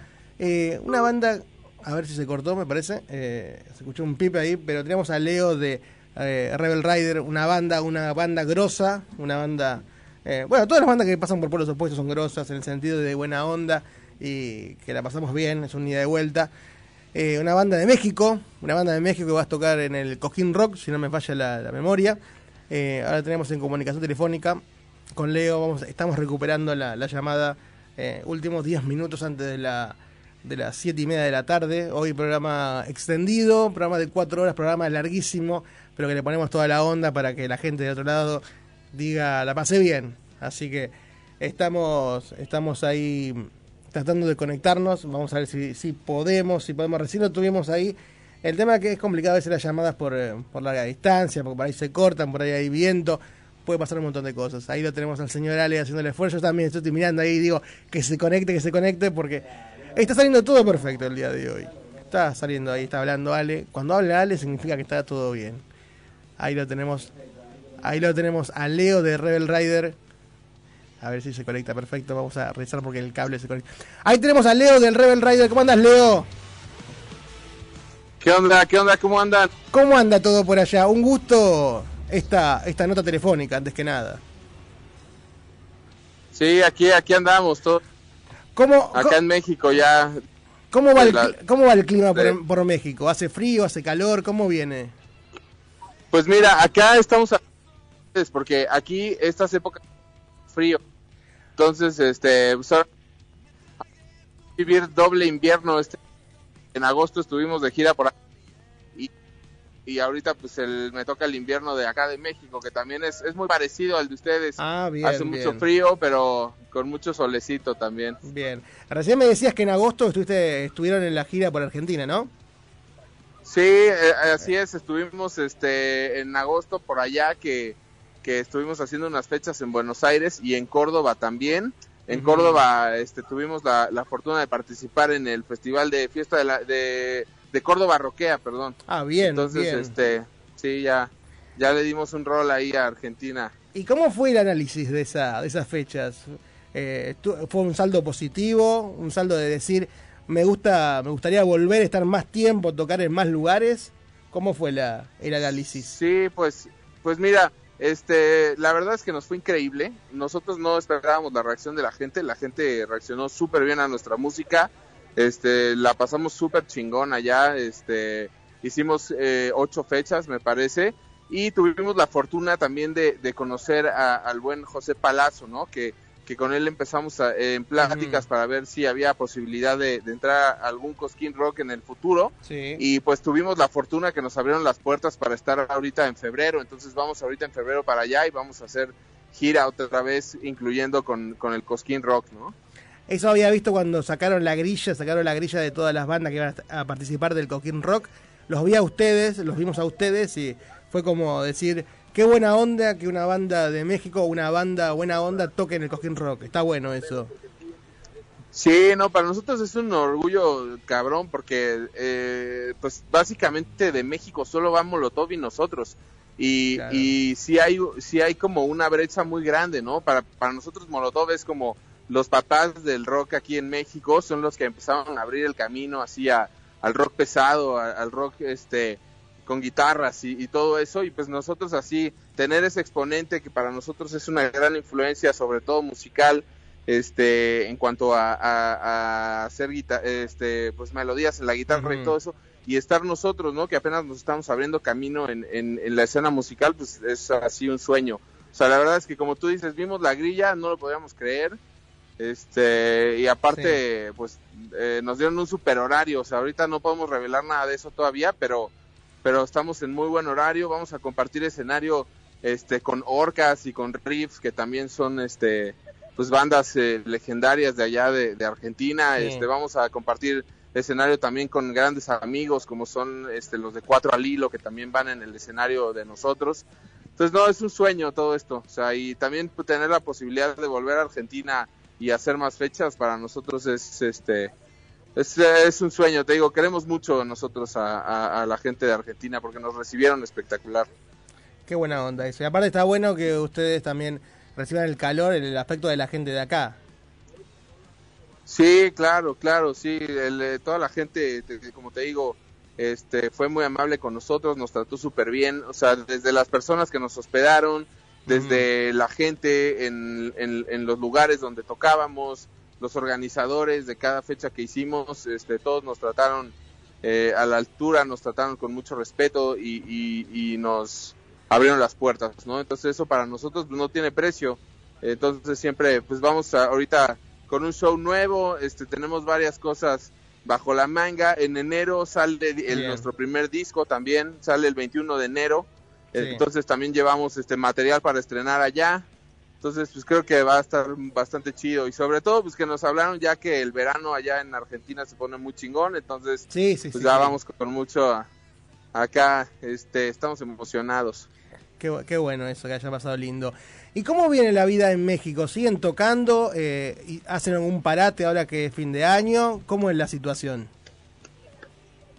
una banda, a ver si se cortó, me parece, se escuchó un pipe ahí, pero tenemos a Leo de eh, Rebel Rider, una banda, una banda grosa, una banda, eh, bueno, todas las bandas que pasan por pueblos opuestos son grosas en el sentido de buena onda y que la pasamos bien, es un día de vuelta. Eh, una banda de México, una banda de México que va a tocar en el Coquín Rock, si no me falla la, memoria. Ahora tenemos en comunicación telefónica con Leo, vamos, estamos recuperando la, la llamada últimos 10 minutos antes de la de las 7 y media de la tarde. Hoy programa extendido, programa de 4 horas, programa larguísimo, pero que le ponemos toda la onda para que la gente de otro lado diga, la pasé bien. Así que estamos, estamos ahí tratando de conectarnos. Vamos a ver si, si podemos, si podemos. Recién lo tuvimos ahí. El tema es que es complicado veces las llamadas por, eh, por larga distancia, porque por ahí se cortan, por ahí hay viento. Puede pasar un montón de cosas. Ahí lo tenemos al señor Ale haciendo el esfuerzo. Yo también estoy mirando ahí y digo que se conecte, que se conecte, porque está saliendo todo perfecto el día de hoy. Está saliendo ahí, está hablando Ale. Cuando habla Ale significa que está todo bien. Ahí lo tenemos. Ahí lo tenemos a Leo de Rebel Rider. A ver si se conecta perfecto. Vamos a revisar porque el cable se conecta. Ahí tenemos a Leo del Rebel Rider. ¿Cómo andas, Leo? ¿Qué onda? ¿Qué onda? ¿Cómo andan? ¿Cómo anda todo por allá? Un gusto esta, esta nota telefónica, antes que nada. Sí, aquí, aquí andamos, todo. ¿Cómo, Acá en México ya. cómo, va, el, La- ¿Cómo va el clima de- por, por México? ¿Hace frío? ¿Hace calor? ¿Cómo viene? Pues mira, acá estamos a- porque aquí estas épocas frío. Entonces, este, vivir doble invierno. Este, en agosto estuvimos de gira por acá y ahorita pues el, me toca el invierno de acá de México, que también es, es muy parecido al de ustedes. Ah, bien, Hace mucho frío, pero con mucho solecito también. Bien. Recién me decías que en agosto estuviste, estuvieron en la gira por Argentina, ¿no? Sí, eh, así es, estuvimos este en agosto por allá que, que estuvimos haciendo unas fechas en Buenos Aires y en Córdoba también. En. Córdoba este, tuvimos la, la fortuna de participar en el Festival de Fiesta de, la- de, de Córdoba Roquea, perdón. Ah, bien, Entonces, bien. este, sí, ya, ya le dimos un rol ahí a Argentina. ¿Y cómo fue el análisis de, esa, de esas fechas? Eh, ¿Fue un saldo positivo? ¿Un saldo de decir, me gusta me gustaría volver a estar más tiempo, tocar en más lugares? ¿Cómo fue la, el análisis? Sí, pues, pues mira, este, la verdad es que nos fue increíble. Nosotros no esperábamos la reacción de la gente. La gente reaccionó súper bien a nuestra música. Este, la pasamos súper chingón allá. Este, hicimos eh, ocho fechas, me parece. Y tuvimos la fortuna también de, de conocer a- al buen José Palazzo, ¿no? Que, que con él empezamos a- en pláticas para ver si había posibilidad de, de entrar a algún Cosquín Rock en el futuro. Sí. Y pues tuvimos la fortuna que nos abrieron las puertas para estar ahorita en febrero. Entonces vamos ahorita en febrero para allá y vamos a hacer gira otra vez, incluyendo con, con el Cosquín Rock, ¿no? Eso había visto cuando sacaron la grilla, sacaron la grilla de todas las bandas que iban a participar del Coquín Rock. Los vi a ustedes, los vimos a ustedes y fue como decir, qué buena onda que una banda de México, una banda buena onda toque en el Coquín Rock. Está bueno eso. Sí, no, para nosotros es un orgullo cabrón porque eh, pues básicamente de México solo va Molotov y nosotros. Y, y sí hay sí hay como una brecha muy grande, ¿no? Para, para nosotros Molotov es como los papás del rock aquí en México, son los que empezaron a abrir el camino así a- al rock pesado, a- al rock este con guitarras y, y todo eso. Y pues nosotros así tener ese exponente que para nosotros es una gran influencia sobre todo musical este en cuanto a, a- a hacer guita- este pues melodías en la guitarra y todo eso. Y estar nosotros no que apenas nos estamos abriendo camino en, en, en la escena musical pues es así un sueño. O sea la verdad es que como tú dices vimos la grilla no lo podíamos creer este y aparte pues eh, nos dieron un super horario o sea ahorita no podemos revelar nada de eso todavía pero pero estamos en muy buen horario vamos a compartir escenario este con orcas y con riffs que también son este pues bandas eh, legendarias de allá de, de Argentina Sí. este vamos a compartir escenario también con grandes amigos como son este los de Cuatro al Hilo que también van en el escenario de nosotros entonces no es un sueño todo esto o sea y también pues, tener la posibilidad de volver a Argentina y hacer más fechas para nosotros es este es, es un sueño, te digo, queremos mucho nosotros a, a- a la gente de Argentina porque nos recibieron espectacular. Qué buena onda eso. Y aparte está bueno que ustedes también reciban el calor, el aspecto de la gente de acá. Sí, claro, claro, sí, el, eh, toda la gente, te- te- como te digo, este, fue muy amable con nosotros, nos trató súper bien, o sea, desde las personas que nos hospedaron, desde la gente en, en- en los lugares donde tocábamos, los organizadores de cada fecha que hicimos, este, todos nos trataron eh, a la altura, nos trataron con mucho respeto y, y- y nos abrieron las puertas, ¿no? Entonces eso para nosotros no tiene precio. Entonces siempre, pues vamos a, ahorita con un show nuevo, este, tenemos varias cosas bajo la manga. En enero sale el, nuestro primer disco también, sale el 21 de enero. Sí. Entonces también llevamos este material para estrenar allá. Entonces, pues creo que va a estar bastante chido. Y sobre todo, pues que nos hablaron ya que el verano allá en Argentina se pone muy chingón. Entonces, Sí, sí, pues sí, ya vamos con mucho a- acá. Este, estamos emocionados. Qué, bu- qué bueno eso, que haya pasado lindo. ¿Y cómo viene la vida en México? ¿Siguen tocando? Eh, y ¿Hacen algún parate ahora que es fin de año? ¿Cómo es la situación?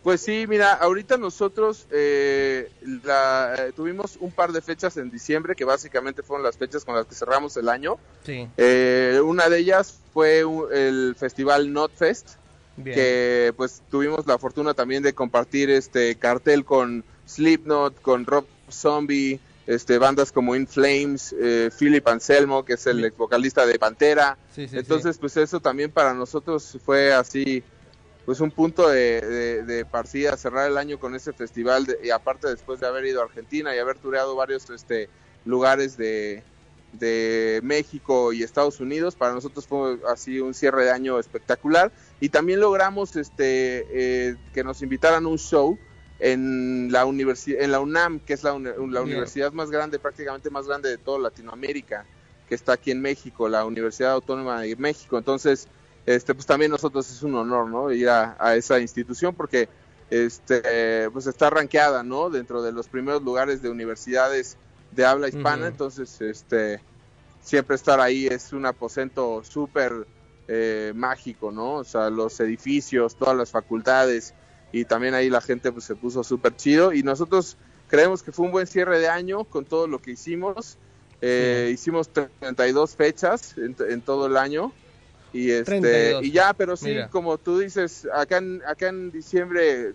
Pues sí, mira, ahorita nosotros eh, la- eh, tuvimos un par de fechas en diciembre que básicamente fueron las fechas con las que cerramos el año. Sí. Eh, una de ellas fue un- el festival Notfest, Bien. que pues tuvimos la fortuna también de compartir este cartel con Slipknot, con Rob Zombie, este bandas como In Flames, Philip Anselmo, que es el ex vocalista de Pantera. Sí, sí, Entonces, pues eso también para nosotros fue así, pues un punto de, de, de partida, cerrar el año con ese festival, de- y aparte después de haber ido a Argentina y haber tureado varios este lugares de, de México y Estados Unidos, para nosotros fue así un cierre de año espectacular y también logramos este eh, que nos invitaran a un show en la universidad en la UNAM, que es la, uni- la universidad más grande, prácticamente más grande de toda Latinoamérica, que está aquí en México, la Universidad Autónoma de México. Entonces, este pues también nosotros es un honor, ¿no? Ir a, a esa institución porque este pues está rankeada, ¿no? Dentro de los primeros lugares de universidades de habla hispana, entonces este siempre estar ahí es un aposento súper eh, mágico, ¿no? O sea, los edificios, todas las facultades y también ahí la gente pues se puso súper chido y nosotros creemos que fue un buen cierre de año con todo lo que hicimos. Eh, Hicimos 32 fechas en, en todo el año y este 32. y ya, pero sí, Mira. como tú dices, acá en, acá en diciembre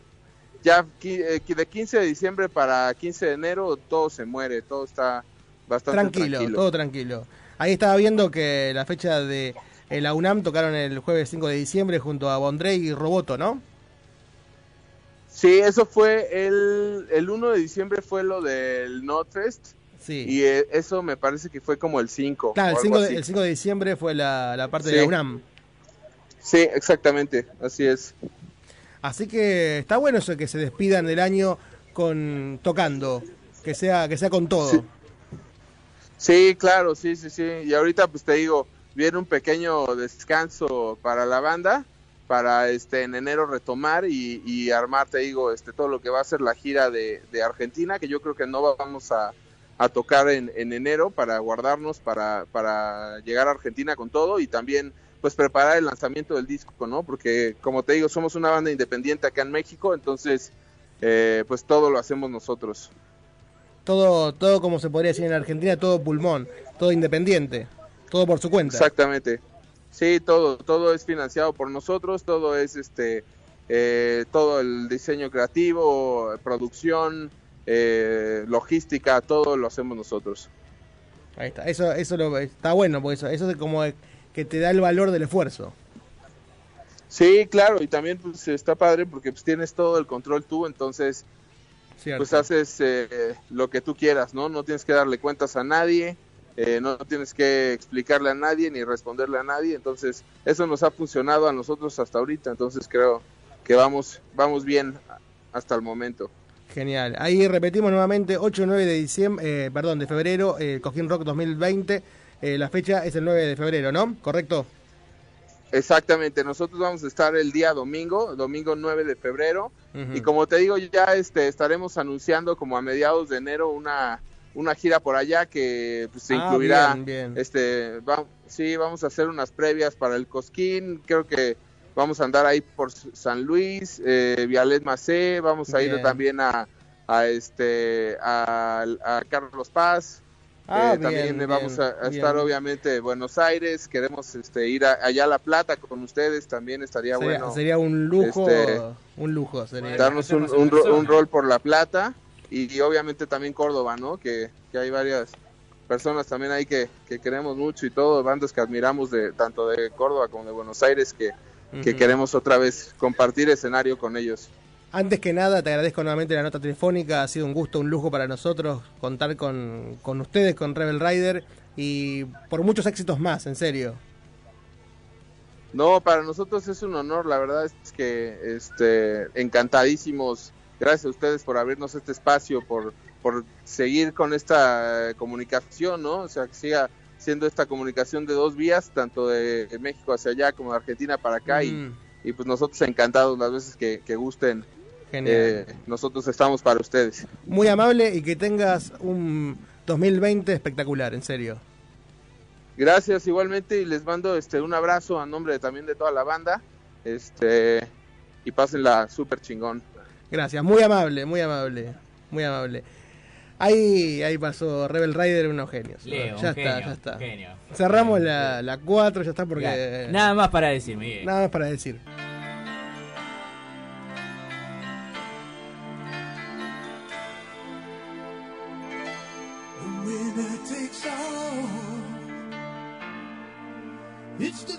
ya eh, de 15 de diciembre para 15 de enero todo se muere, todo está bastante Tranquilo, tranquilo. todo tranquilo. Ahí estaba viendo que la fecha de eh, la UNAM tocaron el jueves 5 de diciembre junto a Bondrey y Roboto, ¿no? Sí, eso fue el, el 1 de diciembre fue lo del Notfest. Sí. Y eh, eso me parece que fue como el 5. Claro, el o 5 algo de, así. el 5 de diciembre fue la, la parte de Sí. la UNAM. Sí, exactamente, así es. Así que está bueno eso de que se despidan del año con tocando, que sea que sea con todo. Sí, claro, sí, sí, sí. Y ahorita pues te digo, viene un pequeño descanso para la banda para este en enero retomar y, y armar, te digo, este todo lo que va a ser la gira de, de Argentina, que yo creo que no vamos a, a tocar en, en enero para guardarnos para, para llegar a Argentina con todo y también pues preparar el lanzamiento del disco, ¿no? Porque como te digo, somos una banda independiente acá en México, entonces eh, pues todo lo hacemos nosotros. Todo, todo como se podría decir en Argentina, todo pulmón, todo independiente, todo por su cuenta. Exactamente. Sí, todo, todo es financiado por nosotros, todo es este, eh, todo el diseño creativo, producción, eh, logística, todo lo hacemos nosotros. Ahí está, eso, eso lo- está bueno, porque eso, eso es como que te da el valor del esfuerzo. Sí, claro, y también pues está padre porque pues tienes todo el control tú, entonces Cierto. pues haces eh, lo que tú quieras, ¿no? No tienes que darle cuentas a nadie, eh, no tienes que explicarle a nadie ni responderle a nadie, entonces eso nos ha funcionado a nosotros hasta ahorita, entonces creo que vamos vamos bien hasta el momento. Genial. Ahí repetimos nuevamente 8 y 9 de diciembre, eh, perdón, de febrero, eh, Cojín Rock 2020. Eh, la fecha es el 9 de febrero, ¿no? ¿Correcto? Exactamente, nosotros vamos a estar el día domingo, domingo 9 de febrero, y como te digo, ya este estaremos anunciando como a mediados de enero una una gira por allá que pues, se Ah, incluirá bien, bien. este va- sí, vamos a hacer unas previas para el Cosquín, creo que vamos a andar ahí por San Luis, eh, Vialet Macé, vamos a ir también a, a este a, a Carlos Paz, Ah, eh, también bien, vamos bien, a, a estar obviamente en Buenos Aires, queremos este ir a- allá a La Plata con ustedes, también estaría Sería, bueno. sería un lujo, este, un lujo. Sería. darnos un, un, ro- un rol por La Plata y, y obviamente también Córdoba, ¿no? Que, que hay varias personas también ahí que, que queremos mucho y todo, bandas que admiramos de tanto de Córdoba como de Buenos Aires que, que queremos otra vez compartir escenario con ellos. Antes que nada, te agradezco nuevamente la nota telefónica. Ha sido un gusto, un lujo para nosotros contar con, con ustedes, con Rebel Rider y por muchos éxitos más, en serio. No, para nosotros es un honor, la verdad es que este encantadísimos. Gracias a ustedes por abrirnos este espacio, por, por seguir con esta comunicación, ¿no? O sea, que siga siendo esta comunicación de dos vías, tanto de México hacia allá como de Argentina para acá. Mm. Y, y pues nosotros encantados las veces que, que gusten. Genial. eh, nosotros estamos para ustedes. Muy amable y que tengas un 2020 espectacular, en serio. Gracias igualmente y les mando este un abrazo a nombre de- también de toda la banda. Este y pásenla súper chingón. Gracias, muy amable, muy amable, muy amable. Ahí, ahí pasó Rebel Rider, unos genios. Leo, ya un está, genio, ya está. genio. Cerramos la, la 4, ya está, porque. Ya, Nada más para decir, Miguel. Nada más para decir. It's the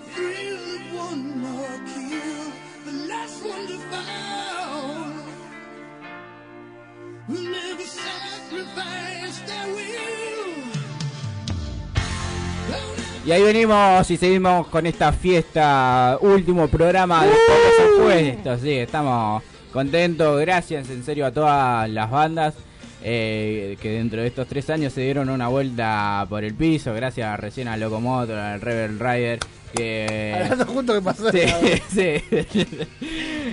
Y ahí venimos y seguimos con esta fiesta, último programa de Pocos Opuestos. Sí, estamos contentos, gracias en serio a todas las bandas eh, que dentro de estos tres años se dieron una vuelta por el piso. Gracias recién a Locomotor, al Rebel Rider. Que, Hablando junto que pasó. Sí, sí.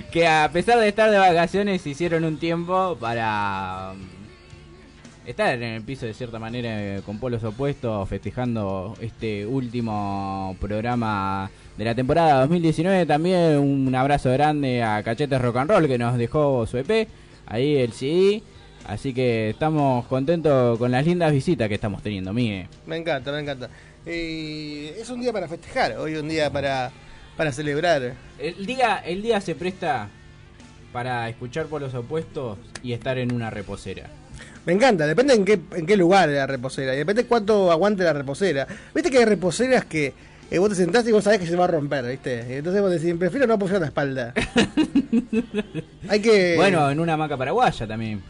que a pesar de estar de vacaciones hicieron un tiempo para estar en el piso de cierta manera eh, con polos opuestos, festejando este último programa de la temporada 2019. También un abrazo grande a Cachetes Rock and Roll que nos dejó su EP, ahí el CD. Así que estamos contentos con las lindas visitas que estamos teniendo, Miguel. Me encanta, me encanta. Y es un día para festejar, hoy un día para, para celebrar. El día, el día se presta para escuchar por los opuestos y estar en una reposera. Me encanta, depende en qué, en qué lugar de la reposera, y depende cuánto aguante la reposera. Viste que hay reposeras que eh, vos te sentás y vos sabés que se va a romper, ¿viste? Y entonces vos decís, prefiero no apoyar la espalda. hay que... Bueno, en una hamaca paraguaya también.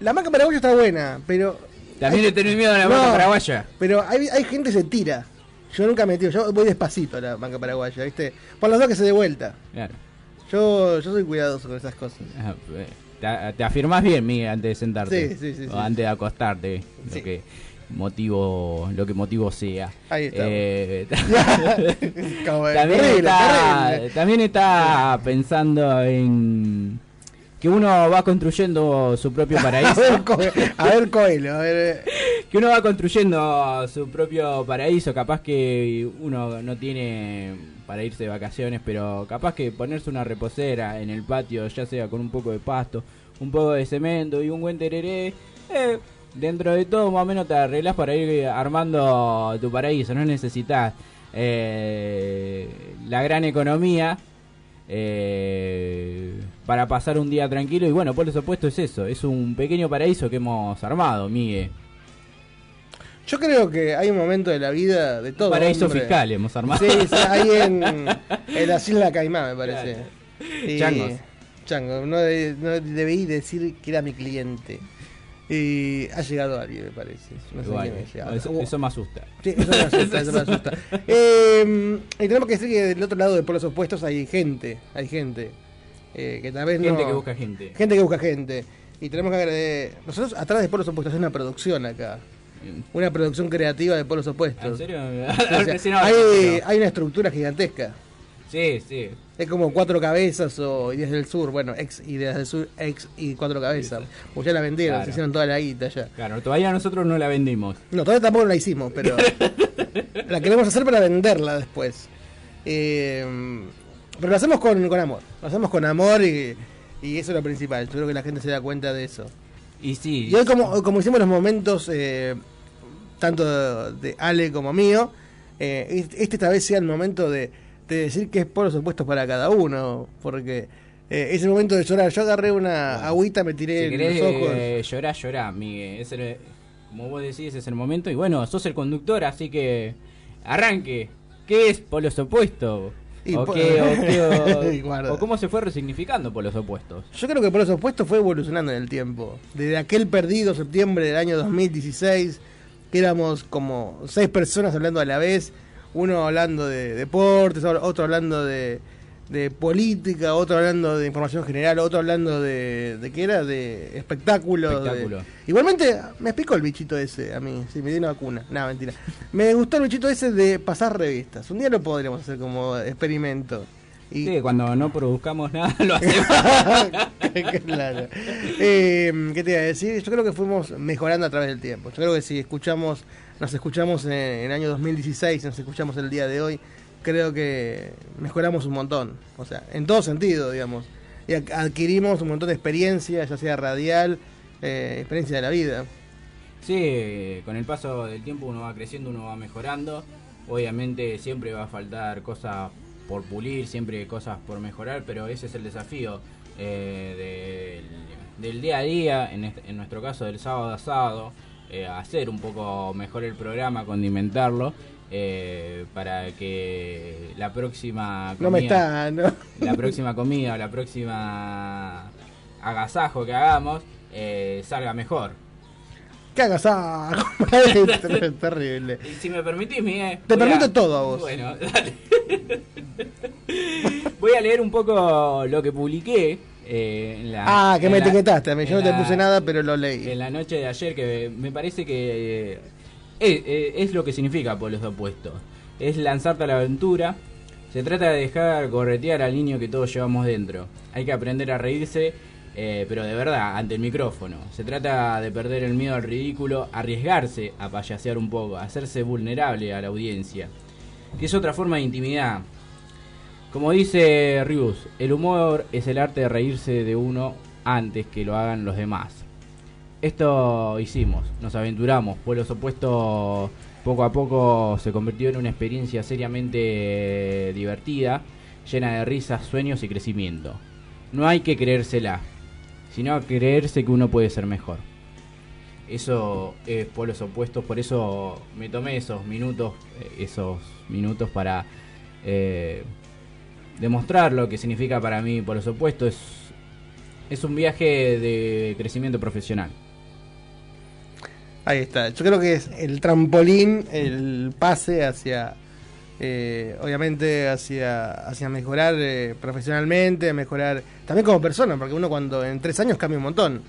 La maca paraguaya está buena, pero... También hay- le tenés miedo a la No, hamaca paraguaya. Pero hay, hay gente que se tira. Yo nunca me tiro, yo voy despacito a la maca paraguaya, ¿viste? Por las dos que se dé vuelta. Claro. Yo, yo soy cuidadoso con esas cosas. Ah, Te, te afirmás bien, Miguel, antes de sentarte. Sí, sí, sí, O antes de acostarte. lo que- motivo lo que motivo sea. Ahí está. Eh, también, está, también está pensando en que uno va construyendo su propio paraíso. A ver, Co- a ver, Coelho, a ver. que uno va construyendo su propio paraíso, capaz que uno no tiene para irse de vacaciones, pero capaz que ponerse una reposera en el patio, ya sea con un poco de pasto, un poco de cemento y un buen tereré, eh, dentro de todo más o menos te arreglas para ir armando tu paraíso, no necesitas eh, la gran economía eh, para pasar un día tranquilo y bueno, por supuesto es eso, es un pequeño paraíso que hemos armado, Migue. Yo creo que hay un momento de la vida de todo. Paraíso hombre. fiscal hemos armado. Sí, sí, ahí en, en las Islas Caimán, me parece. Y- Changos. Chango, no, de- no debí decir que era mi cliente. Y ha llegado alguien, me parece. No sé quién ha llegado. eso, eso me asusta. Sí, eso me asusta, eso me asusta. Eh, y tenemos que decir que del otro lado de polos opuestos hay gente, hay gente. eh, que tal vez no- Gente que busca gente. Gente que busca gente. Y tenemos que agradecer. Nosotros atrás de polos opuestos hay una producción acá. Una producción creativa de polos opuestos. ¿En serio? O sea, Recién hay, una estructura gigantesca. Sí, sí. Es como cuatro cabezas o ideas del sur. Bueno, ex ideas del sur, ex y cuatro cabezas. Pues ya la vendieron, Claro. se hicieron toda la guita ya. Claro, todavía nosotros no la vendimos. No, todavía tampoco la hicimos, pero la queremos hacer para venderla después. Eh, pero lo hacemos con, con amor. Lo hacemos con amor y, y eso es lo principal. Yo creo que la gente se da cuenta de eso. Y sí. Y hoy como, como hicimos los momentos, eh, tanto de Ale como mío, eh, este esta vez sea el momento de, de decir que es por los opuestos para cada uno. Porque eh, es el momento de llorar. Yo agarré una agüita, me tiré Si querés los ojos. eh, llorar, llorar, Miguel. Es el- como vos decís, es el momento. Y bueno, sos el conductor, así que arranque. ¿Qué es por los opuestos? Y ¿O, qué- o qué- o- Guarda. o cómo se fue resignificando por los opuestos? Yo creo que por los opuestos fue evolucionando en el tiempo. Desde aquel perdido septiembre del año 2016, que éramos como seis personas hablando a la vez, uno hablando de deportes, otro hablando de, de política, otro hablando de información general, otro hablando de, de qué era, de espectáculos. de- Espectáculo. Igualmente me picó el bichito ese a mí, sí, me dio una vacuna. No, mentira. Me gustó el bichito ese de pasar revistas. Un día lo podríamos hacer como experimento. Y Sí, cuando no produzcamos nada, lo hacemos. claro. Eh, ¿Qué te iba a decir? Yo creo que fuimos mejorando a través del tiempo. Yo creo que si escuchamos, nos escuchamos en, en el año 2016, nos escuchamos el día de hoy, creo que mejoramos un montón. O sea, en todo sentido, digamos. Y ad- adquirimos un montón de experiencia, ya sea radial, eh, experiencia de la vida. Sí, con el paso del tiempo uno va creciendo, uno va mejorando. Obviamente siempre va a faltar cosas por pulir, siempre hay cosas por mejorar, pero ese es el desafío eh, del, del día a día, en, este- en nuestro caso del sábado a sábado, eh, hacer un poco mejor el programa, condimentarlo, eh, para que la próxima No me comida- está, ¿no? la próxima comida o la próxima agasajo que hagamos eh, salga mejor. ¿Qué hagas? Ah, es terrible. Y si me permitís, Miguel. Te permito todo a vos. Bueno, dale. Voy a leer un poco lo que publiqué. eh, en la, Ah, que en me la- etiquetaste a mí. Yo no te puse nada, pero lo leí. En la noche de ayer, que me parece que eh, es, eh, es lo que significa por los opuestos. Es lanzarte a la aventura. Se trata de dejar corretear al niño que todos llevamos dentro. Hay que aprender a reírse, eh, pero de verdad, ante el micrófono. Se trata de perder el miedo al ridículo, arriesgarse a payasear un poco, hacerse vulnerable a la audiencia. Que es otra forma de intimidad. Como dice Rius, el humor es el arte de reírse de uno antes que lo hagan los demás. Esto hicimos, nos aventuramos, por los opuestos poco a poco se convirtió en una experiencia seriamente divertida, llena de risas, sueños y crecimiento. No hay que creérsela, sino creerse que uno puede ser mejor. Eso es por los opuestos, por eso me tomé esos minutos, eh, esos minutos para eh, demostrar lo que significa para mí por los opuestos. Es, es un viaje de crecimiento profesional. Ahí está. Yo creo que es el trampolín, el pase hacia, eh, obviamente, hacia, hacia mejorar eh, profesionalmente, mejorar también como persona, porque uno cuando en tres años cambia un montón.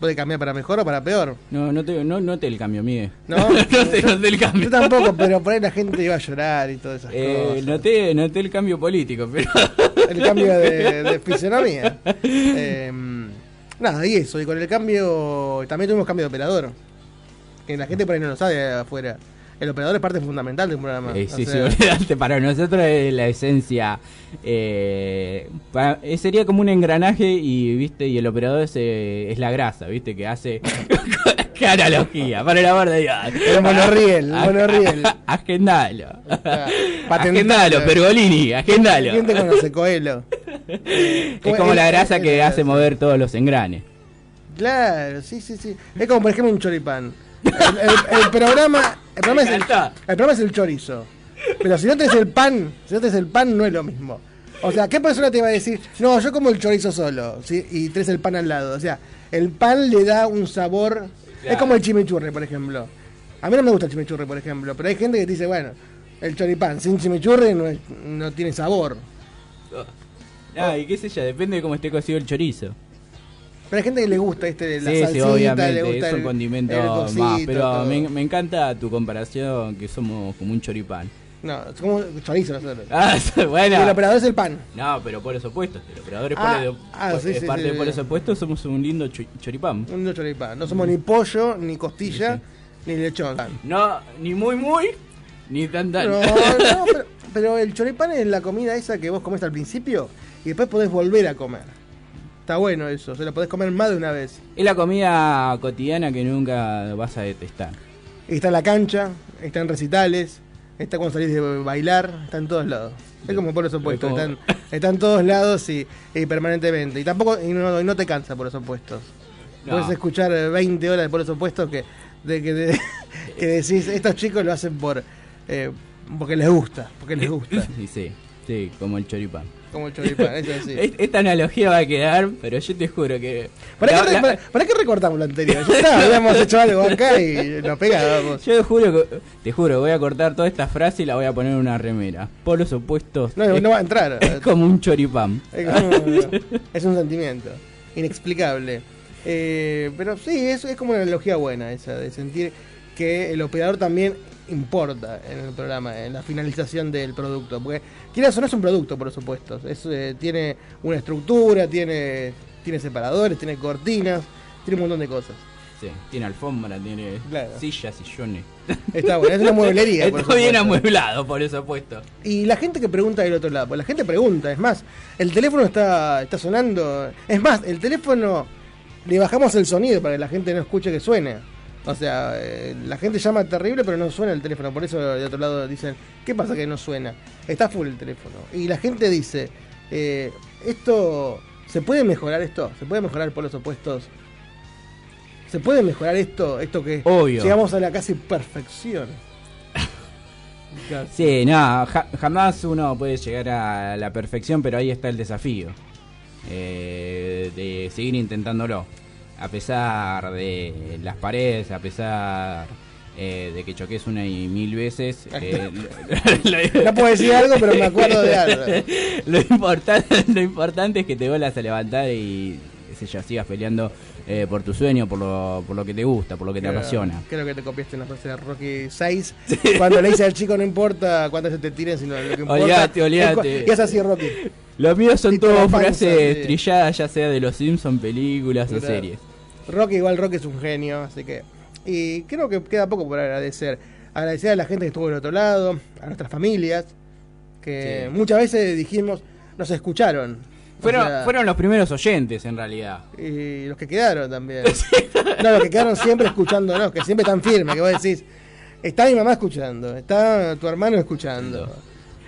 puede cambiar para mejor o para peor. No, no te, no, noté el cambio, Miguel. No, no te noté el cambio. Yo tampoco, pero por ahí la gente iba a llorar y todas esas Eh, cosas. noté, noté el cambio político, pero. El cambio de, de fisionomía. Eh, nada, y eso. Y con el cambio. También tuvimos cambio de operador. Que la gente por ahí no lo sabe afuera. El operador es parte fundamental de un programa. Eh, sí, sí, sea, para nosotros es la esencia. eh, eh, sería como un engranaje y viste y el operador es, eh, es la grasa, viste, que hace. ¡Qué analogía! Para la borda, El monorriel, el monorriel. Agendalo. Agendalo, Pergolini, agendalo. ¿Quién te conoce? Coelho. Es como la grasa que hace mover todos los engranes. Claro, sí, sí, sí. Es como por ejemplo un choripán. El, el- el programa, el programa, es el, el programa es el chorizo. Pero si no tenés el pan, si no tenés el pan no es lo mismo. O sea, ¿qué persona te va a decir? No, yo como el chorizo solo, ¿sí? Y tenés el pan al lado. O sea, el pan le da un sabor. Es como el chimichurri, por ejemplo. A mí no me gusta el chimichurri, por ejemplo. Pero hay gente que te dice, bueno, el choripán sin chimichurri no, es- no tiene sabor. Ah, y qué sé yo, depende de cómo esté cocido el chorizo. Pero hay gente que le gusta este de la sí, sí, salsita, obviamente, le gusta es un el- condimento el más. cosito, Pero todo. me, me encanta tu comparación, que somos como un choripán. No, es como chorizo nosotros. Ah, bueno. Y el operador es el pan. No, pero polos opuestos. El operador es, Ah, polo de- ah, sí, es sí, parte sí, de sí. polos opuestos, somos un lindo choripán. Un lindo choripán. No somos ni pollo, ni costilla, ni lechón. No, ni muy muy, ni tan tan. No, no, pero, pero el choripán es la comida esa que vos comés al principio y después podés volver a comer. Está bueno eso, se lo podés comer más de una vez. Es la comida cotidiana que nunca vas a detestar. Está en la cancha, está en recitales, está cuando salís de bailar, está en todos lados. Es como por los opuestos, como- está, en, está en todos lados y, y permanentemente. Y tampoco y no, y no te cansa por los opuestos. No. Puedes escuchar eh, 20 horas de por los opuestos que, de, que, de- que decís, estos chicos lo hacen por eh, porque les gusta, porque les gusta. Sí, sí, como el choripán. Como el choripán, eso sí. Es- Esta analogía va a quedar, pero yo te juro que. ¿Para, la- qué, re- la- para- para qué recortamos lo anterior? Ya está, habíamos hecho algo acá y nos pegábamos. Yo te juro, que- te juro, voy a cortar toda esta frase y la voy a poner en una remera. Polos opuestos. No, es, no va a entrar. es como un choripán. Es, como- es un sentimiento inexplicable. Eh, pero sí, es, es como una analogía buena esa, de sentir que el operador también importa en el programa, en la finalización del producto. Porque quieras o no es un producto, por supuesto. Es, eh, tiene una estructura, tiene, tiene separadores, tiene cortinas, tiene un montón de cosas. Sí, tiene alfombra, tiene Claro. sillas, sillones. Está bueno, es una mueblería. Está bien amueblado, por eso puesto. Y la gente que pregunta del otro lado, pues la gente pregunta, es más, el teléfono está, está sonando, es más, el teléfono le bajamos el sonido para que la gente no escuche que suene. O sea, eh, la gente llama terrible pero no suena el teléfono, por eso de otro lado dicen, ¿qué pasa que no suena? Está full el teléfono. Y la gente dice, eh, esto, ¿se puede mejorar esto? ¿Se puede mejorar por los opuestos? ¿Se puede mejorar esto? Esto que Obvio. llegamos a la casi perfección. Sí, no, ja- jamás uno puede llegar a la perfección, pero ahí está el desafío. eh, de seguir intentándolo. A pesar de las paredes, a pesar eh, de que choques una y mil veces. eh, lo- No puedo decir algo, pero me acuerdo de algo. lo, importante, lo importante es que te vuelvas a levantar y sé yo, sigas peleando eh, por tu sueño, por lo, por lo que te gusta, por lo que te apasiona. Creo que te copiaste una frase de Rocky 6. Cuando le dice al chico no importa cuántas se te tiren, sino lo que importa. Es olvídate. cu- Y es así, Rocky. Los míos son la todos frases trilladas, ya sea de los Simpsons, películas o series. Rocky, igual Rocky es un genio, así que. Y creo que queda poco por agradecer. Agradecer a la gente que estuvo del otro lado, a nuestras familias, que Sí. muchas veces dijimos, nos escucharon. O Fueron, sea, fueron los primeros oyentes, en realidad. Y los que quedaron también. No, los que quedaron siempre escuchándonos, que siempre están firmes, que vos decís, está mi mamá escuchando, está tu hermano escuchando.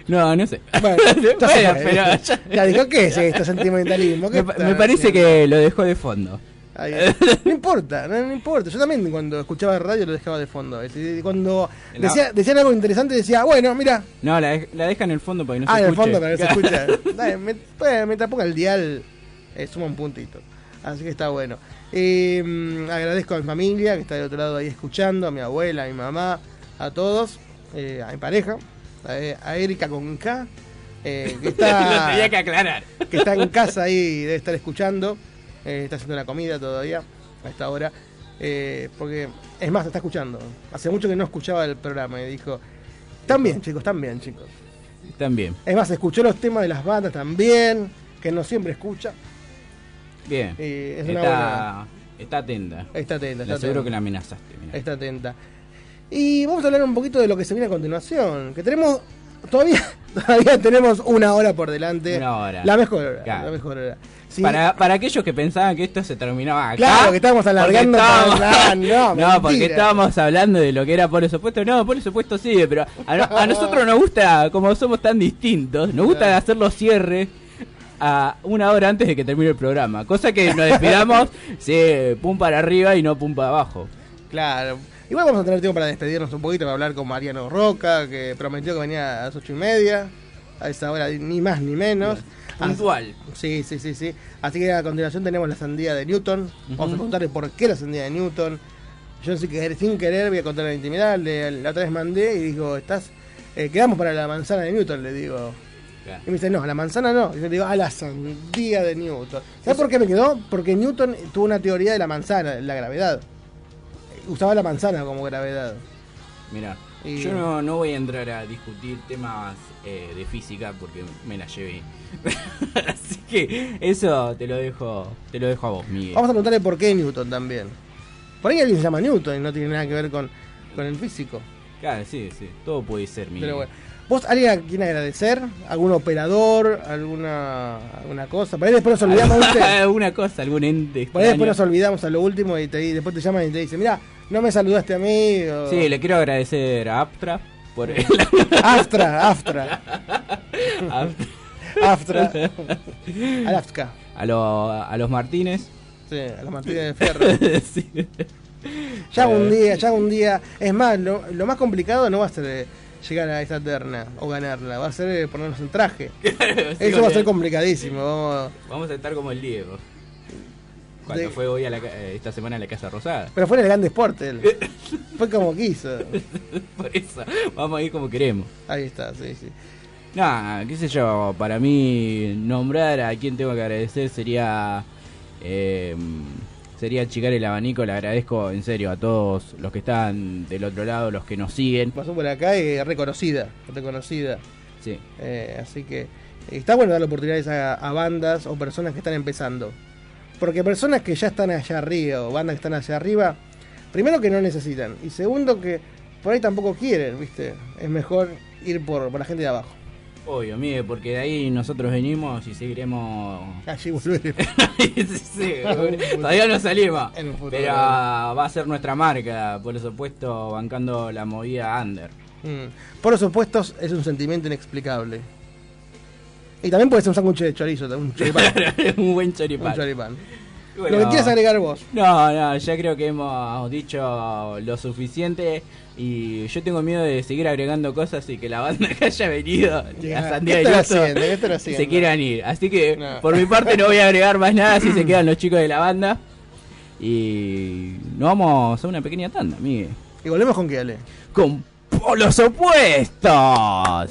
No, no sé. Bueno, pero ya- ya dijo, ¿qué es esto? Sentimentalismo. ¿Qué me, me parece que lo dejó de fondo. No importa, no, no importa. Yo también cuando escuchaba radio lo dejaba de fondo. Cuando decía, decían algo interesante decía, bueno, mira. No, la, dej- la deja en el fondo para que no ah, se en el escuche. fondo para que no se escucha. Dale, me- pues, el dial, eh, suma un puntito. Así que está bueno. Eh, mm, agradezco a mi familia que está del otro lado ahí escuchando, a mi abuela, a mi mamá, a todos, eh, a mi pareja, a, a Erika con K, eh, que Lo está tenía que aclarar. que está en casa ahí, debe estar escuchando. Eh, está haciendo la comida todavía. a esta hora. eh, porque, es más, está escuchando. Hace mucho que no escuchaba el programa y dijo: Están bien, chicos, están bien, chicos. Están bien. Es más, escuchó los temas de las bandas también, que no siempre escucha. Bien. Es está, está atenta. Está atenta, está atenta. que la amenazaste. mirá. Está atenta. Y vamos a hablar un poquito de lo que se viene a continuación. Que tenemos. Todavía, todavía tenemos una hora por delante. Una hora. La mejor hora. Claro. La mejor hora. Sí, Para, para aquellos que pensaban que esto se terminaba acá. Claro, que estábamos alargando porque estábamos- para- no, no, porque estábamos hablando de lo que era polos opuestos. No, polos opuestos sigue, pero a, no- a nosotros nos gusta, como somos tan distintos, nos gusta hacer los cierres a una hora antes de que termine el programa. Cosa que nos despidamos, sí, pum para arriba y no pum para abajo. Claro. Igual vamos a tener tiempo para despedirnos un poquito, para hablar con Mariano Roca, que prometió que venía a las ocho y media. A esa hora, ni más ni menos. Puntual. Sí, sí, sí, sí. Así que a continuación tenemos la sandía de Newton. Vamos a preguntarle por qué la sandía de Newton. Yo sin querer, sin querer voy a contar la intimidad. Le- la otra vez mandé y dijo, estás... eh, quedamos para la manzana de Newton, le digo. Claro. Y me dice, no, la manzana no. Y yo le digo, a la sandía de Newton. ¿Sabes por qué me quedó? Porque Newton tuvo una teoría de la manzana, la gravedad. Usaba la manzana como gravedad. Mira, Y- yo no, no voy a entrar a discutir temas eh, de física porque me la llevé. Así que eso te lo dejo, te lo dejo a vos, Miguel. Vamos a preguntarle por qué Newton también. Por ahí alguien se llama Newton y no tiene nada que ver con, con el físico. Claro, sí, sí, todo puede ser, Miguel. Pero bueno. ¿Vos alguien a quien agradecer? ¿Algún operador? ¿Alguna, alguna cosa? Por ahí después nos olvidamos. Alguna cosa, algún ente. Por ahí después nos olvidamos a lo último y, te- y después te llaman y te dicen, mira, no me saludaste a mí. o- Sí, le quiero agradecer a Aptra por el... Astra, Aftra. Aftra. Aftra. Alaska. A, lo- a los Martínez. Sí, a los Martínez de Ferro. Sí. Ya un día, ya un día. Es más, lo, lo más complicado no va a ser eh, llegar a esta terna o ganarla, va a ser eh, ponernos el traje. Eso va a ser complicadísimo. Vamos. Vamos a estar como el Diego. Cuando De- fue hoy a la, eh, esta semana a la Casa Rosada. Pero fue en el grande Sport él. Fue como quiso. Por eso, vamos a ir como queremos. Ahí está, sí, sí. Nah, qué sé yo, para mí nombrar a quien tengo que agradecer sería eh, sería achicar el abanico, le agradezco en serio a todos los que están del otro lado, los que nos siguen. Pasó por acá y es reconocida, reconocida. Sí. Eh, así que eh, está bueno darle oportunidades a, a bandas o personas que están empezando. Porque personas que ya están allá arriba o bandas que están allá arriba, primero que no necesitan y segundo que por ahí tampoco quieren, ¿viste? Es mejor ir por, por la gente de abajo. Obvio, mire, porque de ahí nosotros venimos y seguiremos. Allí volveremos. Sí, sí, todavía no salimos. Pero va a ser nuestra marca, por supuesto, bancando la movida under. Mm. Por los opuestos es un sentimiento inexplicable. Y también puede ser un sándwich de chorizo, un choripán. un buen choripán. Un choripán. Bueno. Lo que quieras agregar vos. No, no, ya creo que hemos dicho lo suficiente y yo tengo miedo de seguir agregando cosas y que la banda que haya venido, Ya, la sandía ¿qué de están Luto, haciendo? ¿Qué están haciendo? se quieran ir. Así que No. por mi parte no voy a agregar más nada si se quedan los chicos de la banda. Y nos vamos a una pequeña tanda, Miguel. Y volvemos con qué, Ale. Con polos opuestos.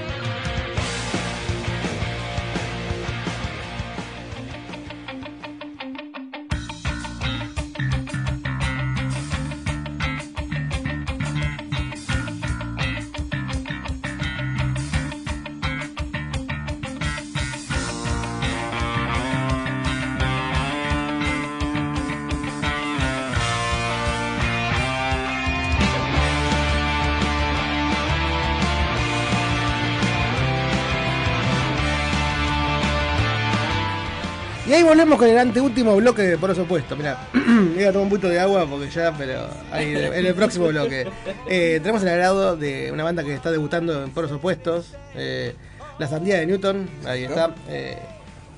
Volvemos con el anteúltimo bloque de Por Opuesto. Mirá, voy a tomar un poquito de agua porque ya, pero ahí en el próximo bloque. Eh, tenemos el agrado de una banda que está debutando en Poros Opuestos, eh, La Sandía de Newton. Ahí está. Eh,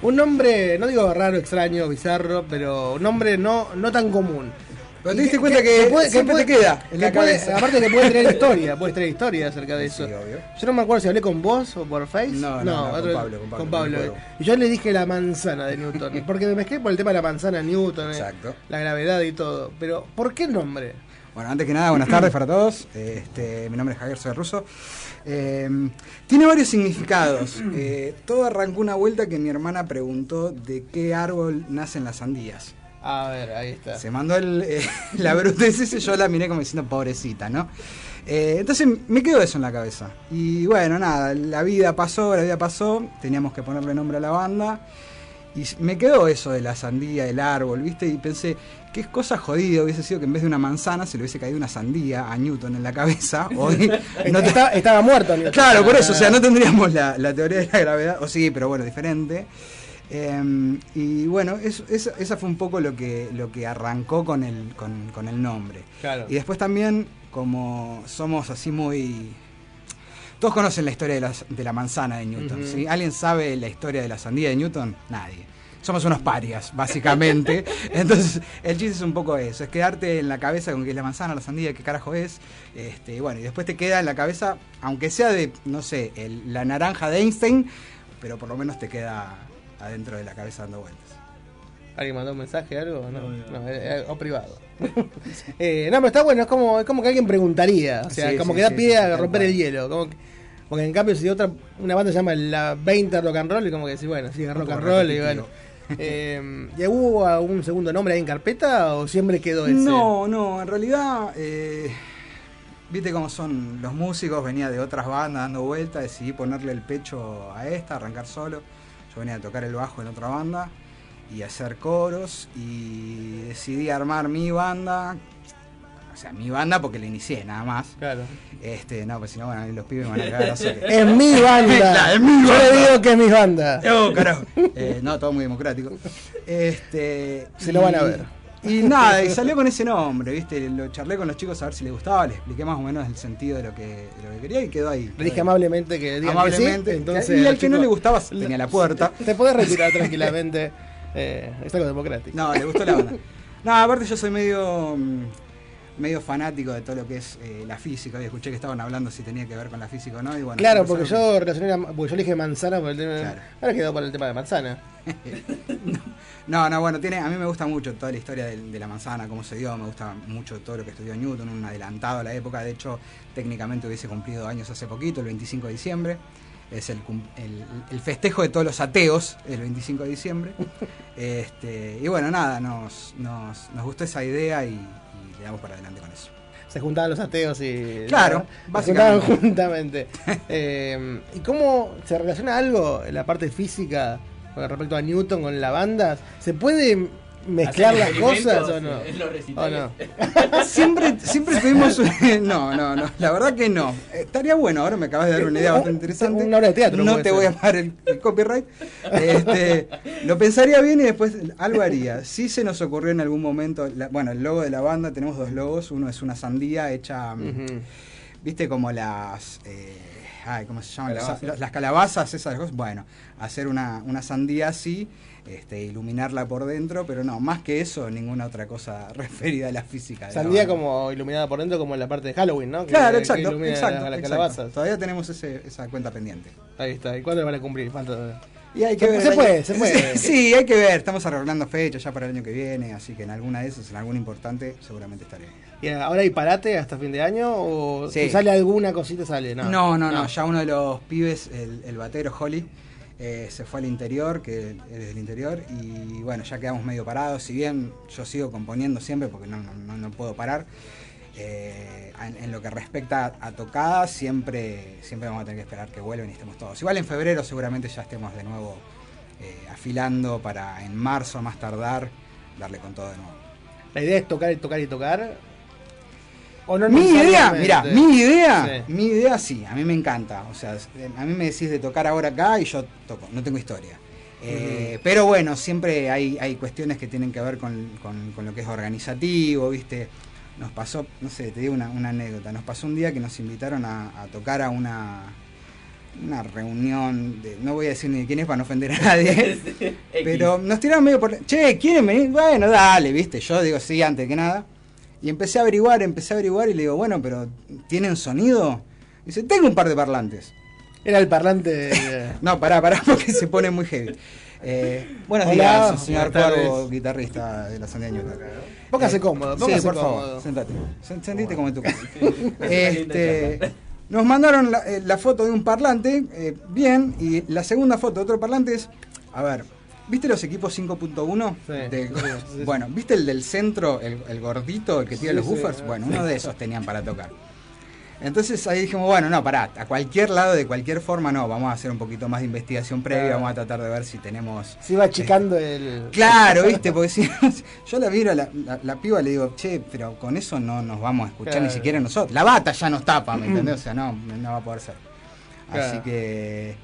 un nombre, no digo raro, extraño, bizarro, pero un nombre no, no tan común. Pero te diste cuenta que siempre te queda en que la puede- cabeza. aparte que puede tener historia, puedes tener historia acerca de eso. Yo no me acuerdo si hablé con vos o por Face. No, no, no, con otro- Pablo, con Pablo, con. Y yo le dije la manzana de Newton, porque me mezclé por el tema de la manzana de Newton, eh, Exacto. la gravedad y todo. Pero, ¿por qué el nombre? Bueno, antes que nada, buenas tardes para todos. Este, mi nombre es Javier, soy ruso. Eh, tiene varios significados. Eh, todo arrancó una vuelta que mi hermana preguntó de qué árbol nacen las sandías. A ver, ahí está. Se mandó el, eh, la brutez ese, yo la miré como diciendo pobrecita, ¿no? Eh, entonces me quedó eso en la cabeza. Y bueno, nada, la vida pasó, la vida pasó, teníamos que ponerle nombre a la banda. Y me quedó eso de la sandía, el árbol, ¿viste? Y pensé, qué cosa jodida hubiese sido que en vez de una manzana se le hubiese caído una sandía a Newton en la cabeza. Hoy no te- Estaba, estaba muerto Newton. Claro, por eso, o sea, no tendríamos la, la teoría de la gravedad, o sí, pero bueno, diferente. Eh, y bueno, eso- fue un poco lo que, lo que arrancó con el, con, con el nombre. Claro. Y después también, como somos así muy... Todos conocen la historia de, las- de la manzana de Newton. Ujú. ¿sí? ¿Alguien sabe la historia de la sandía de Newton? Nadie. Somos unos parias, básicamente. Entonces, el chiste es un poco eso, es quedarte en la cabeza con que es la manzana, la sandía, qué carajo es. Este, y bueno, y después te queda en la cabeza, aunque sea de, no sé, el- la naranja de Einstein, pero por lo menos te queda adentro de la cabeza dando vueltas. ¿Alguien mandó un mensaje algo? No, no, eh, eh, o privado. Eh, no, pero está bueno, es como, es como que alguien preguntaría. O sea, Sí, como sí, que da sí, pie sí, a romper el hielo. Como que- porque en cambio, si otra una banda se llama la 20 Rock and Roll, y como que sí, bueno, sí, rock and roll, y bueno. Eh, ¿Y hubo algún segundo nombre ahí en carpeta o siempre quedó ese? No, no, en realidad, eh, viste cómo son los músicos, venía de otras bandas dando vueltas, decidí ponerle el pecho a esta, arrancar solo. Yo venía a tocar el bajo en otra banda y hacer coros y decidí armar mi banda. O sea, mi banda porque la inicié nada más. Claro. Este, no, pues si no, bueno, los pibes van a cagar a soque. Es mi banda. Es mi Yo banda. le digo que es mi banda. Oh, carajo. Eh, no, todo muy democrático. Este, Se lo van a ver. Y nada, y salió con ese nombre, ¿viste? Lo charlé con los chicos a ver si les gustaba, les expliqué más o menos el sentido de lo que, de lo que quería y quedó ahí. Le dije amablemente que digan Amablemente. que sí, entonces y al que no le gustaba tenía la puerta. Te podés retirar tranquilamente. Eh, es algo democrático. No, le gustó la banda. No, aparte yo soy medio mm, medio fanático de todo lo que es eh, la física. Hoy escuché que estaban hablando si tenía que ver con la física o no. Y bueno, Claro, porque yo relacioné la- porque yo le dije manzana por el tema. Ahora quedó por el tema de manzana. No, no, bueno, tiene, a mí me gusta mucho toda la historia de, la manzana, cómo se dio, me gusta mucho todo lo que estudió Newton, un adelantado a la época, de hecho, técnicamente hubiese cumplido años hace poquito, el 25 de diciembre, es el, el, el festejo de todos los ateos, el 25 de diciembre. este, y bueno, nada, nos, nos, nos gustó esa idea y, damos para adelante con eso. Se juntaban los ateos y. Claro, Se básicamente. juntaban juntamente. Eh, ¿Y cómo se relaciona algo en la parte física con respecto a Newton con la banda? ¿Se puede mezclar las ¿Hacen cosas o no? en los ¿O no? Siempre, siempre tuvimos No, no, no, la verdad que no. Eh, Estaría bueno, ahora me acabas de dar una idea bastante interesante. Una obra de teatro, No te ser. voy a dar el, el copyright. Este, lo pensaría bien y después algo haría. Sí se nos ocurrió en algún momento, la- bueno, el logo de la banda, tenemos dos logos. Uno es una sandía hecha, mm, viste, como las... eh, ay, ¿cómo se llaman? Las- Calabazas. Las, las calabazas, esas cosas. Bueno, hacer una, una sandía así. Este, iluminarla por dentro, pero no, más que eso, ninguna otra cosa referida a la física. la Sandía como iluminada por dentro, como en la parte de Halloween, ¿no? Claro, que exacto, exacto. Todavía tenemos ese- esa cuenta pendiente. Ahí está. ¿Y cuándo van a cumplir? Falta. Y hay que se, ver, se puede, se puede. Sí, hay que ver. Estamos arreglando fechas ya para el año que viene, así que en alguna de esas, en alguna importante, seguramente estaré. ¿Y ahora hay parate hasta fin de año? ¿O Sí. si sale alguna cosita sale? No, No, no, no, ya uno de los pibes, el, el batero Holly, eh, se fue al interior, que es del interior, y bueno, ya quedamos medio parados. Si bien yo sigo componiendo siempre, porque no, no, no- puedo parar, eh, en, lo que respecta a, tocadas, siempre, siempre vamos a tener que esperar que vuelvan y estemos todos. Igual en febrero seguramente ya estemos de nuevo eh, afilando para en marzo, a más tardar, darle con todo de nuevo. La idea es tocar y tocar y tocar. ¿O no mi idea, mira, mi idea, Sí. mi idea sí, a mí me encanta. O sea, a mí me decís de tocar ahora acá y yo toco, no tengo historia. Eh, Pero bueno, siempre hay, hay cuestiones que tienen que ver con, con- con lo que es organizativo, ¿viste? Nos pasó, no sé, te digo una, una anécdota, nos pasó un día que nos invitaron a, a tocar a una, una reunión, de, no voy a decir ni de quién es para no ofender a nadie, pero nos tiraron medio por... Che, ¿quieren venir? Bueno, dale, ¿viste? Yo digo sí antes que nada. Y empecé a averiguar, empecé a averiguar y le digo, bueno, pero ¿tienen sonido? Dice, tengo un par de parlantes. Era el parlante. de- No, pará, pará, porque se pone muy heavy. Eh, buenos Hola, días, señor. Cuervo, guitarrista de la Newton. Póngase cómodo, póngase sí, por cómodo. favor, sentate. Sen- Sentite como en tu casa. este, nos mandaron la, eh, la foto de un parlante, eh, bien, y la segunda foto de otro parlante es, a ver, ¿viste los equipos 5.1? Del- sí, sí, sí. Bueno, ¿viste el del centro, el, el gordito, el que tira los buffers? Bueno, uno de esos tenían para tocar. Entonces ahí dijimos, bueno, no, pará, a cualquier lado, de cualquier forma, no, vamos a hacer un poquito más de investigación previa, Claro. vamos a tratar de ver si tenemos... Se iba achicando el. Claro, viste, porque si yo la miro a la, la, la piba le digo, che, pero con eso no nos vamos a escuchar Claro. ni siquiera nosotros. La bata ya nos tapa, ¿me entendés? O sea, no, no va a poder ser. Así que.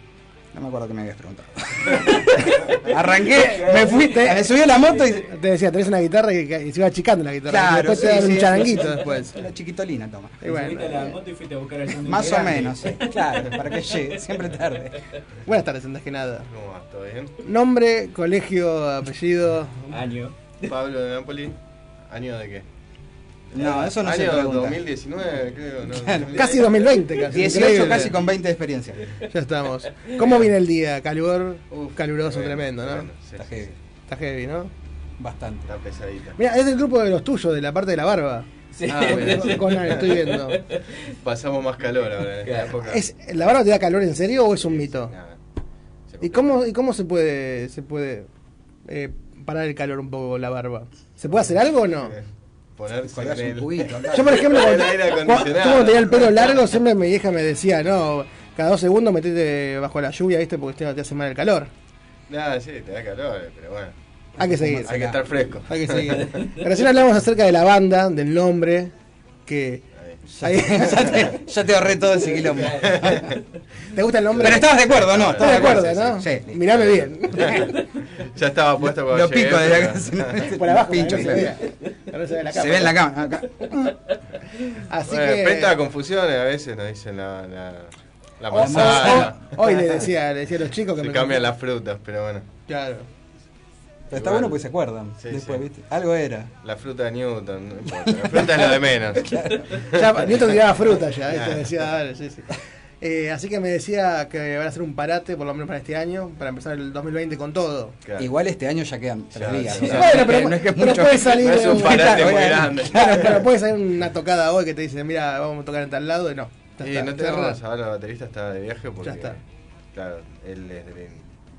No me acuerdo que me habías preguntado. Arranqué, me fui, me subí a la moto y. Te decía, tenés una guitarra y, y se iba achicando la guitarra. Claro, y después sí, te dan sí, un charanguito después. La chiquitolina, toma. Y bueno. Más o menos, sí. Claro, para que llegue, siempre tarde. Buenas tardes, antes que nada. ¿Cómo va? ¿Todo bien? Nombre, colegio, apellido. Año. Pablo de Napoli. ¿Año de qué? No, eso no se Año pregunta. 2019, creo. No, Casi 2020, casi. 18 Increíble. casi con 20 de experiencia. Ya estamos. ¿Cómo viene el día? Calor, caluroso, tremendo, ¿no? Bueno, sí, Está sí, heavy. sí. Está heavy, ¿no? Bastante. Está pesadita. Mira, es del grupo de los tuyos, de la parte de la barba. Ah, bueno. Con- con estoy viendo. Pasamos más calor ahora en esta época. ¿Es, ¿La barba te da calor en serio o es un mito? Nada. ¿Y cómo, y cómo se puede, se puede eh, parar el calor un poco la barba? ¿Se puede hacer algo o no? Un cubito acá. Yo, por ejemplo, cuando, aire cuando- acondicionado. yo cuando tenía el pelo largo, siempre mi vieja me decía, no, cada dos segundos metete bajo la lluvia, ¿viste? Porque te, te hace mal el calor. Nada, sí, te da calor, pero bueno. Hay que seguir. Hay que estar fresco. Hay que seguir. Recién hablamos acerca de la banda, del nombre, que... ya, te, ya te ahorré todo ese quilombo. ¿Te gusta el nombre? Pero estabas de acuerdo, ¿no? Estás de acuerdo, sí, ¿no? sí, sí. Mirame bien. Ya estaba puesto cuando Lo llegué, pico desde pero- acá. si no- Por abajo, pincho, se ve la Se ve en la cámara. acá. Así Bueno, que... frente a confusiones a veces nos dicen la, la, la manzana. oh, Hoy le decía, le decía a los chicos que Se me cambian las frutas, pero bueno. Claro. Pero está bueno porque se acuerdan. Sí, Después, sí. ¿viste? Algo era. La fruta de Newton, no importa. La fruta es lo de menos. Ya, Newton tiraba fruta ya, ¿viste? Claro. decía, dale, sí, sí. Eh, así que me decía que van a hacer un parate, por lo menos para este año, para empezar el 2020 con todo. Claro. Igual este año ya quedan tres días. sí. Bueno, pero, no es que pero mucho- puede salir no es un parate muy Claro, grande. Claro, pero puede salir una tocada hoy que te dice, mira, vamos a tocar en tal lado y no. Y está, no tenemos, ahora el baterista está de viaje porque. Ya está. Claro, él es de.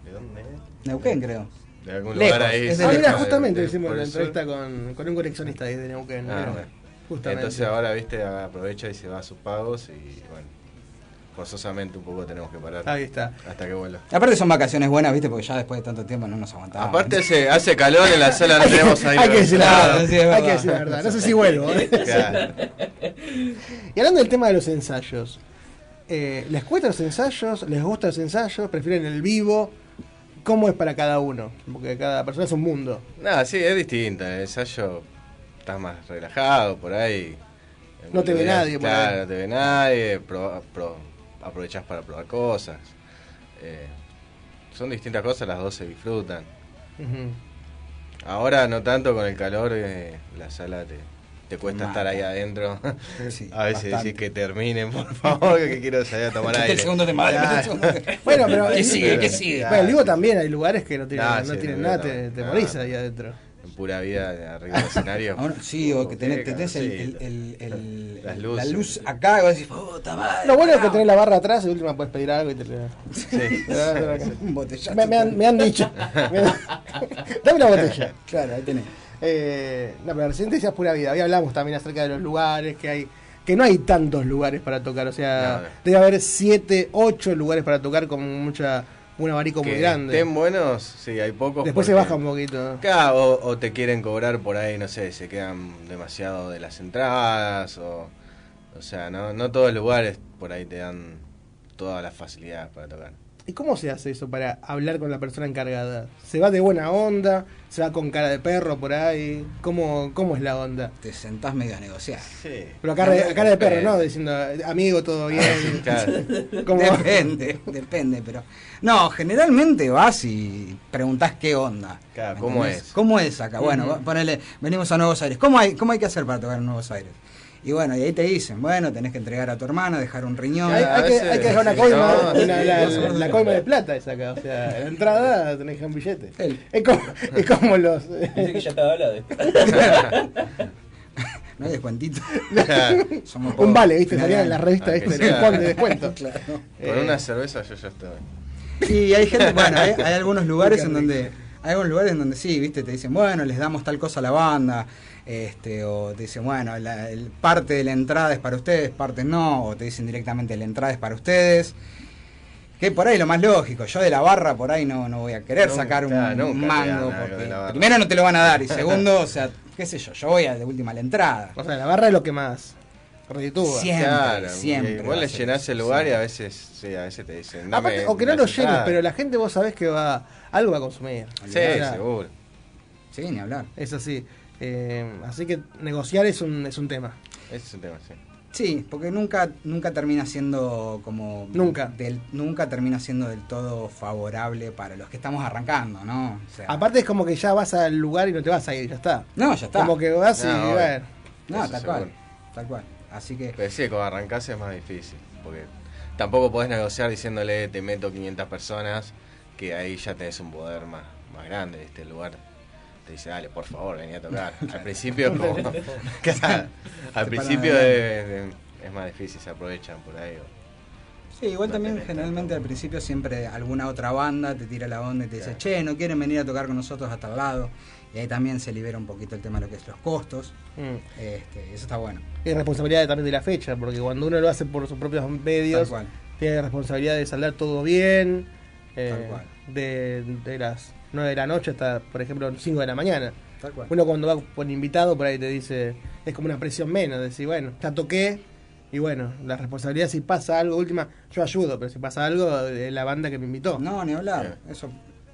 ¿De dónde? Neuquén, creo. De algún Lejos, lugar ahí. es Ah, mira, justamente de- hicimos la entrevista con, con un coleccionista ahí de Neuquén. Ah, bueno. Justamente. Entonces ahora, viste, aprovecha y se va a sus pagos y bueno, forzosamente un poco tenemos que parar. Ahí está. Hasta que vuelva. Aparte son vacaciones buenas, ¿viste? Porque ya después de tanto tiempo no nos aguantamos. Aparte hace, hace calor en la sala, no tenemos aire. Hay que decir la Claro, verdad. sí, es hay verdad. que decir la verdad. No sé si vuelvo. ¿eh? Claro. Y hablando del tema de los ensayos, eh, ¿les cuesta los ensayos? ¿Les gustan los ensayos? ¿Prefieren el vivo? ¿Cómo es para cada uno? Porque cada persona es un mundo. Nada, sí, es distinto. En el ensayo estás más relajado por ahí. No te ve Claro, nadie por ahí. no te ve nadie. pro- pro- aprovechás para probar cosas. Eh, son distintas cosas, las dos se disfrutan. Ahora no tanto con el calor, eh, la sala te, te cuesta Mata. estar ahí adentro. Sí, a veces bastante. decís que terminen, por favor, que quiero salir a tomar Mete aire. el segundo tema, tema. Bueno, pero. ¿Qué el- sigue? ¿Qué sigue? Bueno, vivo también hay lugares que no tienen, no sí, tienen nada, te, te morís ahí adentro. En pura vida arriba del escenario. Ahora, sí, o que tenés, tenés el, sí. el, el, el- Las la luz acá y vos decís, puta madre. Lo bueno es que tenés la barra atrás y de última puedes pedir algo y te lo Sí. Un botellazo. me, me han, me han dicho. Me han- Dame una botella. Claro, ahí tenés. Eh, no, pero recién decías pura vida. Hoy hablamos también acerca de los lugares, que hay que no hay tantos lugares para tocar. O sea, No, debe haber 7, 8 lugares para tocar con mucha un abanico muy grande. estén buenos, sí, hay pocos. Después se baja un poquito. Claro, o, o te quieren cobrar por ahí, no sé, se quedan demasiado de las entradas, o, o sea, no, no todos los lugares por ahí te dan todas las facilidades para tocar. ¿Y cómo se hace eso para hablar con la persona encargada? ¿Se va de buena onda? ¿Se va con cara de perro por ahí? ¿Cómo, cómo es la onda? Te sentás medio a negociar. Pero a cara, de- a cara de perro, ¿no? Diciendo, amigo, todo bien. ¿Cómo? Depende, depende, pero. No, generalmente vas y preguntás qué onda. Claro, ¿me ¿cómo entendés? es? ¿Cómo es acá? Bueno, va- ponele, venimos a Nuevos Aires. ¿Cómo hay, ¿Cómo hay que hacer para tocar en Nuevos Aires? Y bueno, y ahí te dicen, bueno, tenés que entregar a tu hermana, dejar un riñón. Hay, hay que, hay que dejar una coima, No, una- la, coima de plata esa acá. O sea, en la entrada tenés que dejar un billete. Es como, es como los. Dice que ya estaba hablado. No hay descuentito. Somos Un vale, ¿viste? En la revista, cupón de descuento. Claro. Con Eh, una cerveza yo ya estoy. Y hay gente, bueno, hay, hay algunos lugares en donde, hay algunos lugares en donde sí, viste, te dicen, bueno, les damos tal cosa a la banda, este, o te dicen, bueno, la, el- parte de la entrada es para ustedes, parte no, o te dicen directamente la entrada es para ustedes. Que por ahí lo más lógico, yo de la barra por ahí no, no voy a querer Nunca, sacar un claro, mango, porque primero no te lo van a dar, y segundo, o sea, qué sé yo, yo voy a de última a la entrada. O sea, la barra es lo que más reditúa. Siempre, Claro, siempre Igual le llenás el lugar y a veces, sí, a veces te dicen. Aparte, o que no lo llenes, pero la gente vos sabés que va algo va a consumir. Sí, seguro. Sí, ni hablar. Es así. Eh, así que negociar es un, es un tema. Ese es un tema, sí. Sí, porque nunca, nunca termina siendo como... Nunca. Del, nunca termina siendo del todo favorable para los que estamos arrancando, ¿no? O sea, Aparte es como que ya vas al lugar y no te vas a ir, ya está. no, ya está. Como que vas y No, bueno. No, Eso tal seguro. cual. Tal cual. Así que... Pero sí, cuando arrancás es más difícil. Porque tampoco podés negociar diciéndole te meto 500 personas, que ahí ya tenés un poder más, más grande. Este lugar te dice, dale, por favor, vení a tocar. Al principio, al principio paran de- de- es más difícil, se aprovechan por ahí. o- Sí, igual también generalmente al principio siempre alguna otra banda te tira la onda y te dice, che, no quieren venir a tocar con nosotros hasta al lado. Y ahí también se libera un poquito el tema de lo que es los costos. Mm. Este, eso está bueno. Y responsabilidad también de la fecha, porque cuando uno lo hace por sus propios medios, Tal cual. tiene responsabilidad de saldar todo bien, eh, Tal cual. De, de las 9 de la noche hasta, por ejemplo, 5 de la mañana. Tal cual. Uno cuando va por invitado, por ahí te dice, es como una presión menos, decir, bueno, ya toqué, y bueno, la responsabilidad si pasa algo, última, yo ayudo, pero si pasa algo, es la banda que me invitó. No, ni hablar. Eso,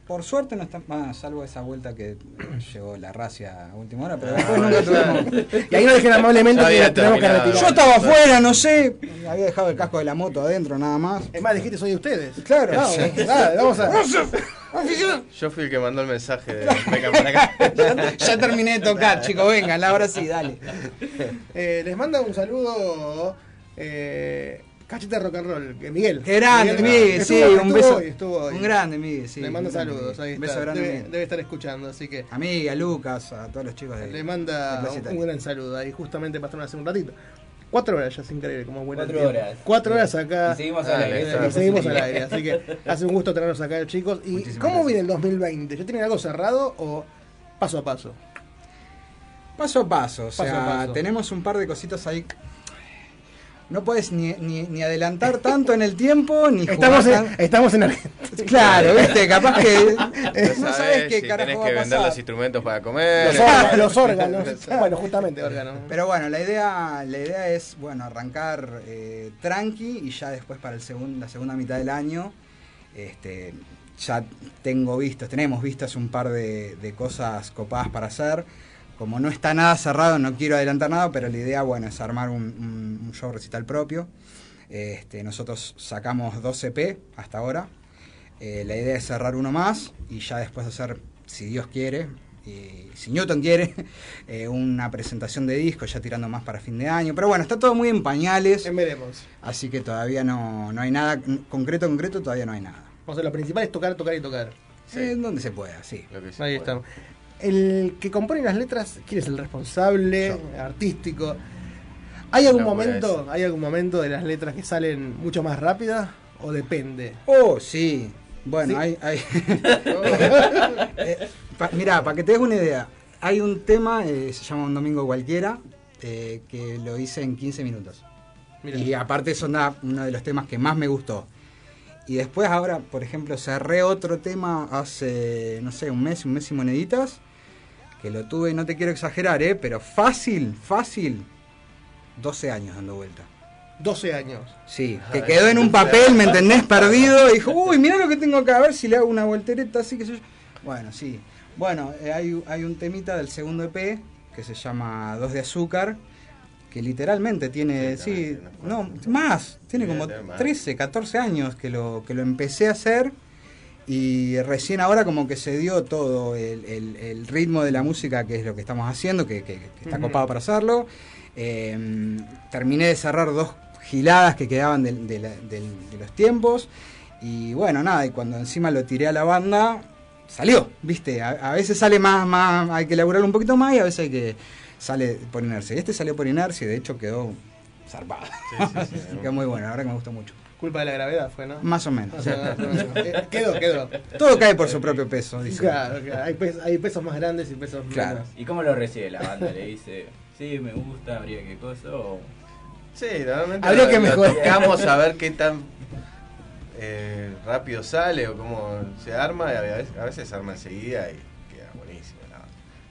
por suerte no está más, salvo esa vuelta que llegó la racia a última hora, pero después nunca tuvimos. Y ahí nos dejen amablemente que tenemos que retirar. Yo estaba afuera, no sé. Había dejado el casco de la moto adentro nada más. Es más, dijiste soy de ustedes. Claro. Vamos, dale, vamos a. Yo fui el que mandó el mensaje de vengan para acá. ya, ya terminé de tocar, chicos, vengan, ahora sí, dale. Eh, les manda un saludo eh, Cachita Rock and Roll, que Miguel. Grande, Miguel, sí, estuvo- un estuvo beso. hoy, estuvo hoy. Un grande, Miguel, sí. Le grande, saludos, ahí está. Beso grande, debe, estar escuchando, así que A Miguel, a Lucas, a todos los chicos de le manda de un, un gran saludo. Ahí justamente pasaron hace un ratito. Cuatro horas ya es increíble, como bueno. el Cuatro tiempo. horas. Cuatro horas acá. Y seguimos al Ah, aire. y seguimos al aire. Así que hace un gusto tenerlos acá, chicos. ¿Y cómo viene el 2020? ¿Ya tienen algo cerrado o paso a paso? Paso a paso, o sea, Paso a paso. tenemos un par de cositas ahí. No puedes ni, ni, ni adelantar tanto en el tiempo, ni Estamos jugar en, tan- estamos en Argentina. Claro, viste, capaz que No sabes qué si carajo tenés va a que vender pasar. los instrumentos para comer. Los órganos, los órganos. Bueno, justamente órganos. Pero bueno, la idea, la idea es bueno arrancar eh, tranqui y ya después para el segun- la segunda mitad del año, este, ya tengo vistos, tenemos vistas un par de, de cosas copadas para hacer. Como no está nada cerrado, no quiero adelantar nada, pero la idea bueno es armar un, un- un show recital propio. Este, nosotros sacamos 2 EP hasta ahora. Eh, la idea es cerrar uno más y ya después hacer, si Dios quiere, y si Newton quiere, eh, una presentación de disco ya tirando más para fin de año. Pero bueno, está todo muy en pañales. veremos. Así que todavía no, no hay nada concreto, concreto, todavía no hay nada. O sea, lo principal es tocar, tocar y tocar. Eh, donde se pueda, sí. Ahí estamos. El que compone las letras, ¿quién es el responsable artístico? ¿Hay algún momento, hay algún momento de las letras que salen mucho más rápidas o depende? Oh, sí. Bueno, ¿Sí? hay... hay... Eh, pa- mirá, para que te des una idea, hay un tema, eh, se llama Un Domingo Cualquiera, eh, que lo hice en 15 minutos. Mirá. Y aparte es una- uno de los temas que más me gustó. Y después ahora, por ejemplo, cerré otro tema hace, no sé, un mes, un mes y moneditas, que lo tuve, no te quiero exagerar, ¿eh? pero fácil, fácil, 12 años dando vuelta. 12 años. Sí, que quedó en un papel, ¿me entendés? Perdido. Y dijo, uy, mirá lo que tengo acá, a ver si le hago una voltereta así que yo. Bueno, sí. Bueno, eh, hay, hay un temita del segundo EP que se llama Dos de Azúcar, que literalmente tiene, sí, no, más, tiene como 13, 14 años que lo, que lo empecé a hacer y recién ahora como que se dio todo el, el- el ritmo de la música, que es lo que estamos haciendo, que, que- que está copado para hacerlo. Eh, terminé de cerrar dos giladas que quedaban del- de, la- del- de los tiempos. Y bueno, nada, y cuando encima lo tiré a la banda, salió, ¿viste? A, a veces sale más, más, hay que elaborarlo un poquito más y a veces hay que sale por inercia. Y este salió por inercia y de hecho quedó zarpado. quedó muy bueno, la verdad que me gustó mucho. Culpa de la gravedad fue, ¿no? Más o menos. O sea. Eh, quedó, quedó. Todo cae por su propio peso, dice. Claro, claro. Hay, pes- hay pesos más grandes y pesos Claro. menos. ¿Y cómo lo recibe la banda? ¿Le dice, sí, me gusta, habría que cosa? O... Sí, normalmente Habría lo- que mejorar. tocamos a ver qué tan eh, rápido sale o cómo se arma y a veces, a veces se arma enseguida y queda buenísimo.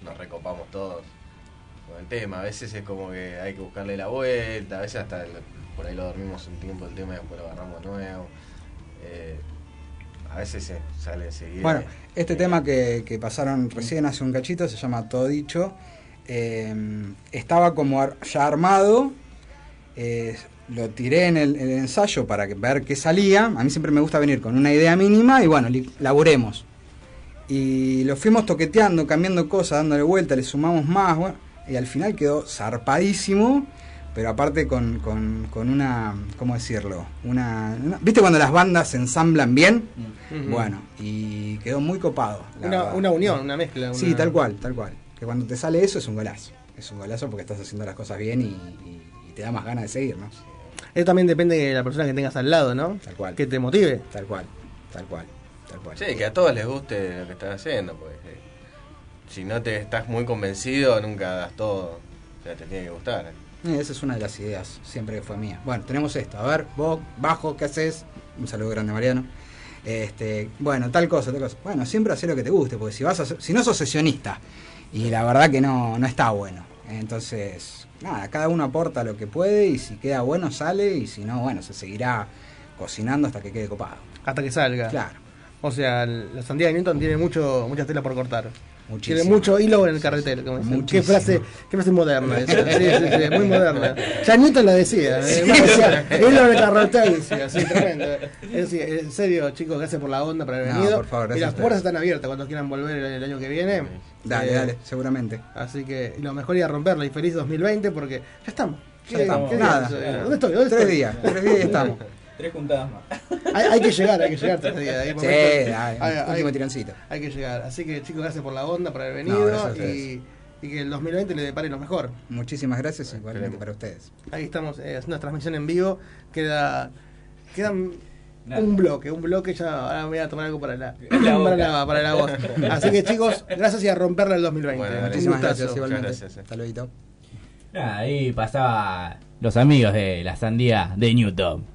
Nos recopamos todos con el tema. A veces es como que hay que buscarle la vuelta, a veces hasta el- por ahí lo dormimos un tiempo el tema y después lo agarramos de nuevo. Eh, a veces se sale enseguida. Bueno, este tema que, que pasaron recién hace un cachito se llama Todo Dicho. eh, estaba como ar- ya armado. eh, lo tiré en el, en el ensayo para que- ver qué salía. A mí siempre me gusta venir con una idea mínima y bueno, laburemos. Y lo fuimos toqueteando, cambiando cosas, dándole vuelta, le sumamos más. bueno, y al final quedó zarpadísimo. Pero aparte con, con- con una, ¿cómo decirlo? Una, una- ¿Viste cuando las bandas se ensamblan bien? Bueno, y quedó muy copado. la Una, una unión, una mezcla. Sí, una- tal cual, tal cual. Que cuando te sale eso es un golazo. Es un golazo porque estás haciendo las cosas bien y, y- y te da más ganas de seguir, ¿no? Eso también depende de la persona que tengas al lado, ¿no? Tal cual. Que te motive. Tal cual, tal cual, tal cual. Sí, que a todos les guste lo que estás haciendo, porque eh, si no te estás muy convencido, nunca das todo. O sea, te tiene que gustar. Eh, Esa es una de las ideas, siempre que fue mía. Bueno, tenemos esto. A ver, vos, bajo, ¿qué haces? Un saludo grande, Mariano. Este, bueno, tal cosa, tal cosa. Bueno, siempre hacer lo que te guste, porque si vas a si no sos sesionista, y la verdad que no, no está bueno. Entonces, nada, cada uno aporta lo que puede y si queda bueno sale y si no, bueno, se seguirá cocinando hasta que quede copado. Hasta que salga. Claro. O sea, la sandía de Newton tiene mucho, mucha tela por cortar. Muchísimo. Tiene mucho hilo en el carretel, como dicen. Qué frase, qué frase moderna esa. Sí, sí, sí, muy moderna. Ya Newton la decía. eh, más hilo en el carretel, así, tremendo. Es en serio, chicos, gracias por la onda, por haber No, venido. por favor, y las puertas están abiertas cuando quieran volver el, el año que viene. Dale, Eh, dale, seguramente. Así que lo mejor ir a romperla y feliz 2020 porque ya estamos. Ya ¿Qué- estamos. qué Nada. es? ¿Dónde estoy? ¿Dónde Tres estoy? días, tres días y estamos. Tres juntadas más. hay, hay que llegar, hay que llegar tres días. Hay Sí, dale, hay- último hay- tirancito. Hay que llegar. Así que chicos, gracias por la onda, por haber venido y, y que el 2020 le depare lo mejor. Muchísimas gracias igualmente para ustedes. Ahí estamos eh, haciendo una transmisión en vivo. Queda, queda un Nada. un bloque, un bloque. Ya ahora me voy a tomar algo para la, La para la, para la voz. Así que chicos, gracias y a romperla el 2020. Bueno, Muchísimas gracias igualmente. Gracias, eh. Hasta luego. Nada, ahí pasaba los amigos de la sandía de Newton.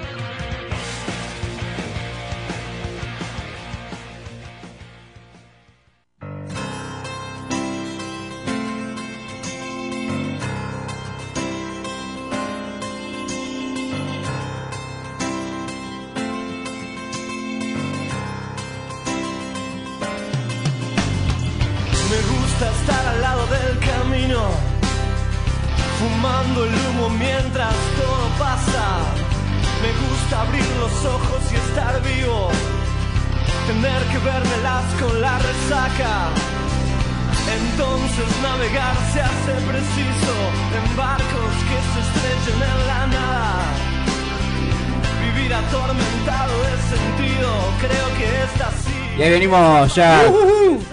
Venimos ya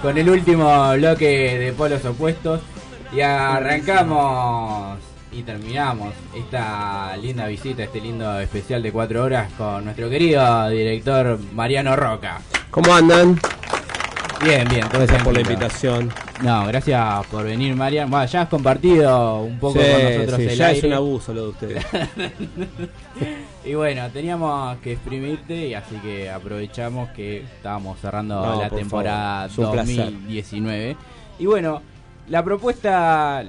con el último bloque de polos opuestos. Y arrancamos y terminamos esta linda visita, este lindo especial de cuatro horas con nuestro querido director Mariano Roca. ¿Cómo andan? Bien, bien. Gracias por la invitación. No, gracias por venir, Mariano. Bueno, ya has compartido un poco Sí, con nosotros sí, el ya es un abuso lo de ustedes. y bueno, teníamos que exprimirte y así que aprovechamos que estábamos cerrando No, la por temporada favor, es un placer. 2019. Y bueno, la propuesta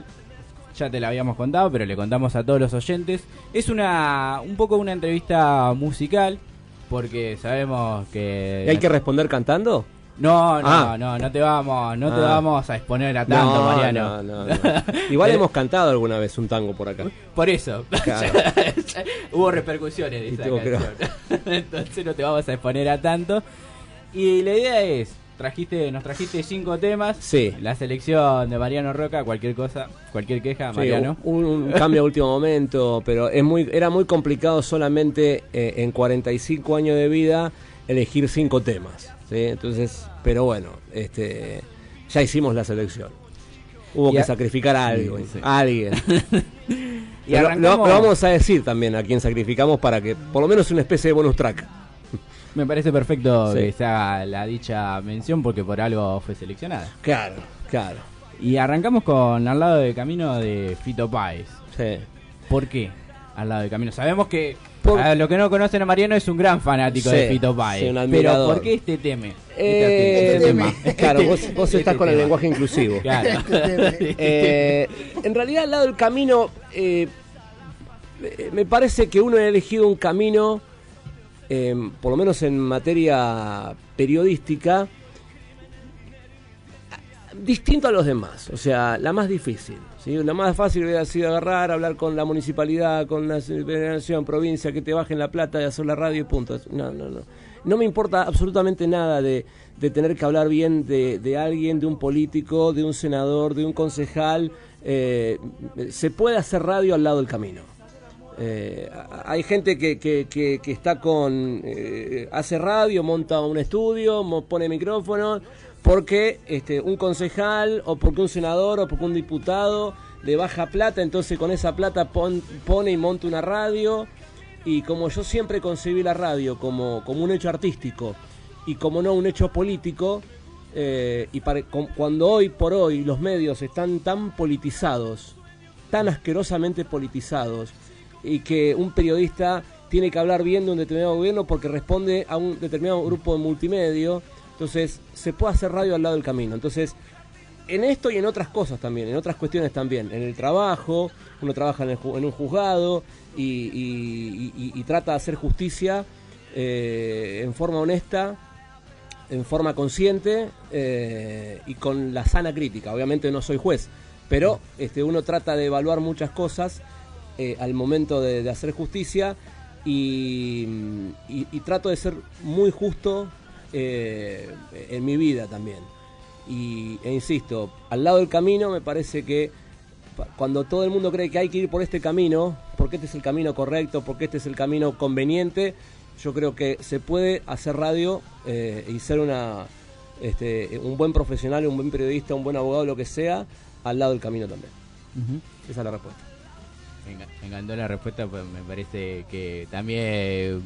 ya te la habíamos contado, pero le contamos a todos los oyentes. Es una un poco una entrevista musical porque sabemos que ¿Y hay que responder cantando? No, no, Ah. no, no te vamos, no te Ah. vamos a exponer a tanto, No, Mariano. no, no, no. Igual Eh, hemos cantado alguna vez un tango por acá. Por eso. Claro. Hubo repercusiones de esa canción. Entonces no te vamos a exponer a tanto. Y la idea es, trajiste, nos trajiste cinco temas. Sí. La selección de Mariano Roca, cualquier cosa, cualquier queja, Sí, Mariano. un, un cambio a último momento, pero es muy, era muy complicado solamente eh, en 45 años de vida elegir cinco temas. ¿Sí? Entonces, pero bueno, este, ya hicimos la selección. Hubo Y que a- sacrificar a alguien. sí. a alguien. Y Pero arrancamos- lo, lo vamos a decir también a quién sacrificamos para que por lo menos una especie de bonus track. Me parece perfecto Sí. que se haga la dicha mención porque por algo fue seleccionada. Claro, claro. Y arrancamos con Al lado del camino de Fito Páez. Sí. ¿Por qué? Al lado del camino. Sabemos que Por- a los que no conocen a Mariano es un gran fanático Sí, de Fito Páez. sí, un pero. ¿por qué este tema? Eh, Este tema. Claro, vos, vos Este estás con el lenguaje inclusivo. Claro. Eh, en realidad, al lado del camino, eh, eh, me parece que uno ha elegido un camino, eh, por lo menos en materia periodística, distinto a los demás. O sea, la más difícil. ¿Sí? La más fácil hubiera sido agarrar, hablar con la municipalidad, con la nación, provincia, que te bajen la plata y hacer la radio y punto. No, no, no. No me importa absolutamente nada de, de tener que hablar bien de, de alguien, de un político, de un senador, de un concejal. Eh, se puede hacer radio al lado del camino. Eh, hay gente que, que, que- está con. eh, hace radio, monta un estudio, pone micrófono, porque este, un concejal, o porque un senador, o porque un diputado le baja plata, entonces con esa plata pon- pone y monta una radio. Y como yo siempre concebí la radio como, como un hecho artístico y como no un hecho político, eh, y para- cuando hoy por hoy los medios están tan politizados, tan asquerosamente politizados, y que un periodista tiene que hablar bien de un determinado gobierno porque responde a un determinado grupo de multimedio, entonces se puede hacer radio al lado del camino. Entonces, en esto y en otras cosas también, en otras cuestiones también. En el trabajo, uno trabaja en, el en un juzgado y, trata de hacer justicia eh, en forma honesta, en forma consciente eh, y con la sana crítica. Obviamente no soy juez, pero este, uno trata de evaluar muchas cosas eh, al momento de, hacer justicia y trato de ser muy justo eh, en mi vida también. Y, e insisto, al lado del camino me parece que cuando todo el mundo cree que hay que ir por este camino, porque este es el camino correcto, porque este es el camino conveniente, yo creo que se puede hacer radio eh, y ser una, este, un buen profesional, un buen periodista, un buen abogado, lo que sea, al lado del camino también. Esa es la respuesta. Me encantó la respuesta, pues me parece que también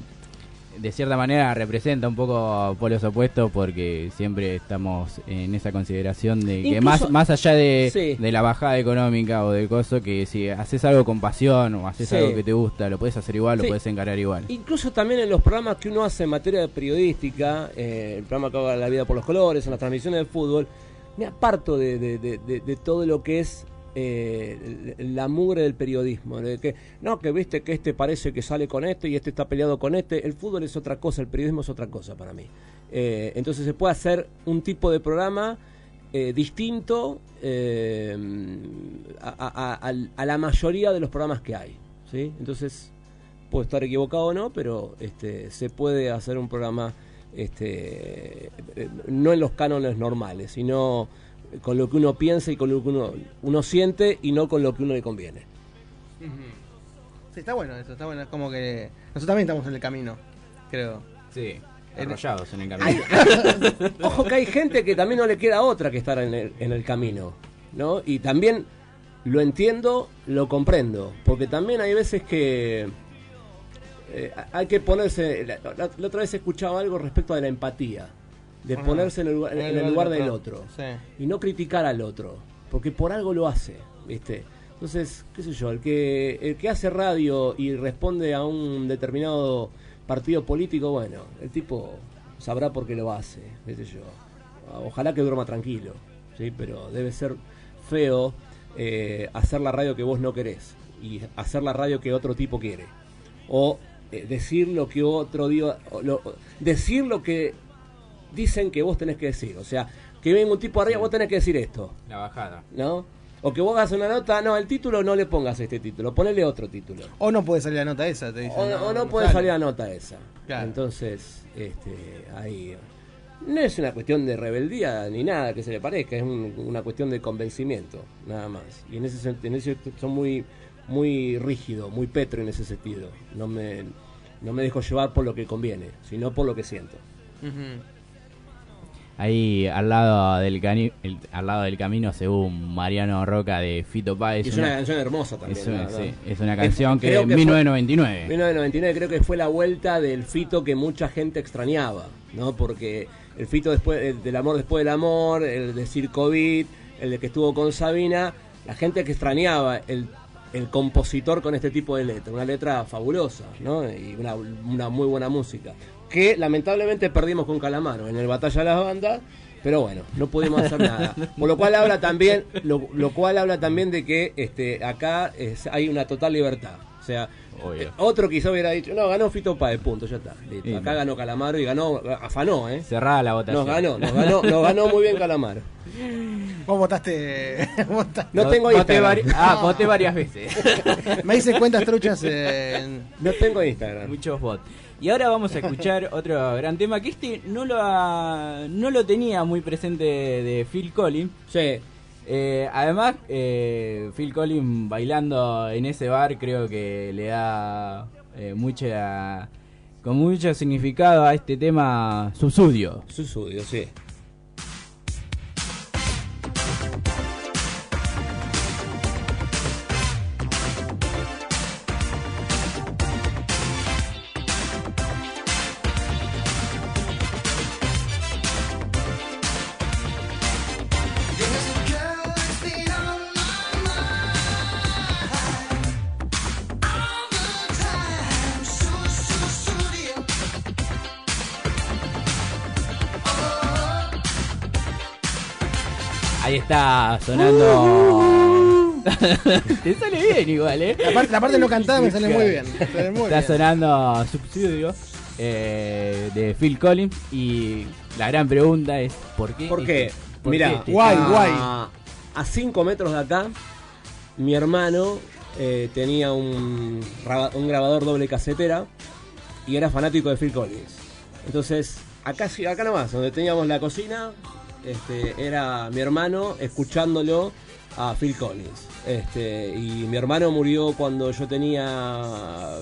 de cierta manera representa un poco polos opuestos porque siempre estamos en esa consideración de que más más allá de, Sí. de la bajada económica o del coso, que si haces algo con pasión o haces Sí. algo que te gusta, lo puedes hacer igual, Sí. lo puedes encarar igual. Incluso también en los programas que uno hace en materia de periodística, eh, el programa que haga La Vida por los Colores, en las transmisiones de fútbol, me aparto de, de- de- de- de todo lo que es eh, la mugre del periodismo. De que, no, que viste que este parece que sale con este y este está peleado con este. El fútbol es otra cosa, el periodismo es otra cosa para mí. Eh, entonces se puede hacer un tipo de programa eh, distinto a, la mayoría de los programas que hay. ¿sí? Entonces, puedo estar equivocado o no, pero este, se puede hacer un programa este, no en los cánones normales, sino con lo que uno piensa y con lo que uno, uno siente y no con lo que uno le conviene. Sí, está bueno eso, está bueno. Es como que nosotros también estamos en el camino, creo. Sí. Arrollados en el camino. Ojo que hay gente que también no le queda otra que estar en el, en el camino, ¿no? Y también lo entiendo, lo comprendo, porque también hay veces que eh, hay que ponerse... La, la- la otra vez escuchaba algo respecto de la empatía, de ponerse en el, lugar- en el lugar del otro Sí. y no criticar al otro, porque por algo lo hace, ¿viste? Entonces, qué sé yo, el que, el que hace radio y responde a un determinado partido político, bueno, el tipo sabrá por qué lo hace, qué sé yo. Ojalá que duerma tranquilo, ¿sí? Pero debe ser feo eh, hacer la radio que vos no querés y hacer la radio que otro tipo quiere. O eh, decir lo que otro lo- decir lo que dicen que vos tenés que decir. O sea, que venga un tipo arriba, vos tenés que decir esto. La bajada. ¿No? O que vos hagas una nota, no, el título no le pongas este título, ponele otro título. O no puede salir la nota esa, te dicen. O, no- o no puede sale. salir la nota esa. Claro. Entonces, este, ahí. No es una cuestión de rebeldía ni nada que se le parezca, es un- una cuestión de convencimiento, nada más. Y en ese sentido, en ese son muy, muy rígido, muy petro en ese sentido. No me, no me dejo llevar por lo que conviene, sino por lo que siento. Ahí al lado del cani- el- al lado del camino según Mariano Roca de Fito Páez. Es una canción hermosa también, Es una, sí, es una canción que, creo en fue- 1999. 1999 creo que fue la vuelta del Fito que mucha gente extrañaba, ¿no? Porque el Fito después el del amor después del amor, el de Sir COVID, el de que estuvo con Sabina, la gente que extrañaba el, el compositor con este tipo de letra, una letra fabulosa, ¿no? Y una, una muy buena música. Que lamentablemente perdimos con Calamaro en el Batalla de las Bandas. Pero bueno, no pudimos hacer nada. Por lo cual habla también, lo, lo cual habla también de que este, acá es- hay una total libertad. O sea, eh, otro quizá hubiera dicho, no, ganó Fito Páez, punto, ya está. listo. Acá no. ganó Calamaro y ganó, afanó, ¿eh? Cerrada la votación. Nos ganó, nos ganó, nos ganó muy bien Calamaro. Vos votaste. votaste- No tengo Voté Instagram. vari- ah, voté varias veces. Me hice cuentas truchas en. No tengo Instagram. Muchos bots. Y ahora vamos a escuchar otro gran tema que este no lo ha- no lo tenía muy presente de Phil Collins. Sí. Eh, además, eh, Phil Collins bailando en ese bar creo que le da eh, mucha con mucho significado a este tema Subsudio. Subsudio, sí. Está sonando. Te sale bien igual, ¿eh? La parte, la parte no cantada me sale muy bien. me sale muy Está bien. sonando Subsidio eh, de Phil Collins y la gran pregunta es ¿por qué? ¿Por qué? este- por Mira, qué este- a 5 metros de acá, mi hermano eh, tenía un, raba- un grabador doble casetera y era fanático de Phil Collins. Entonces, acá, sí- acá nomás, donde teníamos la cocina, este, era mi hermano escuchándolo a Phil Collins. Este, y mi hermano murió cuando yo tenía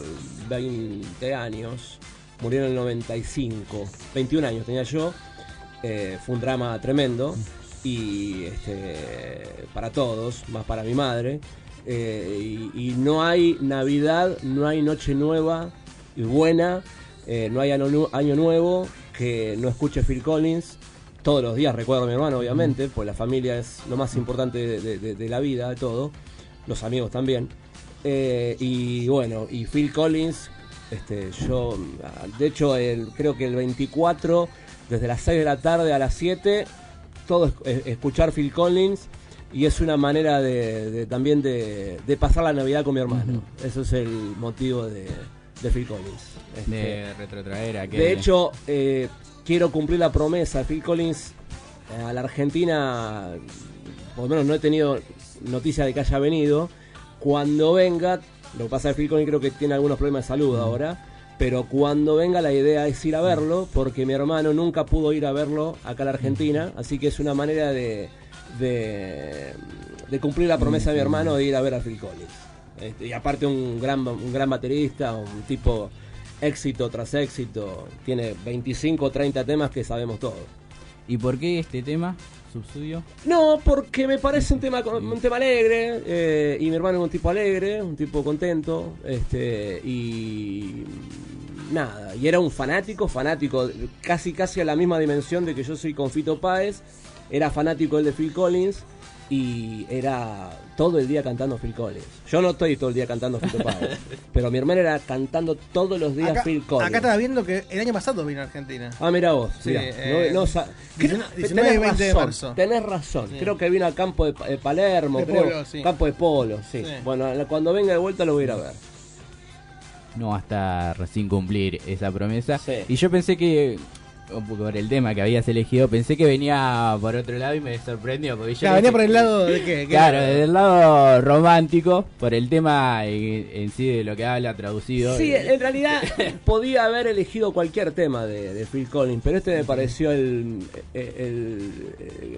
20 años, murió en el 95, 21 años tenía yo. Eh, fue un drama tremendo y este, para todos, más para mi madre. Eh, y, no hay Navidad, no hay Noche Nueva y buena, eh, no hay año Nuevo que no escuche Phil Collins. Todos los días recuerdo a mi hermano, obviamente, pues la familia es lo más importante de, de- de- de la vida, de todo. Los amigos también. Eh, y bueno, y Phil Collins, este, yo, de hecho, el, creo que el 24, desde las 6 de la tarde a las 7, todo es, es- escuchar Phil Collins y es una manera de, de- también de, de pasar la Navidad con mi hermano. Eso es el motivo de, de Phil Collins. Este, de retrotraer a aquel- de hecho, eh, quiero cumplir la promesa. Phil Collins eh, a la Argentina, por lo menos no he tenido noticia de que haya venido. Cuando venga, lo que pasa es que Phil Collins creo que tiene algunos problemas de salud ahora. Pero cuando venga la idea es ir a verlo, porque mi hermano nunca pudo ir a verlo acá a la Argentina, así que es una manera de, de, de cumplir la promesa de mi hermano de ir a ver a Phil Collins. Este, y aparte un gran, un gran baterista, un tipo éxito tras éxito. Tiene 25 o 30 temas que sabemos todos. ¿Y por qué este tema, Subsudio? No, porque me parece un tema un tema alegre eh, y mi hermano es un tipo alegre, un tipo contento, este y nada, y era un fanático, fanático casi casi a la misma dimensión de que yo soy con Fito Páez, era fanático él de Phil Collins y era todo el día cantando Phil Collins. Yo no estoy todo el día cantando Fito Páez, pero mi hermano era cantando todos los días Acá, Phil Collins. acá estaba viendo que el año pasado vino a Argentina. Ah, mira vos. Sí, mirá, eh, no- no sa- 19 Creo- 19 y tenés 20 de razón, marzo. Tenés razón. Sí. Creo que vino al campo de, de Palermo. De creo. Polo, sí. Campo de Polo, sí. Sí. Bueno, cuando venga de vuelta lo voy a ir a ver. No hasta recién cumplir esa promesa. Y yo pensé que, por el tema que habías elegido, pensé que venía por otro lado y me sorprendió. Porque yo Claro, venía por el lado de qué, ¿Qué Claro, lado? del lado romántico, por el tema en, en sí de lo que habla traducido. Sí, en realidad podía haber elegido cualquier tema de, de Phil Collins, pero este me pareció el, el,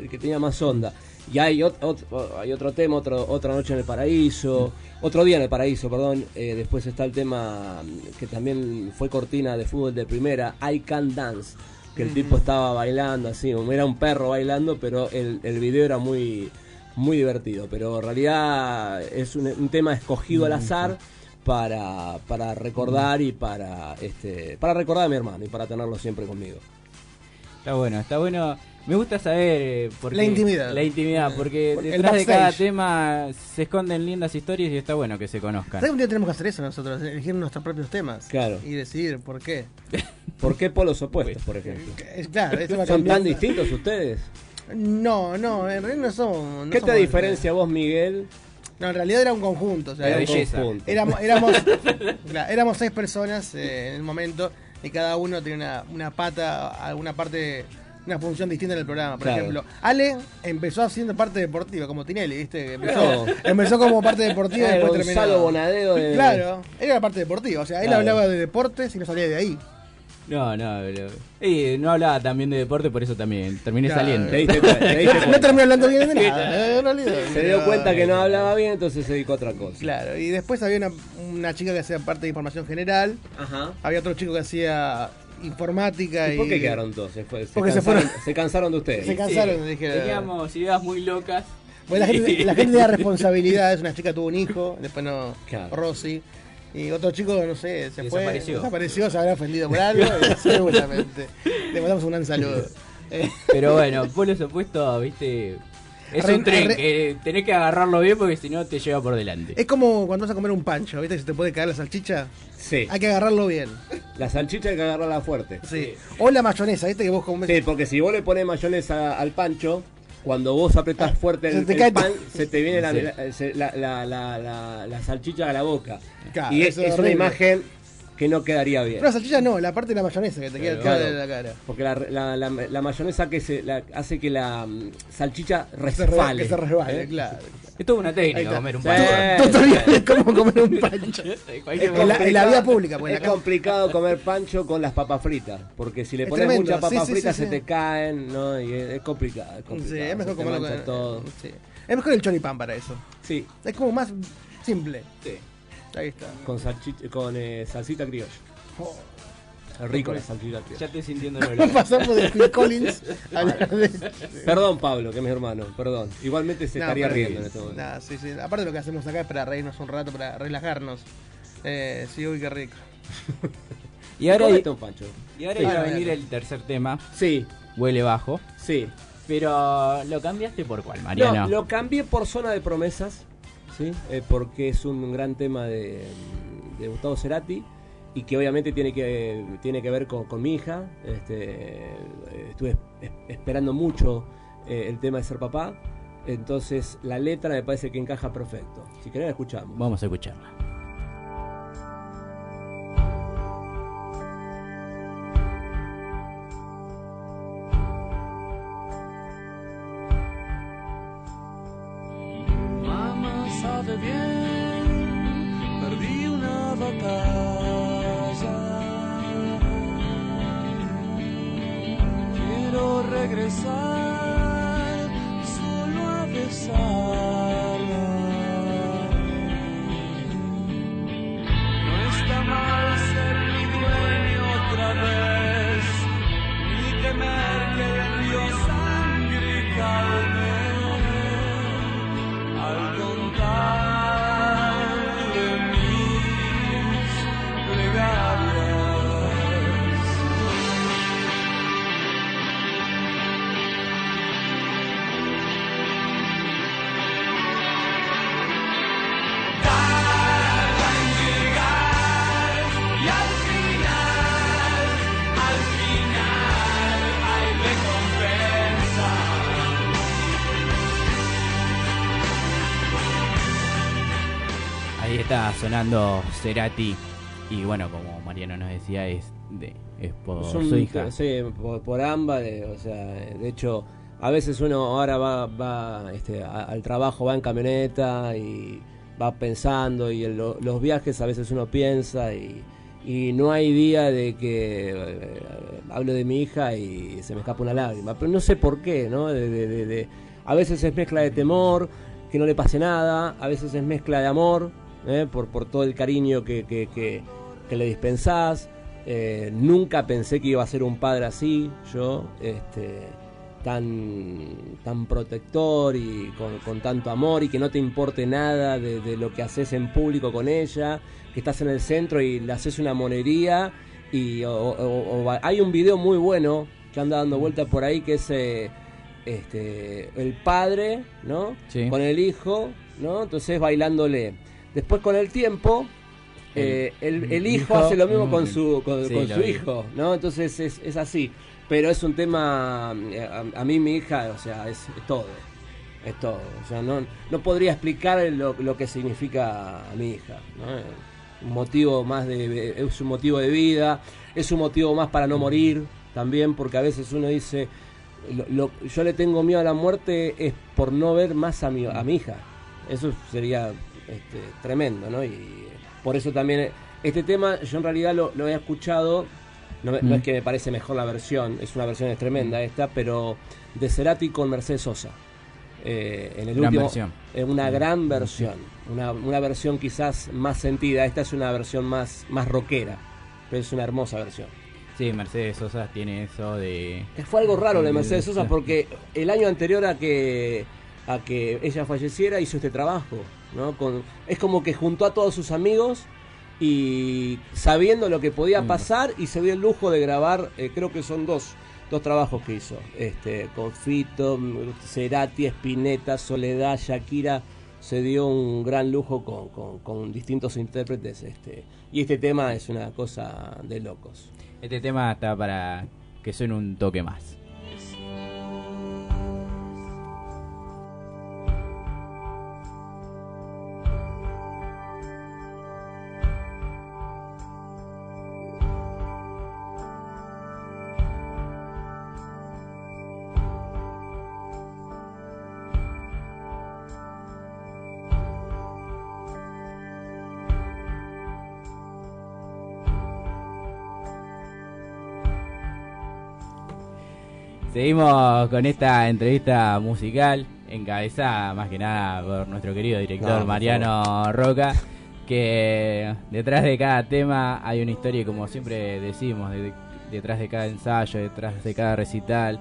el que tenía más onda. Y hay, ot- ot- hay otro tema, otro, otra noche en el paraíso, otro día en el paraíso, perdón. Eh, después está el tema que también fue cortina de fútbol de primera, I Can Dance, que el tipo estaba bailando así, era un perro bailando, pero el, el video era muy, muy divertido. Pero en realidad es un, un tema escogido al azar para, para recordar y para este para recordar a mi hermano y para tenerlo siempre conmigo. Está bueno, está bueno. Me gusta saber eh, porque- La intimidad. La intimidad, porque detrás de cada tema se esconden lindas historias y está bueno que se conozcan. ¿Sabes un día tenemos que hacer eso nosotros? Elegir nuestros propios temas. Claro. Y decidir por qué. ¿Por qué polos opuestos, por ejemplo? Es claro, va ¿Son tan distintos ustedes? No, no, en realidad no somos. no ¿Qué te diferencia vos, Miguel? No, en realidad era un conjunto. O sea, Era un conjunto. Éramos, éramos, claro, éramos seis personas eh, en el momento y cada uno tenía una, una pata, alguna parte, una función distinta en el programa. Por Claro. ejemplo, Ale empezó haciendo parte deportiva, como Tinelli, ¿viste? Empezó, No. empezó como parte deportiva y Era después terminó. Gonzalo Bonadeo de- Claro, era la parte deportiva. O sea, él Claro. hablaba de deportes y no salía de ahí. No, no, pero- y no hablaba también de deporte, por eso también terminé Claro. saliendo. Te diste cuenta, te diste No, no terminó hablando bien de nada. realidad. Se dio cuenta que no hablaba bien, entonces se dedicó a otra cosa. Claro, y después había una, una chica que hacía parte de información general. Ajá. Había otro chico que hacía informática. ¿Y ¿Y, por qué quedaron todos? Se, fue- se Porque se cansaron, fueron. se cansaron de ustedes. Se cansaron, dije. Teníamos ideas muy locas. Bueno, la gente, la gente tenía responsabilidades. Una chica tuvo un hijo, después no. Claro. Rosy. Y otro chico, no sé, se fue. Desapareció. Desapareció, se habrá ofendido por algo. seguramente. Le mandamos un gran saludo. Pero bueno, polos opuestos, viste. Es Arre- un tren arre- que tenés que agarrarlo bien porque si no te lleva por delante. es como cuando vas a comer un pancho, ¿viste? Si te puede caer la salchicha. Sí. Hay que agarrarlo bien. La salchicha hay que agarrarla fuerte. Sí. O la mayonesa, ¿viste? Que vos comés. Sí, porque si vos le pones mayonesa al pancho, cuando vos apretás fuerte Se el, pan, se te viene la, Sí. la, se- la- la- la- la- la salchicha a la boca. Claro, y es, una imagen que no quedaría bien. Pero la salchicha no, la parte de la mayonesa que te queda Claro. en la cara. Porque la, la- la- la mayonesa que se, la- hace que la mm, salchicha resbale. que se resbale, ¿eh? claro. Es toda una técnica comer un Sí. pancho. Tutorial de cómo comer un pancho. En la, en la vía pública, pues es complicado comer pancho con las papas fritas, porque si le Es pones tremendo, muchas papas sí, sí, fritas sí, se sí. te caen, ¿no? Y es, es complicado, es complicado. Sí, es mejor comerlo con todo. sí. Es mejor el choripán para eso. Sí, Es como más simple. Sí. Ahí está. con, salchicha, con eh, salsita criolla. Oh. Rico la salsita Ya criolla. estoy sintiendo el olor. Pasamos de Phil Collins a hablar de. Perdón, Pablo, que es mi hermano, perdón. Igualmente se No, estaría riendo en este momento. Nah, sí, sí. Aparte lo que hacemos acá es para reírnos un rato, para relajarnos. Eh, sí, uy, qué rico. Y ahora, Comete un pancho. y ahora Sí. iba a venir el tercer tema, Sí, huele bajo. sí. Pero lo cambiaste por cuál, Mariano. No, lo cambié por Zona de Promesas, ¿sí? Eh, porque es un gran tema de, Gustavo Cerati y que obviamente tiene que, tiene que ver con, mi hija. Este, eh, estuve es- esperando mucho eh, el tema de ser papá, entonces la letra me parece que encaja perfecto. Si querés la escuchamos. Vamos a escucharla. Sabe bien, perdí una batalla. Quiero regresar sonando Cerati. Y bueno, como Mariano nos decía, es de es por Es un- su hija. Sí, por, por ambas, eh, o sea, de hecho, a veces uno ahora va, va este, a- al trabajo, va en camioneta y va pensando y en lo- los viajes a veces uno piensa y, y no hay día de que eh, hablo de mi hija y se me escapa una lágrima, pero no sé por qué, ¿no? De- de- de- de- a veces es mezcla de temor, que no le pase nada, a veces es mezcla de amor, ¿eh? por, por todo el cariño que, que, que- que le dispensás. Eh, nunca pensé que iba a ser un padre así, yo, este, tan, tan protector y con, con tanto amor y que no te importe nada de, de lo que haces en público con ella, que estás en el centro y le haces una monería. Y o- o- o va- hay un video muy bueno que anda dando vueltas por ahí que es eh, este, el padre, ¿no? Sí. Con el hijo, ¿no? Entonces bailándole. Después con el tiempo, eh, el, el hijo, hace lo mismo mm, con su, con, sí, con lo su hijo, ¿no? Entonces es, es así. Pero es un tema, eh, a, a mí mi hija, o sea, es, es todo. Es todo. O sea, no, no podría explicar lo, lo que significa a mi hija. ¿no? Un motivo más de, es un motivo de vida, es un motivo más para no morir también, porque a veces uno dice, lo- lo- yo le tengo miedo a la muerte es por no ver más a mi, a mi hija. Eso sería este, tremendo, ¿no? Y por eso también eh, este tema yo en realidad lo, lo he escuchado, no, me- no Mm. es que me parece mejor la versión, es una versión es tremenda esta, pero de Cerati con Mercedes Sosa. Eh, en el Gran último, versión. eh, una gran versión, una, una versión quizás más sentida. Esta es una versión más, más rockera, pero es una hermosa versión. Sí, Mercedes Sosa tiene eso de. Que fue algo raro de Mercedes Sosa porque el año anterior a que a que ella falleciera hizo este trabajo, ¿no? Con, es como que juntó a todos sus amigos y sabiendo lo que podía Mm. pasar y se dio el lujo de grabar, eh, creo que son dos, dos trabajos que hizo, este, con Fito, mm, Cerati, Spinetta, Soledad, Shakira, se dio un gran lujo con, con- con distintos intérpretes, este, y este tema es una cosa de locos. Este tema está para que suene un toque más. Seguimos con esta entrevista musical, encabezada más que nada por nuestro querido director No, por Mariano Roca, que detrás de cada tema hay una historia, y como siempre decimos, de- detrás de cada ensayo, detrás de cada recital,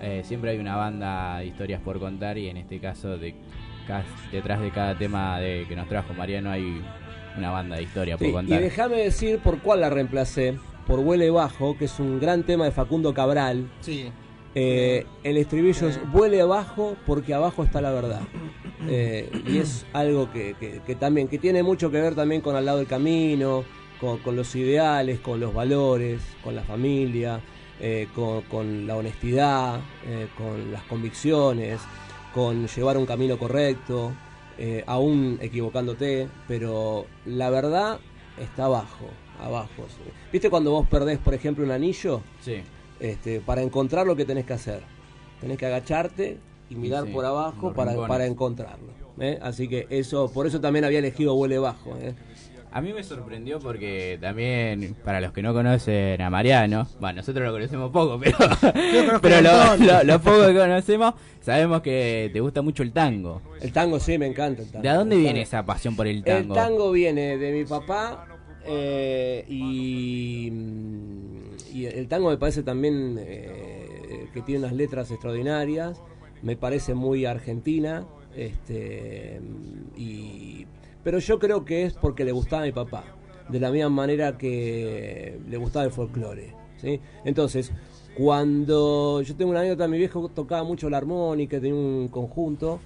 eh, siempre hay una banda de historias por contar y en este caso de, detrás de cada tema de, que nos trajo Mariano hay una banda de historia por Sí, y contar. déjame decir por cuál la reemplacé. Por Huele Bajo, que es un gran tema de Facundo Cabral. Sí. Eh, el estribillo es Huele abajo porque abajo está la verdad. Eh, y es algo que, también, que tiene mucho que ver también con al lado del camino, con, los ideales, con los valores, con la familia, eh, con, la honestidad, eh, con las convicciones, con llevar un camino correcto, aún equivocándote, pero la verdad está abajo, abajo. ¿Viste cuando vos perdés, por ejemplo, un anillo? Sí. Este, para encontrar lo que tenés que hacer. Tenés que agacharte y mirar Sí, por abajo para, para encontrarlo. ¿eh? Así que eso, por eso también había elegido Huele Bajo. ¿eh? A mí me sorprendió porque también, para los que no conocen a Mariano, bueno, nosotros lo conocemos poco, pero, pero lo, montón. lo- lo poco que conocemos, sabemos que te gusta mucho el tango. El tango sí, me encanta el tango. ¿De dónde El viene esa pasión por el El tango? tango viene de mi papá eh, y, y el tango me parece también eh, que tiene unas letras extraordinarias, me parece muy argentina, este, y, pero yo creo que es porque le gustaba a mi papá, de la misma manera que le gustaba el folclore. ¿sí? Entonces, cuando yo tengo una anécdota, mi viejo tocaba mucho la armónica, tenía un conjunto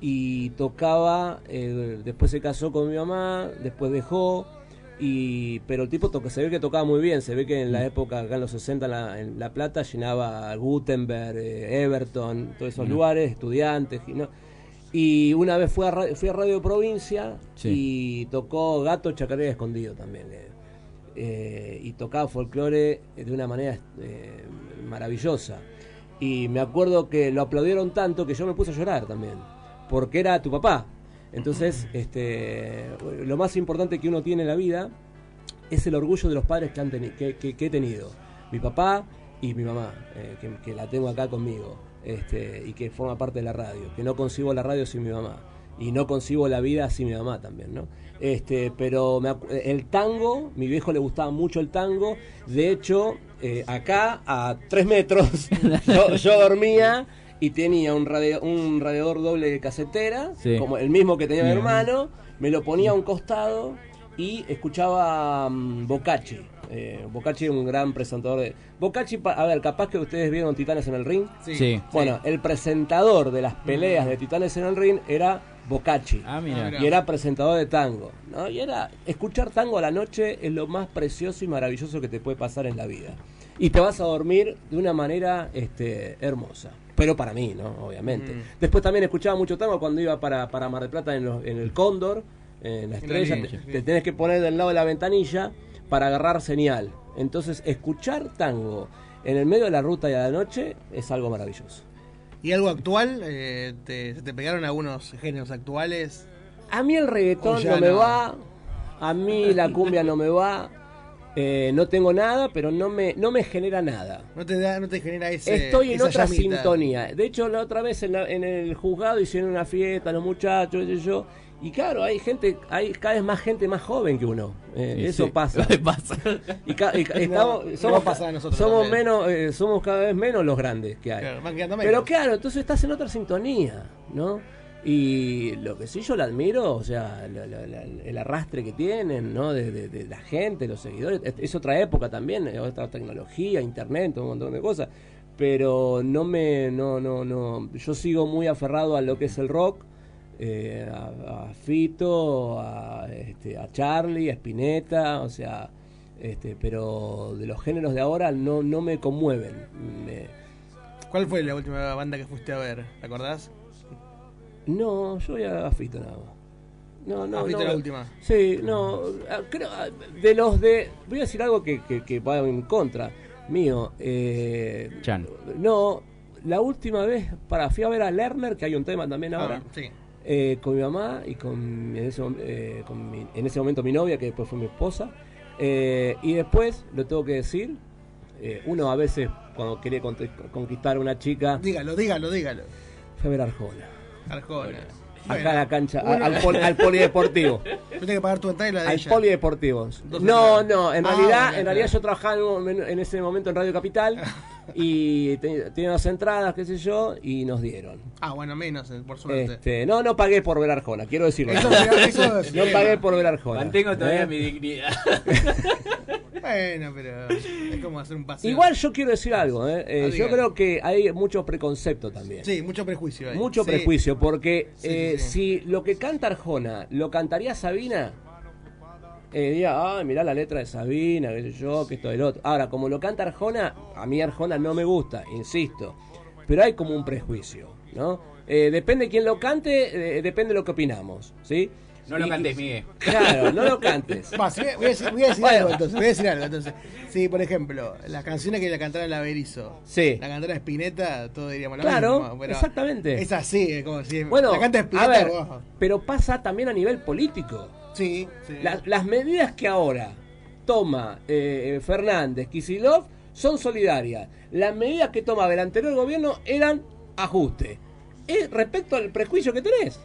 y tocaba, eh, después se casó con mi mamá, después dejó, y pero el tipo toca, se ve que tocaba muy bien, se ve que en la época, acá en los 60 en La, en La Plata, llenaba Gutenberg, eh, Everton, todos esos lugares, estudiantes, y, no- Y una vez fui a, ra- fui a Radio Provincia Sí. y tocó Gato Chacarera Escondido también. eh. Eh, y tocaba folclore de una manera eh, maravillosa. Y me acuerdo que lo aplaudieron tanto que yo me puse a llorar también, porque era tu papá. Entonces, este, lo más importante que uno tiene en la vida es el orgullo de los padres que, han que, que- que he tenido. Mi papá y mi mamá, eh, que, la tengo acá conmigo, este, y que forma parte de la radio. Que no concibo la radio sin mi mamá. Y no concibo la vida sin mi mamá también, ¿no? Este, pero me el tango, mi viejo le gustaba mucho el tango. De hecho, eh, acá a tres metros yo dormía y tenía un, radio- un radiador doble de casetera, Sí. como el mismo que tenía mi hermano. Me lo ponía a un costado y escuchaba mm, Bocacci. Eh, Bocacci era un gran presentador de... Bocacci, pa- a ver, capaz que ustedes vieron Titanes en el Ring. Sí. Sí. Bueno, el presentador de las peleas de Titanes en el Ring era Bocacci. Ah, mira. Y era presentador de tango. ¿no? Y era... Escuchar tango a la noche es lo más precioso y maravilloso que te puede pasar en la vida. Y te vas a dormir de una manera este, hermosa. Pero para mí, ¿no? Obviamente. Mm. Después también escuchaba mucho tango cuando iba para, para Mar del Plata en, los- en el Cóndor, en la estrella. línea, te, sí. te tenés que poner del lado de la ventanilla para agarrar señal. Entonces, escuchar tango en el medio de la ruta y a la noche es algo maravilloso. ¿Y algo actual? Eh, te, ¿Se te pegaron algunos géneros actuales? A mí el reggaetón no me no. va, a mí la cumbia no me va, eh, no tengo nada, pero no me, no me genera nada. ¿No te, da, no te genera ese Estoy en esa otra llamita? sintonía. De hecho, la otra vez en, la- en el juzgado hicieron una fiesta, los muchachos, y yo. Y claro, hay gente, hay cada vez más gente más joven que uno. Eh, Sí, eso sí. pasa. Pasa. Y, ca- y estamos, no somos, nosotros menos, eh, somos cada vez menos los grandes que hay. Claro. Pero claro, entonces estás en otra sintonía, ¿no? Y lo que sí yo la admiro, o sea, la- la- la- el arrastre que tienen, ¿no? De, la gente, los seguidores. Es, otra época también, es otra tecnología, internet, un montón de cosas. Pero no me, no, no, no. Yo sigo muy aferrado a lo que es el rock, eh, a, a Fito, a, este, a Charlie, a Spinetta, o sea, este, pero de los géneros de ahora no, no me conmueven. ¿Cuál fue la última banda que fuiste a ver? ¿Te acordás? No, yo voy a Fito nada más. No, no, Fito no. la última. Sí, no. ah, Creo, ah, de los de. Voy a decir algo que, que, que va en contra mío. Eh, Chan. No, la última vez para fui a ver a Lerner, que hay un tema también Ah, ahora. sí. eh, con mi mamá y con, en, ese, eh, con mi- en ese momento mi novia, que después fue mi esposa. Eh, y después, lo tengo que decir, eh, uno a veces cuando quiere conquistar a una chica, Dígalo, dígalo, dígalo. fue a ver a Arjona. Arjona. Acá en la cancha, a- al, pol- al polideportivo. Tengo que pagar tu entrada y la de al ella. polideportivo. Dos No, no, en Ah, realidad, en realidad yo trabajaba en, ese momento en Radio Capital y te- tenía unas entradas, qué sé yo, y nos dieron. Ah, bueno, menos, eh, por suerte. Este, no, no pagué por ver Arjona, quiero decirlo. Eso- eso es no pagué por ver Arjona. Mantengo todavía ¿Eh? mi dignidad. Bueno, pero es como hacer un paseo. Igual yo quiero decir algo, ¿eh? Eh, Ah, yo diga. creo que hay mucho preconcepto también. Sí, mucho prejuicio. Mucho Sí. prejuicio, porque Sí, eh, sí, si lo que canta Arjona lo cantaría Sabina, eh, diría, ay, mirá la letra de Sabina, que sé yo, que esto del otro. Ahora, como lo canta Arjona, a mí Arjona no me gusta, insisto, pero hay como un prejuicio, ¿no? Eh, depende quién lo cante, eh, depende de lo que opinamos, ¿sí? No lo cantes, Miguel. Claro, no lo cantes. Va, sí, voy a decir, voy a decir Bueno. algo entonces. Voy a decir algo entonces. Sí, por ejemplo, las canciones que la cantara la Berizo. Sí. La cantara Spinetta, todo diríamos lo Claro, pero exactamente. Es así, es como si Bueno, la canta a Spinetta. ver, pero pasa también a nivel político. Sí, sí. La- las medidas que ahora toma eh, Fernández, Kisilov, son solidarias. Las medidas que tomaba el anterior gobierno eran ajuste. Es respecto al prejuicio que tenés.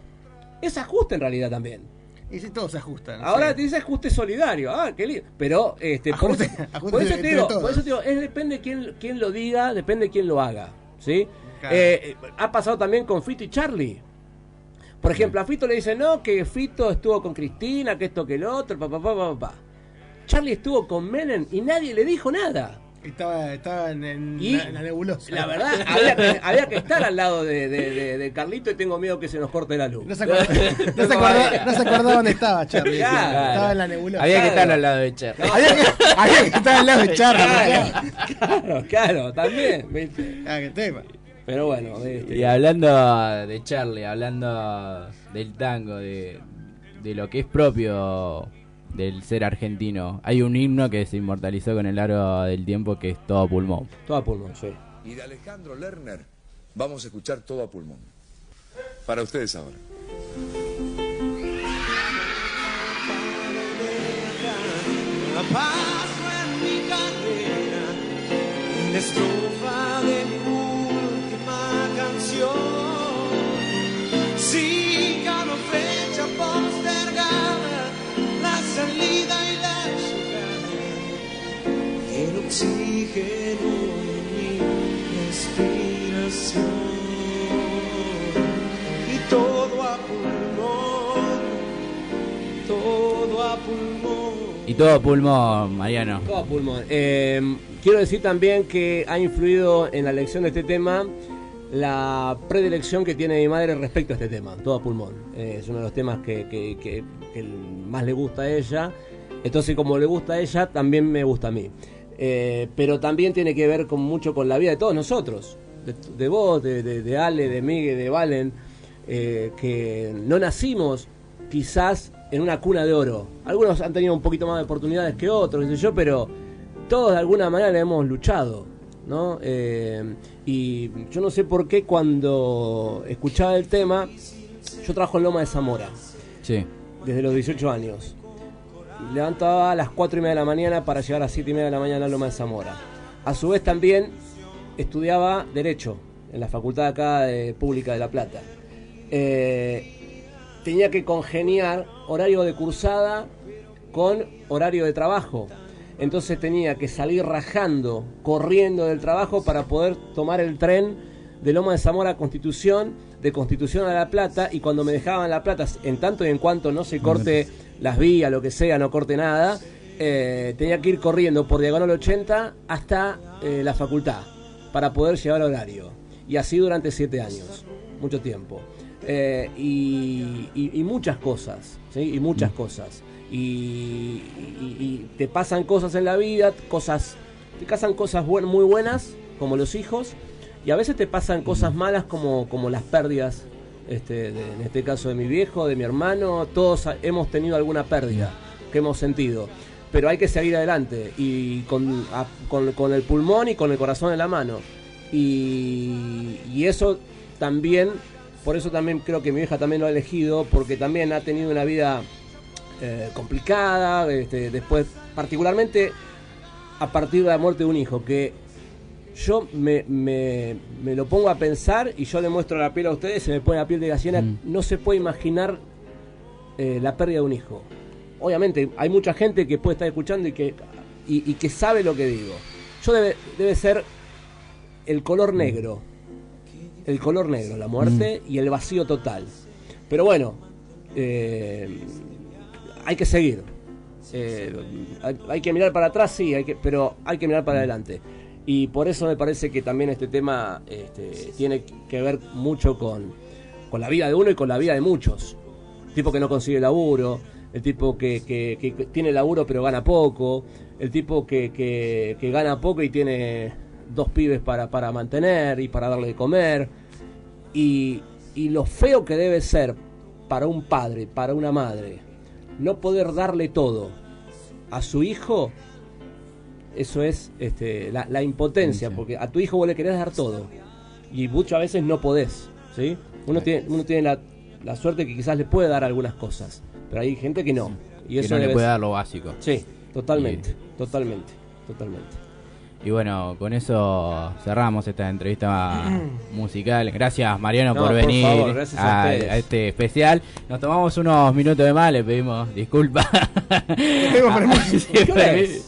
Es ajuste en realidad también. Y si todos se ajustan. Ahora sí. te dice ajuste solidario. Ah, qué lindo. Pero, este, por, Ajuste- eso, ajuste por eso te digo, por eso te digo, es depende quién, quién lo diga, depende quién lo haga. ¿Sí? Claro. Eh, ha pasado también con Fito y Charlie. Por ejemplo, a Fito le dicen, no, que Fito estuvo con Cristina, que esto, que el otro, papá, papá, papá. Charlie estuvo con Menem y nadie le dijo nada. Estaba, estaba en, en Y la, en la nebulosa. La verdad, había que, había que estar al lado de, de- de- de Carlito y tengo miedo que se nos corte la luz. No se acordaba, no se acordaba, no se acordaba dónde estaba Charlie. Claro. Estaba en la nebulosa. Había que estar al lado de Cher. Había que, había que estar al lado de Charlie. Claro, claro, claro, también. ¿viste? Ah, qué tema. Pero bueno, este, Y hablando de Charlie, hablando del tango, de, de lo que es propio del ser argentino, hay un himno que se inmortalizó con el largo del tiempo que es todo pulmón. todo a pulmón, sí. Y de Alejandro Lerner vamos a escuchar todo a pulmón. Para ustedes ahora. La paso en mi carrera, en la estrofa de oxígeno en mi respiración. Y todo a pulmón, todo a pulmón. Y todo pulmón, Mariano. Todo a pulmón. Eh, quiero decir también que ha influido en la elección de este tema la predilección que tiene mi madre respecto a este tema, todo a pulmón. Eh, es uno de los temas que, que- que- que más le gusta a ella. Entonces, como le gusta a ella, también me gusta a mí. Eh, pero también tiene que ver con mucho con la vida de todos nosotros. De, de vos, de, de- de Ale, de Miguel, de Valen, eh, que no nacimos quizás en una cuna de oro. Algunos han tenido un poquito más de oportunidades que otros, qué sé yo, pero todos de alguna manera hemos luchado, ¿no? Eh, y yo no sé por qué cuando escuchaba el tema, yo trabajo en Loma de Zamora, Sí. desde los 18 años. Levantaba a las 4 y media de la mañana para llegar a las 7 y media de la mañana a Loma de Zamora. A su vez también estudiaba Derecho en la Facultad acá de Pública de La Plata. Eh, tenía que congeniar horario de cursada con horario de trabajo. Entonces tenía que salir rajando, corriendo del trabajo para poder tomar el tren de Loma de Zamora a Constitución, de Constitución a La Plata, y cuando me dejaban La Plata, en tanto y en cuanto no se corte las vías, lo que sea, no corte nada, eh, tenía que ir corriendo por Diagonal 80 hasta eh, la facultad para poder llevar horario. Y así durante siete años, mucho tiempo. Eh, y, y- y muchas cosas, ¿sí? Y muchas cosas. Y, y- y te pasan cosas en la vida, cosas, te pasan cosas buen- muy buenas, como los hijos, y a veces te pasan cosas malas como, como las pérdidas, este, de- en este caso de mi viejo, de mi hermano, todos hemos tenido alguna pérdida que hemos sentido. Pero hay que seguir adelante y con, el pulmón y con el corazón en la mano. Y, y eso también, por eso también creo que mi vieja también lo ha elegido, porque también ha tenido una vida eh, complicada, este, después, particularmente a partir de la muerte de un hijo, que yo me, me- me lo pongo a pensar y yo le muestro la piel a ustedes, se me pone la piel de gallina, no se puede imaginar eh, la pérdida de un hijo. Obviamente, hay mucha gente que puede estar escuchando y que, y, y que sabe lo que digo. Yo debe, debe ser el color negro. El color negro, la muerte y el vacío total. Pero bueno, eh, hay que seguir. Eh, hay, hay que mirar para atrás, sí, hay que, pero hay que mirar para adelante. Y por eso me parece que también este tema este, tiene que ver mucho con, con la vida de uno y con la vida de muchos. El tipo que no consigue laburo, el tipo que, que- que- tiene laburo pero gana poco, el tipo que, que- que gana poco y tiene dos pibes para, para mantener y para darle de comer. Y, y lo feo que debe ser para un padre, para una madre, no poder darle todo a su hijo, eso es este, la, la impotencia, porque a tu hijo vos le querés dar todo y muchas veces no podés, ¿sí? Uno tiene, uno tiene la, la suerte que quizás le puede dar algunas cosas, pero hay gente que no. Y Que eso no le puede dar lo básico. Sí, totalmente, totalmente, totalmente. Y bueno, con eso cerramos esta entrevista musical. Gracias Mariano No, por por venir favor, a a, ustedes. a este especial. Nos tomamos unos minutos de más, le pedimos disculpas. ¿Qué hora es?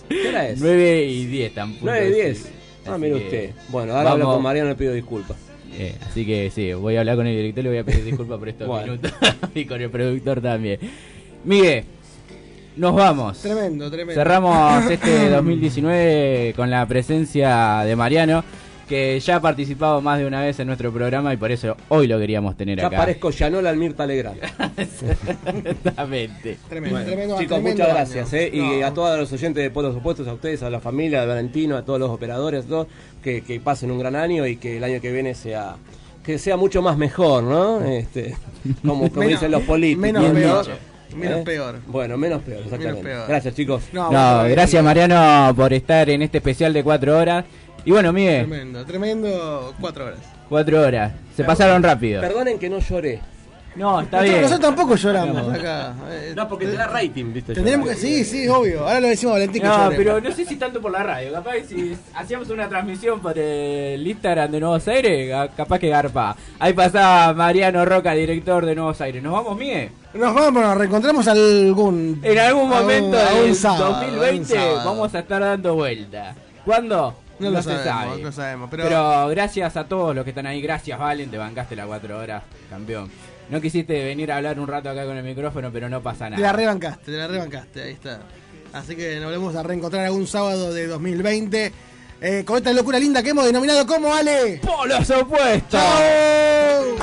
¿Qué hora es? 9 y 10 tampoco. 9 y 10. sí. Ah, mire usted. Bueno, ahora hablo con Mariano y le pido disculpas. Eh, así que sí, voy a hablar con el director y le voy a pedir disculpas por estos Bueno. minutos. y con el productor también. Miguel, nos vamos. Tremendo, tremendo. Cerramos este 2019 con la presencia de Mariano, que ya ha participado más de una vez en nuestro programa y por eso hoy lo queríamos tener Ya acá. parezco Yanola al Mirta Legrand. Exactamente. Tremendo, Bueno, tremendo, chicos, tremendo muchas gracias. ¿eh? Y a todos los oyentes de Polos Opuestos, a ustedes, a la familia de Valentino, a todos los operadores, todos, que, que pasen un gran año y que el año que viene sea que sea mucho más mejor, ¿no? Este, como, como Menos- dicen los políticos. menos ¿no? Menos ¿Eh? peor. Bueno, menos peor, exactamente. peor. Gracias, chicos. No, gracias Mariano por estar en este especial de cuatro horas. Y bueno, Miguel, Tremendo, tremendo. Cuatro horas. cuatro horas. Se pasaron rápido. Perdonen que no lloré. No, está Nosotros, bien. nosotros tampoco lloramos. Acá, eh, No, porque te da rating, ¿viste? Tendríamos que, sí, sí, obvio. Ahora lo decimos a Valentín que No, llore. pero no sé si tanto por la radio. Capaz que si hacíamos una transmisión por el Instagram de Nuevos Aires, capaz que garpa. Ahí pasaba Mariano Roca, director de Nuevos Aires. ¿Nos vamos, Miguel? Nos vamos, nos reencontramos algún. En algún momento un 2020 sábado. vamos a estar dando vuelta. ¿Cuándo? No lo sabemos, sabe. no sabemos, Pero... pero- gracias a todos los que están ahí. Gracias, Valen. Te bancaste las cuatro horas, campeón. No quisiste venir a hablar un rato acá con el micrófono, pero no pasa Te la nada. rebancaste, te la rebancaste, ahí está. Así que nos volvemos a reencontrar algún sábado de 2020 eh, con esta locura linda que hemos denominado como Ale. ¡Polos opuestos! ¡Chao!